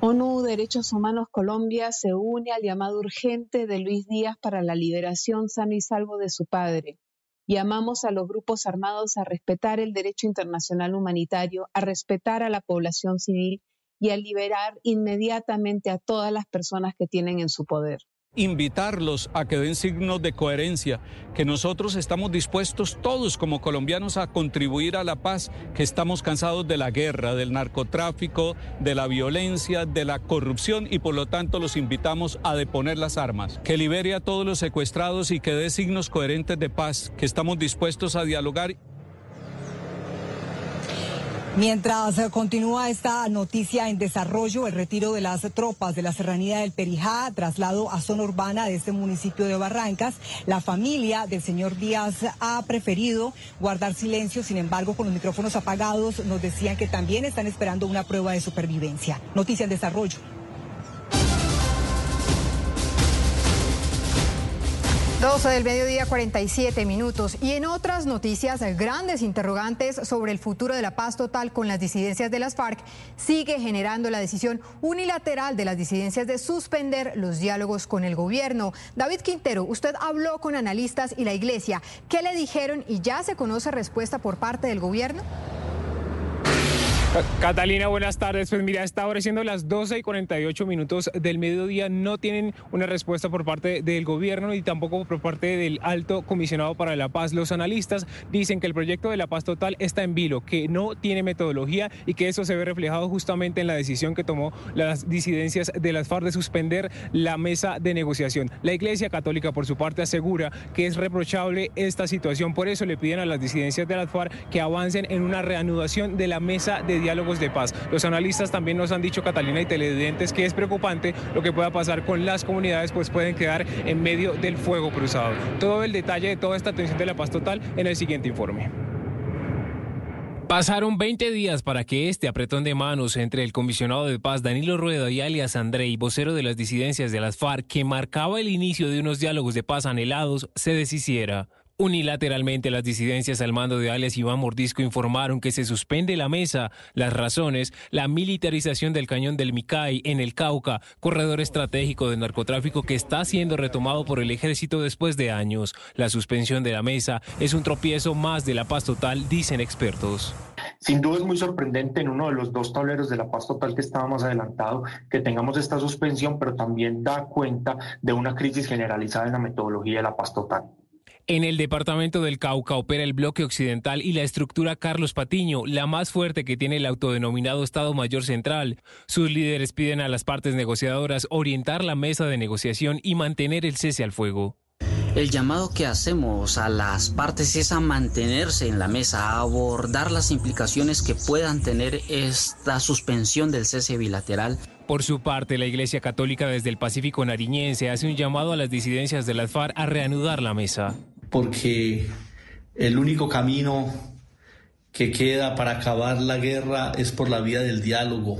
ONU Derechos Humanos Colombia se une al llamado urgente de Luis Díaz para la liberación sano y salvo de su padre. Llamamos a los grupos armados a respetar el derecho internacional humanitario, a respetar a la población civil y a liberar inmediatamente a todas las personas que tienen en su poder invitarlos a que den signos de coherencia, que nosotros estamos dispuestos todos como colombianos a contribuir a la paz, que estamos cansados de la guerra, del narcotráfico, de la violencia, de la corrupción y por lo tanto los invitamos a deponer las armas, que libere a todos los secuestrados y que dé signos coherentes de paz, que estamos dispuestos a dialogar Mientras eh, continúa esta noticia en desarrollo, el retiro de las tropas de la serranía del Perijá, traslado a zona urbana de este municipio de Barrancas, la familia del señor Díaz ha preferido guardar silencio, sin embargo, con los micrófonos apagados nos decían que también están esperando una prueba de supervivencia. Noticia en desarrollo. 12 del mediodía, 47 minutos. Y en otras noticias, grandes interrogantes sobre el futuro de la paz total con las disidencias de las FARC sigue generando la decisión unilateral de las disidencias de suspender los diálogos con el gobierno. David Quintero, usted habló con analistas y la iglesia. ¿Qué le dijeron y ya se conoce respuesta por parte del gobierno? Catalina, buenas tardes. Pues mira, está ahora siendo las 12 y 48 minutos del mediodía. No tienen una respuesta por parte del gobierno y tampoco por parte del alto comisionado para la paz. Los analistas dicen que el proyecto de la paz total está en vilo, que no tiene metodología y que eso se ve reflejado justamente en la decisión que tomó las disidencias de las FARC de suspender la mesa de negociación. La Iglesia Católica, por su parte, asegura que es reprochable esta situación. Por eso le piden a las disidencias de las FARC que avancen en una reanudación de la mesa de diálogos de paz. Los analistas también nos han dicho, Catalina y televidentes, que es preocupante lo que pueda pasar con las comunidades, pues pueden quedar en medio del fuego cruzado. Todo el detalle de toda esta tensión de la paz total en el siguiente informe. Pasaron 20 días para que este apretón de manos entre el comisionado de paz Danilo Rueda y alias Andrei, vocero de las disidencias de las FARC, que marcaba el inicio de unos diálogos de paz anhelados, se deshiciera. Unilateralmente, las disidencias al mando de alias Iván Mordisco informaron que se suspende la mesa. Las razones, la militarización del cañón del Micay en el Cauca, corredor estratégico de narcotráfico que está siendo retomado por el ejército después de años. La suspensión de la mesa es un tropiezo más de la paz total, dicen expertos. Sin duda es muy sorprendente en uno de los dos tableros de la paz total que estaba más adelantado que tengamos esta suspensión, pero también da cuenta de una crisis generalizada en la metodología de la paz total. En el departamento del Cauca opera el bloque occidental y la estructura Carlos Patiño, la más fuerte que tiene el autodenominado Estado Mayor Central. Sus líderes piden a las partes negociadoras orientar la mesa de negociación y mantener el cese al fuego. El llamado que hacemos a las partes es a mantenerse en la mesa, a abordar las implicaciones que puedan tener esta suspensión del cese bilateral. Por su parte, la Iglesia Católica desde el Pacífico Nariñense hace un llamado a las disidencias de las FARC a reanudar la mesa porque el único camino que queda para acabar la guerra es por la vía del diálogo.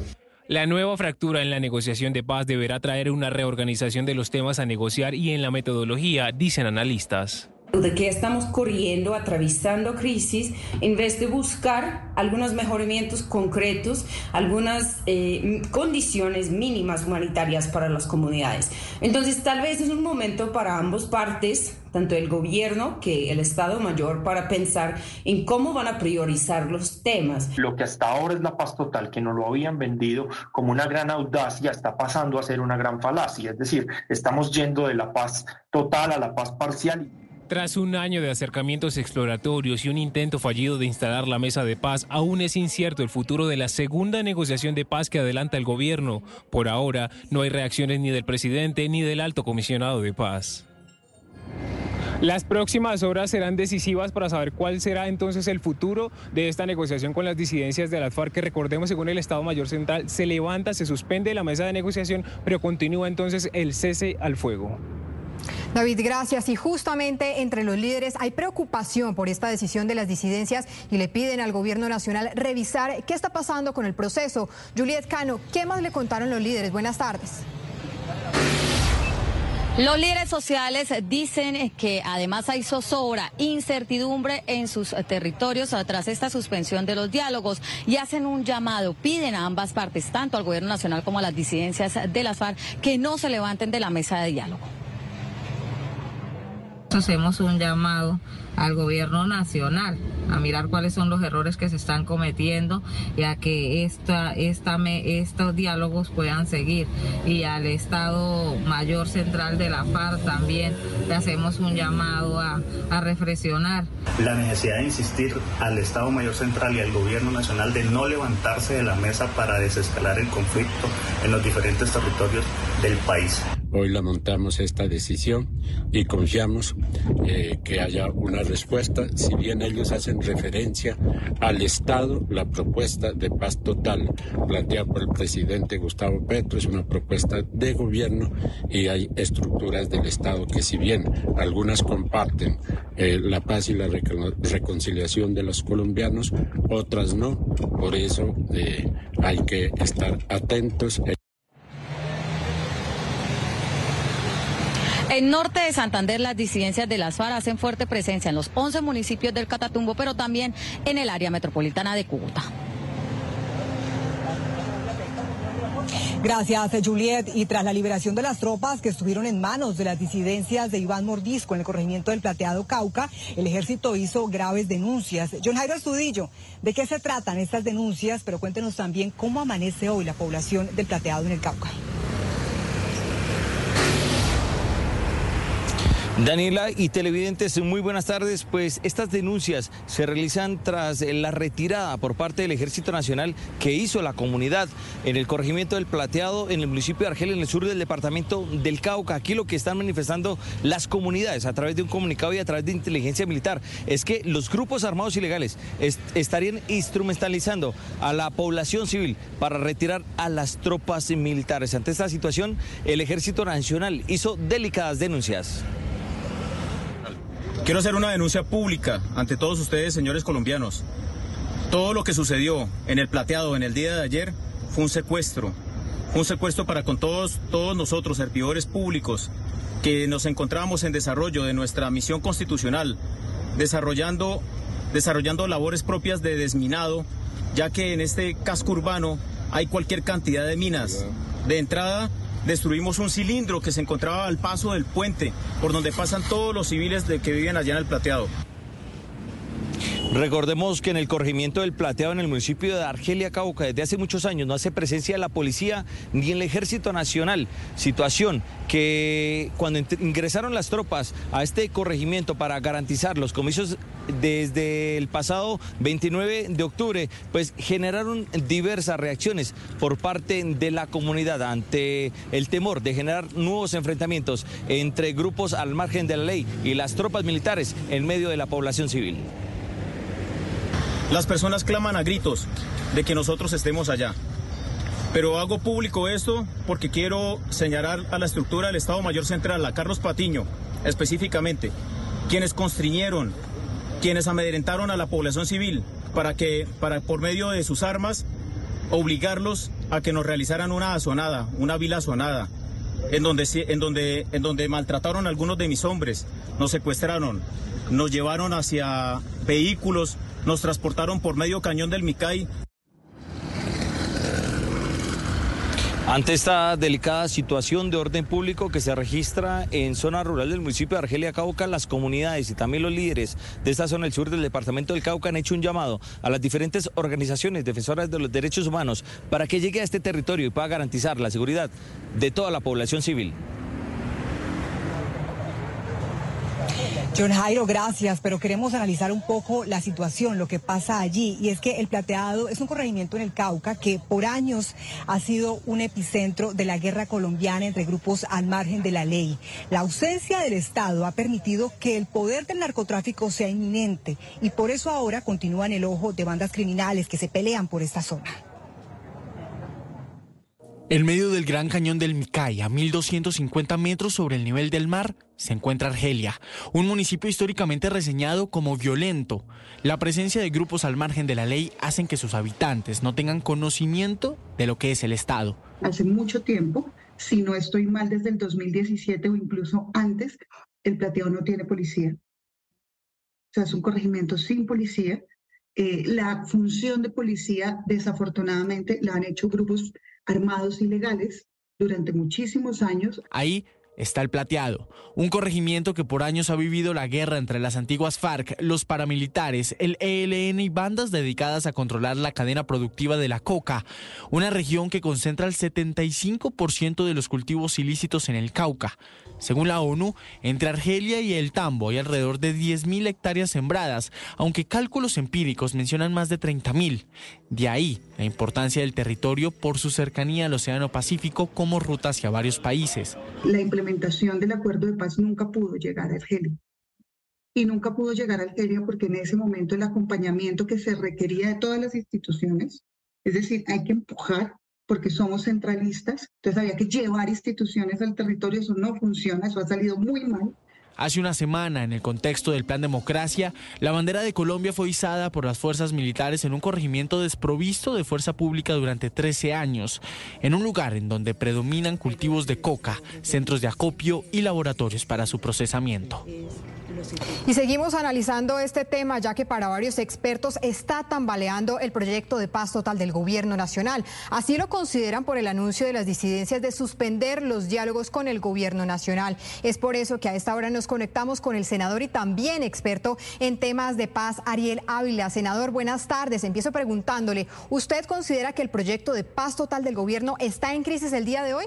La nueva fractura en la negociación de paz deberá traer una reorganización de los temas a negociar y en la metodología, dicen analistas de que estamos corriendo, atravesando crisis, en vez de buscar algunos mejoramientos concretos, algunas eh, condiciones mínimas humanitarias para las comunidades. Entonces, tal vez es un momento para ambas partes, tanto el gobierno que el Estado Mayor, para pensar en cómo van a priorizar los temas. Lo que hasta ahora es la paz total, que nos lo habían vendido como una gran audacia, está pasando a ser una gran falacia. Es decir, estamos yendo de la paz total a la paz parcial. Tras un año de acercamientos exploratorios y un intento fallido de instalar la mesa de paz, aún es incierto el futuro de la segunda negociación de paz que adelanta el gobierno. Por ahora, no hay reacciones ni del presidente ni del alto comisionado de paz. Las próximas horas serán decisivas para saber cuál será entonces el futuro de esta negociación con las disidencias de la FARC, que recordemos, según el Estado Mayor Central, se levanta, se suspende la mesa de negociación, pero continúa entonces el cese al fuego. David, gracias. Y justamente entre los líderes hay preocupación por esta decisión de las disidencias y le piden al gobierno nacional revisar qué está pasando con el proceso. Juliet Cano, ¿qué más le contaron los líderes? Buenas tardes. Los líderes sociales dicen que además hay zozobra, incertidumbre en sus territorios tras esta suspensión de los diálogos y hacen un llamado, piden a ambas partes, tanto al gobierno nacional como a las disidencias de las FARC, que no se levanten de la mesa de diálogo. Hacemos un llamado al gobierno nacional a mirar cuáles son los errores que se están cometiendo y a que esta, estos diálogos puedan seguir. Y al Estado Mayor Central de la FARC también le hacemos un llamado a, a reflexionar. La necesidad de insistir al Estado Mayor Central y al gobierno nacional de no levantarse de la mesa para desescalar el conflicto en los diferentes territorios del país. Hoy lamentamos esta decisión y confiamos eh, que haya una respuesta, si bien ellos hacen referencia al Estado, la propuesta de paz total planteada por el presidente Gustavo Petro es una propuesta de gobierno y hay estructuras del Estado que si bien algunas comparten eh, la paz y la reconciliación de los colombianos, otras no. Por eso eh, hay que estar atentos. En norte de Santander, las disidencias de las FARC hacen fuerte presencia en los 11 municipios del Catatumbo, pero también en el área metropolitana de Cúcuta. Gracias, Juliet. Y tras la liberación de las tropas que estuvieron en manos de las disidencias de Iván Mordisco en el corregimiento del Plateado Cauca, el ejército hizo graves denuncias. John Jairo Estudillo, ¿de qué se tratan estas denuncias? Pero cuéntenos también cómo amanece hoy la población del Plateado en el Cauca. Daniela y televidentes, muy buenas tardes. Pues estas denuncias se realizan tras la retirada por parte del Ejército Nacional que hizo la comunidad en el corregimiento del Plateado, en el municipio de Argel, en el sur del departamento del Cauca. Aquí lo que están manifestando las comunidades a través de un comunicado y a través de inteligencia militar es que los grupos armados ilegales estarían instrumentalizando a la población civil para retirar a las tropas militares. Ante esta situación, el Ejército Nacional hizo delicadas denuncias. Quiero hacer una denuncia pública ante todos ustedes, señores colombianos. Todo lo que sucedió en el plateado en el día de ayer fue un secuestro. un secuestro para con todos, todos nosotros, servidores públicos, que nos encontramos en desarrollo de nuestra misión constitucional, desarrollando, desarrollando labores propias de desminado, ya que en este casco urbano hay cualquier cantidad de minas. De entrada, destruimos un cilindro que se encontraba al paso del puente por donde pasan todos los civiles de que viven allá en el plateado. Recordemos que en el corregimiento del Plateado, en el municipio de Argelia, Cauca, desde hace muchos años no hace presencia la policía ni el Ejército Nacional. Situación que cuando ingresaron las tropas a este corregimiento para garantizar los comicios desde el pasado 29 de octubre, pues generaron diversas reacciones por parte de la comunidad ante el temor de generar nuevos enfrentamientos entre grupos al margen de la ley y las tropas militares en medio de la población civil. Las personas claman a gritos de que nosotros estemos allá. Pero hago público esto porque quiero señalar a la estructura del Estado Mayor Central, a Carlos Patiño específicamente, quienes constriñeron, quienes amedrentaron a la población civil para que, para, por medio de sus armas, obligarlos a que nos realizaran una azonada, una vila azonada, en donde, en, donde, en donde maltrataron a algunos de mis hombres, nos secuestraron, nos llevaron hacia vehículos nos transportaron por medio cañón del Micay. Ante esta delicada situación de orden público que se registra en zona rural del municipio de Argelia Cauca, las comunidades y también los líderes de esta zona del sur del departamento del Cauca han hecho un llamado a las diferentes organizaciones defensoras de los derechos humanos para que llegue a este territorio y pueda garantizar la seguridad de toda la población civil. John Jairo, gracias, pero queremos analizar un poco la situación, lo que pasa allí. Y es que el Plateado es un corregimiento en el Cauca que por años ha sido un epicentro de la guerra colombiana entre grupos al margen de la ley. La ausencia del Estado ha permitido que el poder del narcotráfico sea inminente y por eso ahora continúa en el ojo de bandas criminales que se pelean por esta zona. En medio del Gran Cañón del Micay, a 1250 metros sobre el nivel del mar, se encuentra Argelia, un municipio históricamente reseñado como violento. La presencia de grupos al margen de la ley hacen que sus habitantes no tengan conocimiento de lo que es el Estado. Hace mucho tiempo, si no estoy mal desde el 2017 o incluso antes, el Plateado no tiene policía. O sea, es un corregimiento sin policía. Eh, la función de policía, desafortunadamente, la han hecho grupos armados ilegales durante muchísimos años. Ahí está el plateado, un corregimiento que por años ha vivido la guerra entre las antiguas FARC, los paramilitares, el ELN y bandas dedicadas a controlar la cadena productiva de la coca, una región que concentra el 75% de los cultivos ilícitos en el Cauca. Según la ONU, entre Argelia y el Tambo hay alrededor de 10.000 hectáreas sembradas, aunque cálculos empíricos mencionan más de 30.000. De ahí la importancia del territorio por su cercanía al Océano Pacífico como ruta hacia varios países. La implementación del acuerdo de paz nunca pudo llegar a Argelia. Y nunca pudo llegar a Argelia porque en ese momento el acompañamiento que se requería de todas las instituciones, es decir, hay que empujar porque somos centralistas, entonces había que llevar instituciones al territorio, eso no funciona, eso ha salido muy mal. Hace una semana, en el contexto del Plan Democracia, la bandera de Colombia fue izada por las fuerzas militares en un corregimiento desprovisto de fuerza pública durante 13 años, en un lugar en donde predominan cultivos de coca, centros de acopio y laboratorios para su procesamiento. Y seguimos analizando este tema ya que para varios expertos está tambaleando el proyecto de paz total del gobierno nacional. Así lo consideran por el anuncio de las disidencias de suspender los diálogos con el gobierno nacional. Es por eso que a esta hora nos conectamos con el senador y también experto en temas de paz, Ariel Ávila. Senador, buenas tardes. Empiezo preguntándole, ¿usted considera que el proyecto de paz total del gobierno está en crisis el día de hoy?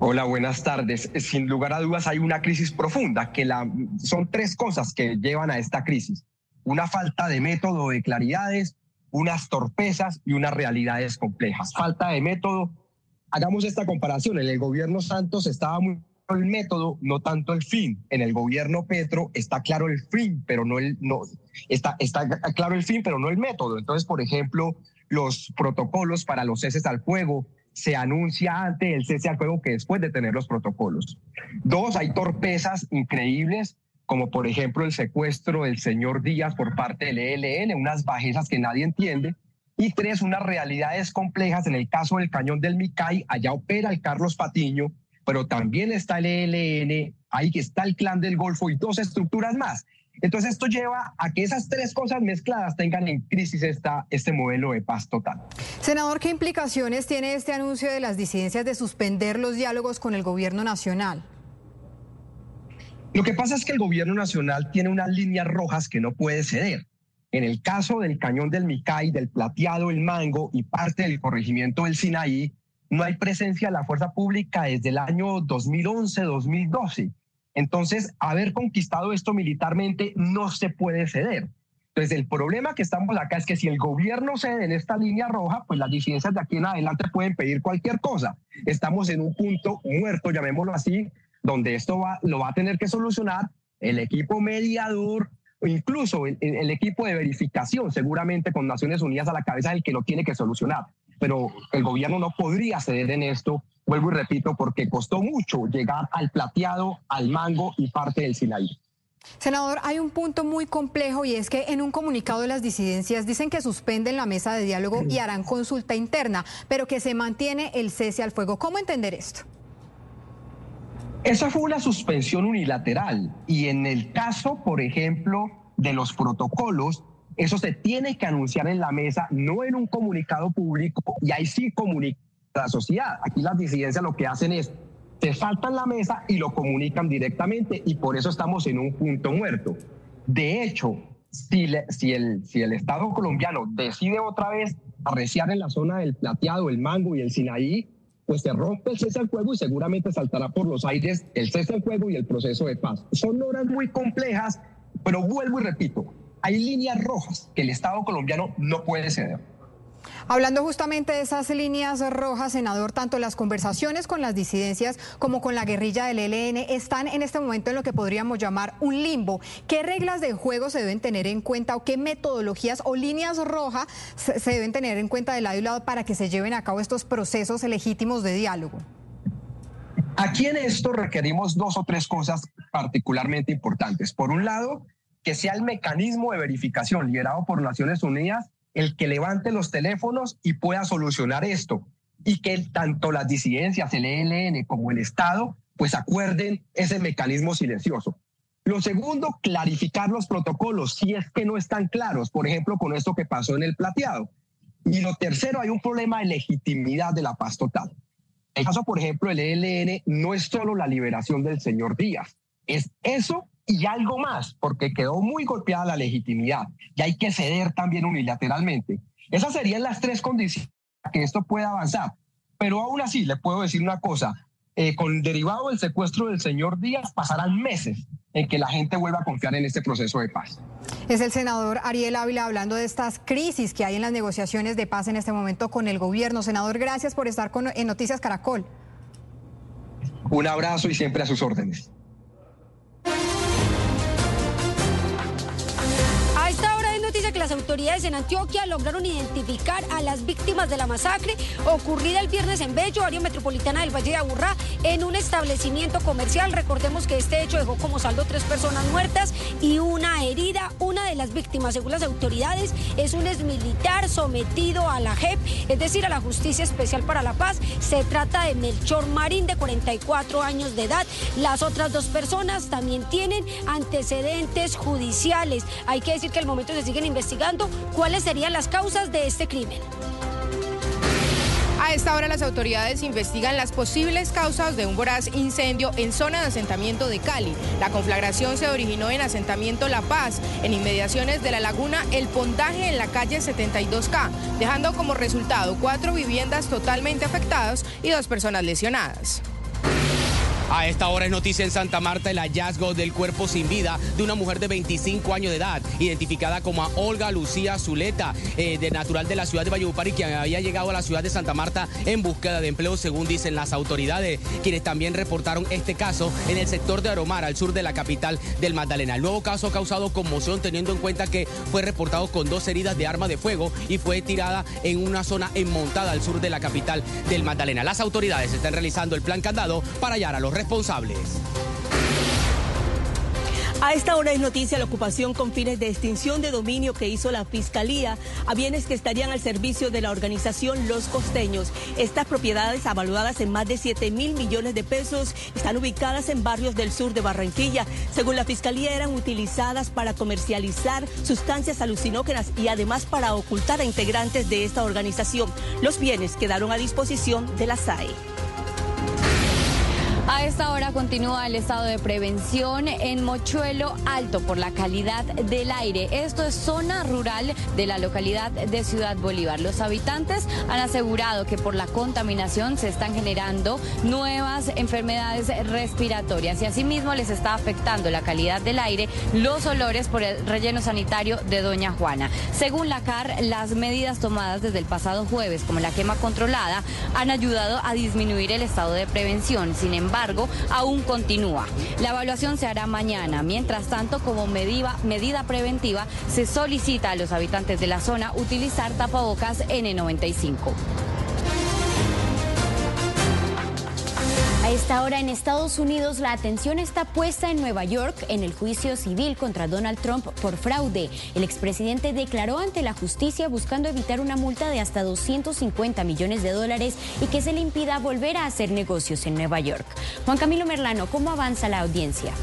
Hola, buenas tardes. Sin lugar a dudas hay una crisis profunda, que son tres cosas que llevan a esta crisis. Una falta de método de claridades, unas torpezas y unas realidades complejas. Falta de método. Hagamos esta comparación. En el gobierno Santos estaba muy el método, no tanto el fin. En el gobierno Petro está claro el fin, pero no el no está está claro el fin, pero no el método. Entonces, por ejemplo, los protocolos para los ceses al fuego, se anuncia antes el cese al fuego que después de tener los protocolos. Dos, hay torpezas increíbles, como por ejemplo el secuestro del señor Díaz por parte del ELN, unas bajezas que nadie entiende. Y tres, unas realidades complejas. En el caso del cañón del Micay, allá opera el Carlos Patiño, pero también está el ELN, ahí está el clan del Golfo y dos estructuras más. Entonces esto lleva a que esas tres cosas mezcladas tengan en crisis esta, este modelo de paz total. Senador, ¿qué implicaciones tiene este anuncio de las disidencias de suspender los diálogos con el gobierno nacional? Lo que pasa es que el gobierno nacional tiene unas líneas rojas que no puede ceder. En el caso del cañón del Micay, del plateado, el mango y parte del corregimiento del Sinaí, no hay presencia de la fuerza pública desde el año 2011-2012. Entonces, haber conquistado esto militarmente no se puede ceder. Entonces, el problema que estamos acá es que si el gobierno cede en esta línea roja, pues las disidencias de aquí en adelante pueden pedir cualquier cosa. Estamos en un punto muerto, llamémoslo así, donde esto va, lo va a tener que solucionar el equipo mediador incluso el, el equipo de verificación, seguramente con Naciones Unidas a la cabeza del que lo tiene que solucionar. Pero el gobierno no podría ceder en esto vuelvo y repito, porque costó mucho llegar al plateado, al mango y parte del Sinaí. Senador, hay un punto muy complejo y es que en un comunicado de las disidencias dicen que suspenden la mesa de diálogo y harán consulta interna, pero que se mantiene el cese al fuego. ¿Cómo entender esto? Esa fue una suspensión unilateral y en el caso, por ejemplo, de los protocolos, eso se tiene que anunciar en la mesa, no en un comunicado público, y ahí sí comunica la sociedad. Aquí las disidencias lo que hacen es, se saltan la mesa y lo comunican directamente y por eso estamos en un punto muerto. De hecho, si, si, el, si el Estado colombiano decide otra vez arreciar en la zona del plateado, el mango y el Sinaí, pues se rompe el cese al fuego y seguramente saltará por los aires el cese al fuego y el proceso de paz. Son horas muy complejas, pero vuelvo y repito, hay líneas rojas que el Estado colombiano no puede ceder. Hablando justamente de esas líneas rojas, senador, tanto las conversaciones con las disidencias como con la guerrilla del ELN están en este momento en lo que podríamos llamar un limbo. ¿Qué reglas de juego se deben tener en cuenta o qué metodologías o líneas rojas se deben tener en cuenta de lado y lado para que se lleven a cabo estos procesos legítimos de diálogo? Aquí en esto requerimos dos o tres cosas particularmente importantes. Por un lado, que sea el mecanismo de verificación liderado por Naciones Unidas el que levante los teléfonos y pueda solucionar esto y que tanto las disidencias, el ELN como el Estado, pues acuerden ese mecanismo silencioso. Lo segundo, clarificar los protocolos si es que no están claros, por ejemplo, con esto que pasó en el plateado. Y lo tercero, hay un problema de legitimidad de la paz total. El caso, por ejemplo, del ELN no es solo la liberación del señor Díaz, es eso y algo más, porque quedó muy golpeada la legitimidad y hay que ceder también unilateralmente. Esas serían las tres condiciones para que esto pueda avanzar. Pero aún así, le puedo decir una cosa, eh, con derivado del secuestro del señor Díaz, pasarán meses en que la gente vuelva a confiar en este proceso de paz. Es el senador Ariel Ávila hablando de estas crisis que hay en las negociaciones de paz en este momento con el gobierno. Senador, gracias por estar con, en Noticias Caracol. Un abrazo y siempre a sus órdenes. Que las autoridades en Antioquia lograron identificar a las víctimas de la masacre ocurrida el viernes en Bello, área metropolitana del Valle de Aburrá, en un establecimiento comercial. Recordemos que este hecho dejó como saldo tres personas muertas y una herida. Una de las víctimas, según las autoridades, es un exmilitar sometido a la JEP, es decir, a la Justicia Especial para la Paz. Se trata de Melchor Marín, de 44 años de edad. Las otras dos personas también tienen antecedentes judiciales. Hay que decir que al momento se siguen investigando investigando cuáles serían las causas de este crimen. A esta hora las autoridades investigan las posibles causas de un voraz incendio en zona de asentamiento de Cali. La conflagración se originó en asentamiento La Paz, en inmediaciones de la laguna El Pontaje en la calle 72K, dejando como resultado cuatro viviendas totalmente afectadas y dos personas lesionadas. A esta hora es noticia en Santa Marta el hallazgo del cuerpo sin vida de una mujer de 25 años de edad, identificada como Olga Lucía Zuleta, eh, de natural de la ciudad de Valledupar y que había llegado a la ciudad de Santa Marta en búsqueda de empleo, según dicen las autoridades, quienes también reportaron este caso en el sector de Aromar, al sur de la capital del Magdalena. El nuevo caso ha causado conmoción teniendo en cuenta que fue reportado con dos heridas de arma de fuego y fue tirada en una zona enmontada al sur de la capital del Magdalena. Las autoridades están realizando el plan candado para hallar a los responsables. A esta hora es noticia la ocupación con fines de extinción de dominio que hizo la Fiscalía a bienes que estarían al servicio de la organización Los Costeños. Estas propiedades, avaluadas en más de 7 mil millones de pesos, están ubicadas en barrios del sur de Barranquilla. Según la Fiscalía, eran utilizadas para comercializar sustancias alucinógenas y además para ocultar a integrantes de esta organización. Los bienes quedaron a disposición de la SAE. A esta hora continúa el estado de prevención en Mochuelo Alto por la calidad del aire. Esto es zona rural de la localidad de Ciudad Bolívar. Los habitantes han asegurado que por la contaminación se están generando nuevas enfermedades respiratorias y asimismo les está afectando la calidad del aire, los olores por el relleno sanitario de Doña Juana. Según la CAR, las medidas tomadas desde el pasado jueves, como la quema controlada, han ayudado a disminuir el estado de prevención. Sin embargo, aún continúa. La evaluación se hará mañana. Mientras tanto, como medida, preventiva, se solicita a los habitantes de la zona utilizar tapabocas N95. A esta hora en Estados Unidos la atención está puesta en Nueva York en el juicio civil contra Donald Trump por fraude. El expresidente declaró ante la justicia buscando evitar una multa de hasta 250 millones de dólares y que se le impida volver a hacer negocios en Nueva York. Juan Camilo Merlano, ¿cómo avanza la audiencia?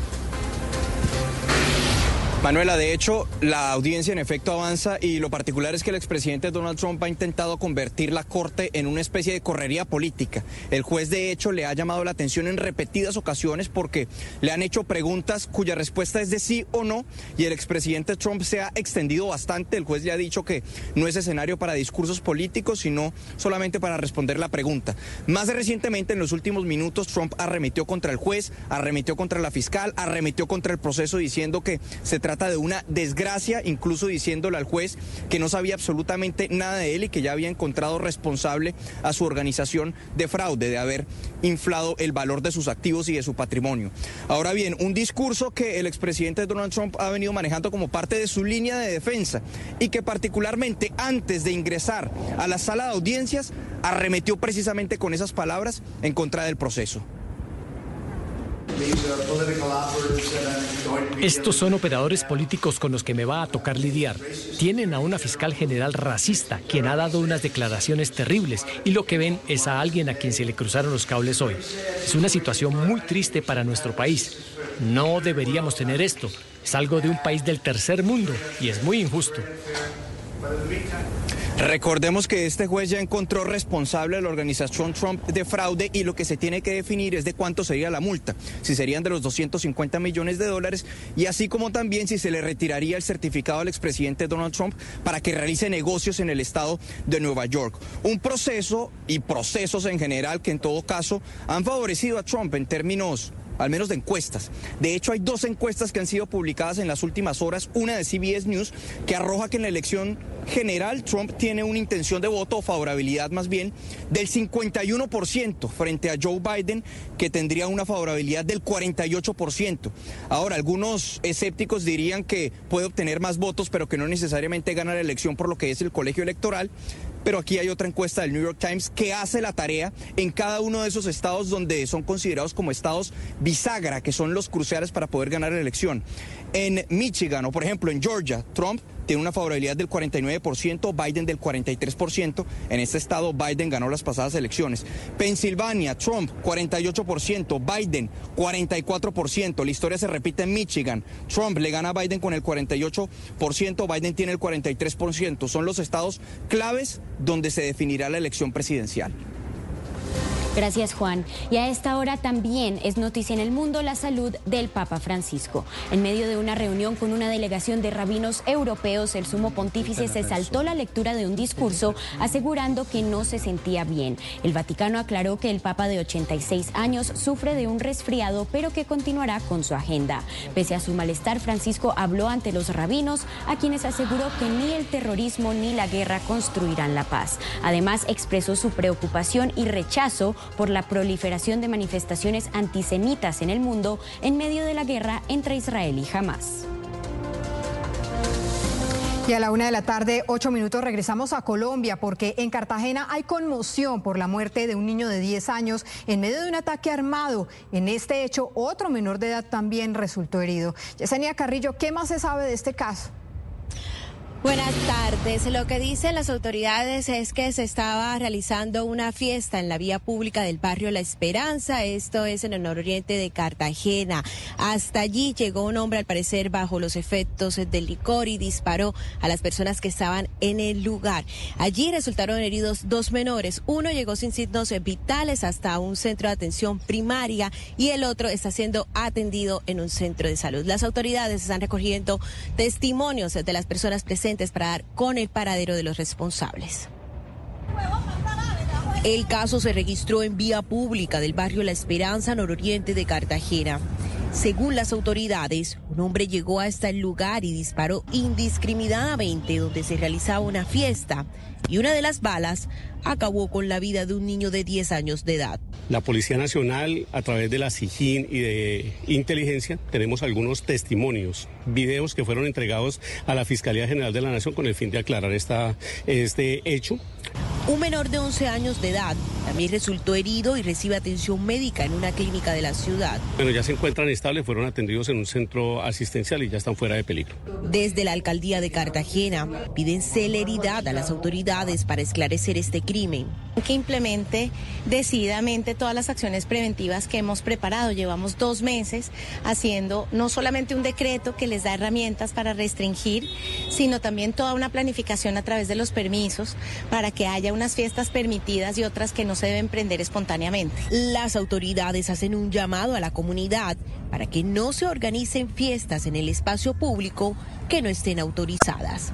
Manuela, de hecho, la audiencia en efecto avanza y lo particular es que el expresidente Donald Trump ha intentado convertir la corte en una especie de correría política. El juez, de hecho, le ha llamado la atención en repetidas ocasiones porque le han hecho preguntas cuya respuesta es de sí o no y el expresidente Trump se ha extendido bastante. El juez le ha dicho que no es escenario para discursos políticos, sino solamente para responder la pregunta. Más recientemente, en los últimos minutos, Trump arremetió contra el juez, arremetió contra la fiscal, arremetió contra el proceso diciendo que se trata de una desgracia, incluso diciéndole al juez que no sabía absolutamente nada de él y que ya había encontrado responsable a su organización de fraude, de haber inflado el valor de sus activos y de su patrimonio. Ahora bien, un discurso que el expresidente Donald Trump ha venido manejando como parte de su línea de defensa y que particularmente antes de ingresar a la sala de audiencias arremetió precisamente con esas palabras en contra del proceso. Estos son operadores políticos con los que me va a tocar lidiar. Tienen a una fiscal general racista, quien ha dado unas declaraciones terribles, y lo que ven es a alguien a quien se le cruzaron los cables hoy. Es una situación muy triste para nuestro país. No deberíamos tener esto. Es algo de un país del tercer mundo y es muy injusto. Recordemos que este juez ya encontró responsable a la organización Trump de fraude y lo que se tiene que definir es de cuánto sería la multa, si serían de los 250 millones de dólares y así como también si se le retiraría el certificado al expresidente Donald Trump para que realice negocios en el estado de Nueva York. Un proceso y procesos en general que en todo caso han favorecido a Trump en términos al menos de encuestas. De hecho, hay dos encuestas que han sido publicadas en las últimas horas, una de CBS News, que arroja que en la elección general Trump tiene una intención de voto o favorabilidad más bien del 51% frente a Joe Biden, que tendría una favorabilidad del 48%. Ahora, algunos escépticos dirían que puede obtener más votos, pero que no necesariamente gana la elección por lo que es el colegio electoral. Pero aquí hay otra encuesta del New York Times que hace la tarea en cada uno de esos estados donde son considerados como estados bisagra, que son los cruciales para poder ganar la elección. En Michigan o por ejemplo en Georgia, Trump tiene una favorabilidad del 49%, Biden del 43%. En este estado Biden ganó las pasadas elecciones. Pensilvania, Trump 48%, Biden 44%. La historia se repite en Michigan. Trump le gana a Biden con el 48%, Biden tiene el 43%. Son los estados claves donde se definirá la elección presidencial. Gracias, Juan. Y a esta hora también es noticia en el mundo la salud del Papa Francisco. En medio de una reunión con una delegación de rabinos europeos, el sumo pontífice se saltó la lectura de un discurso asegurando que no se sentía bien. El Vaticano aclaró que el Papa de 86 años sufre de un resfriado, pero que continuará con su agenda. Pese a su malestar, Francisco habló ante los rabinos, a quienes aseguró que ni el terrorismo ni la guerra construirán la paz. Además, expresó su preocupación y rechazo por la proliferación de manifestaciones antisemitas en el mundo en medio de la guerra entre Israel y Hamas. Y a la una de la tarde, ocho minutos, regresamos a Colombia porque en Cartagena hay conmoción por la muerte de un niño de 10 años en medio de un ataque armado. En este hecho, otro menor de edad también resultó herido. Yesenia Carrillo, ¿qué más se sabe de este caso? Buenas tardes. Lo que dicen las autoridades es que se estaba realizando una fiesta en la vía pública del barrio La Esperanza. Esto es en el nororiente de Cartagena. Hasta allí llegó un hombre, al parecer, bajo los efectos del licor y disparó a las personas que estaban en el lugar. Allí resultaron heridos dos menores. Uno llegó sin signos vitales hasta un centro de atención primaria y el otro está siendo atendido en un centro de salud. Las autoridades están recogiendo testimonios de las personas presentes para dar con el paradero de los responsables. El caso se registró en vía pública del barrio La Esperanza, nororiente de Cartagena. Según las autoridades, un hombre llegó hasta el lugar y disparó indiscriminadamente donde se realizaba una fiesta y una de las balas acabó con la vida de un niño de 10 años de edad. La Policía Nacional, a través de la SIGIN y de inteligencia, tenemos algunos testimonios, videos que fueron entregados a la Fiscalía General de la Nación con el fin de aclarar esta, este hecho. Un menor de 11 años de edad también resultó herido y recibe atención médica en una clínica de la ciudad. Bueno, ya se encuentran estables, fueron atendidos en un centro asistencial y ya están fuera de peligro. Desde la alcaldía de Cartagena piden celeridad a las autoridades para esclarecer este crimen. Que implemente decididamente todas las acciones preventivas que hemos preparado. Llevamos dos meses haciendo no solamente un decreto que les da herramientas para restringir, sino también toda una planificación a través de los permisos para haya unas fiestas permitidas y otras que no se deben prender espontáneamente. Las autoridades hacen un llamado a la comunidad para que no se organicen fiestas en el espacio público que no estén autorizadas.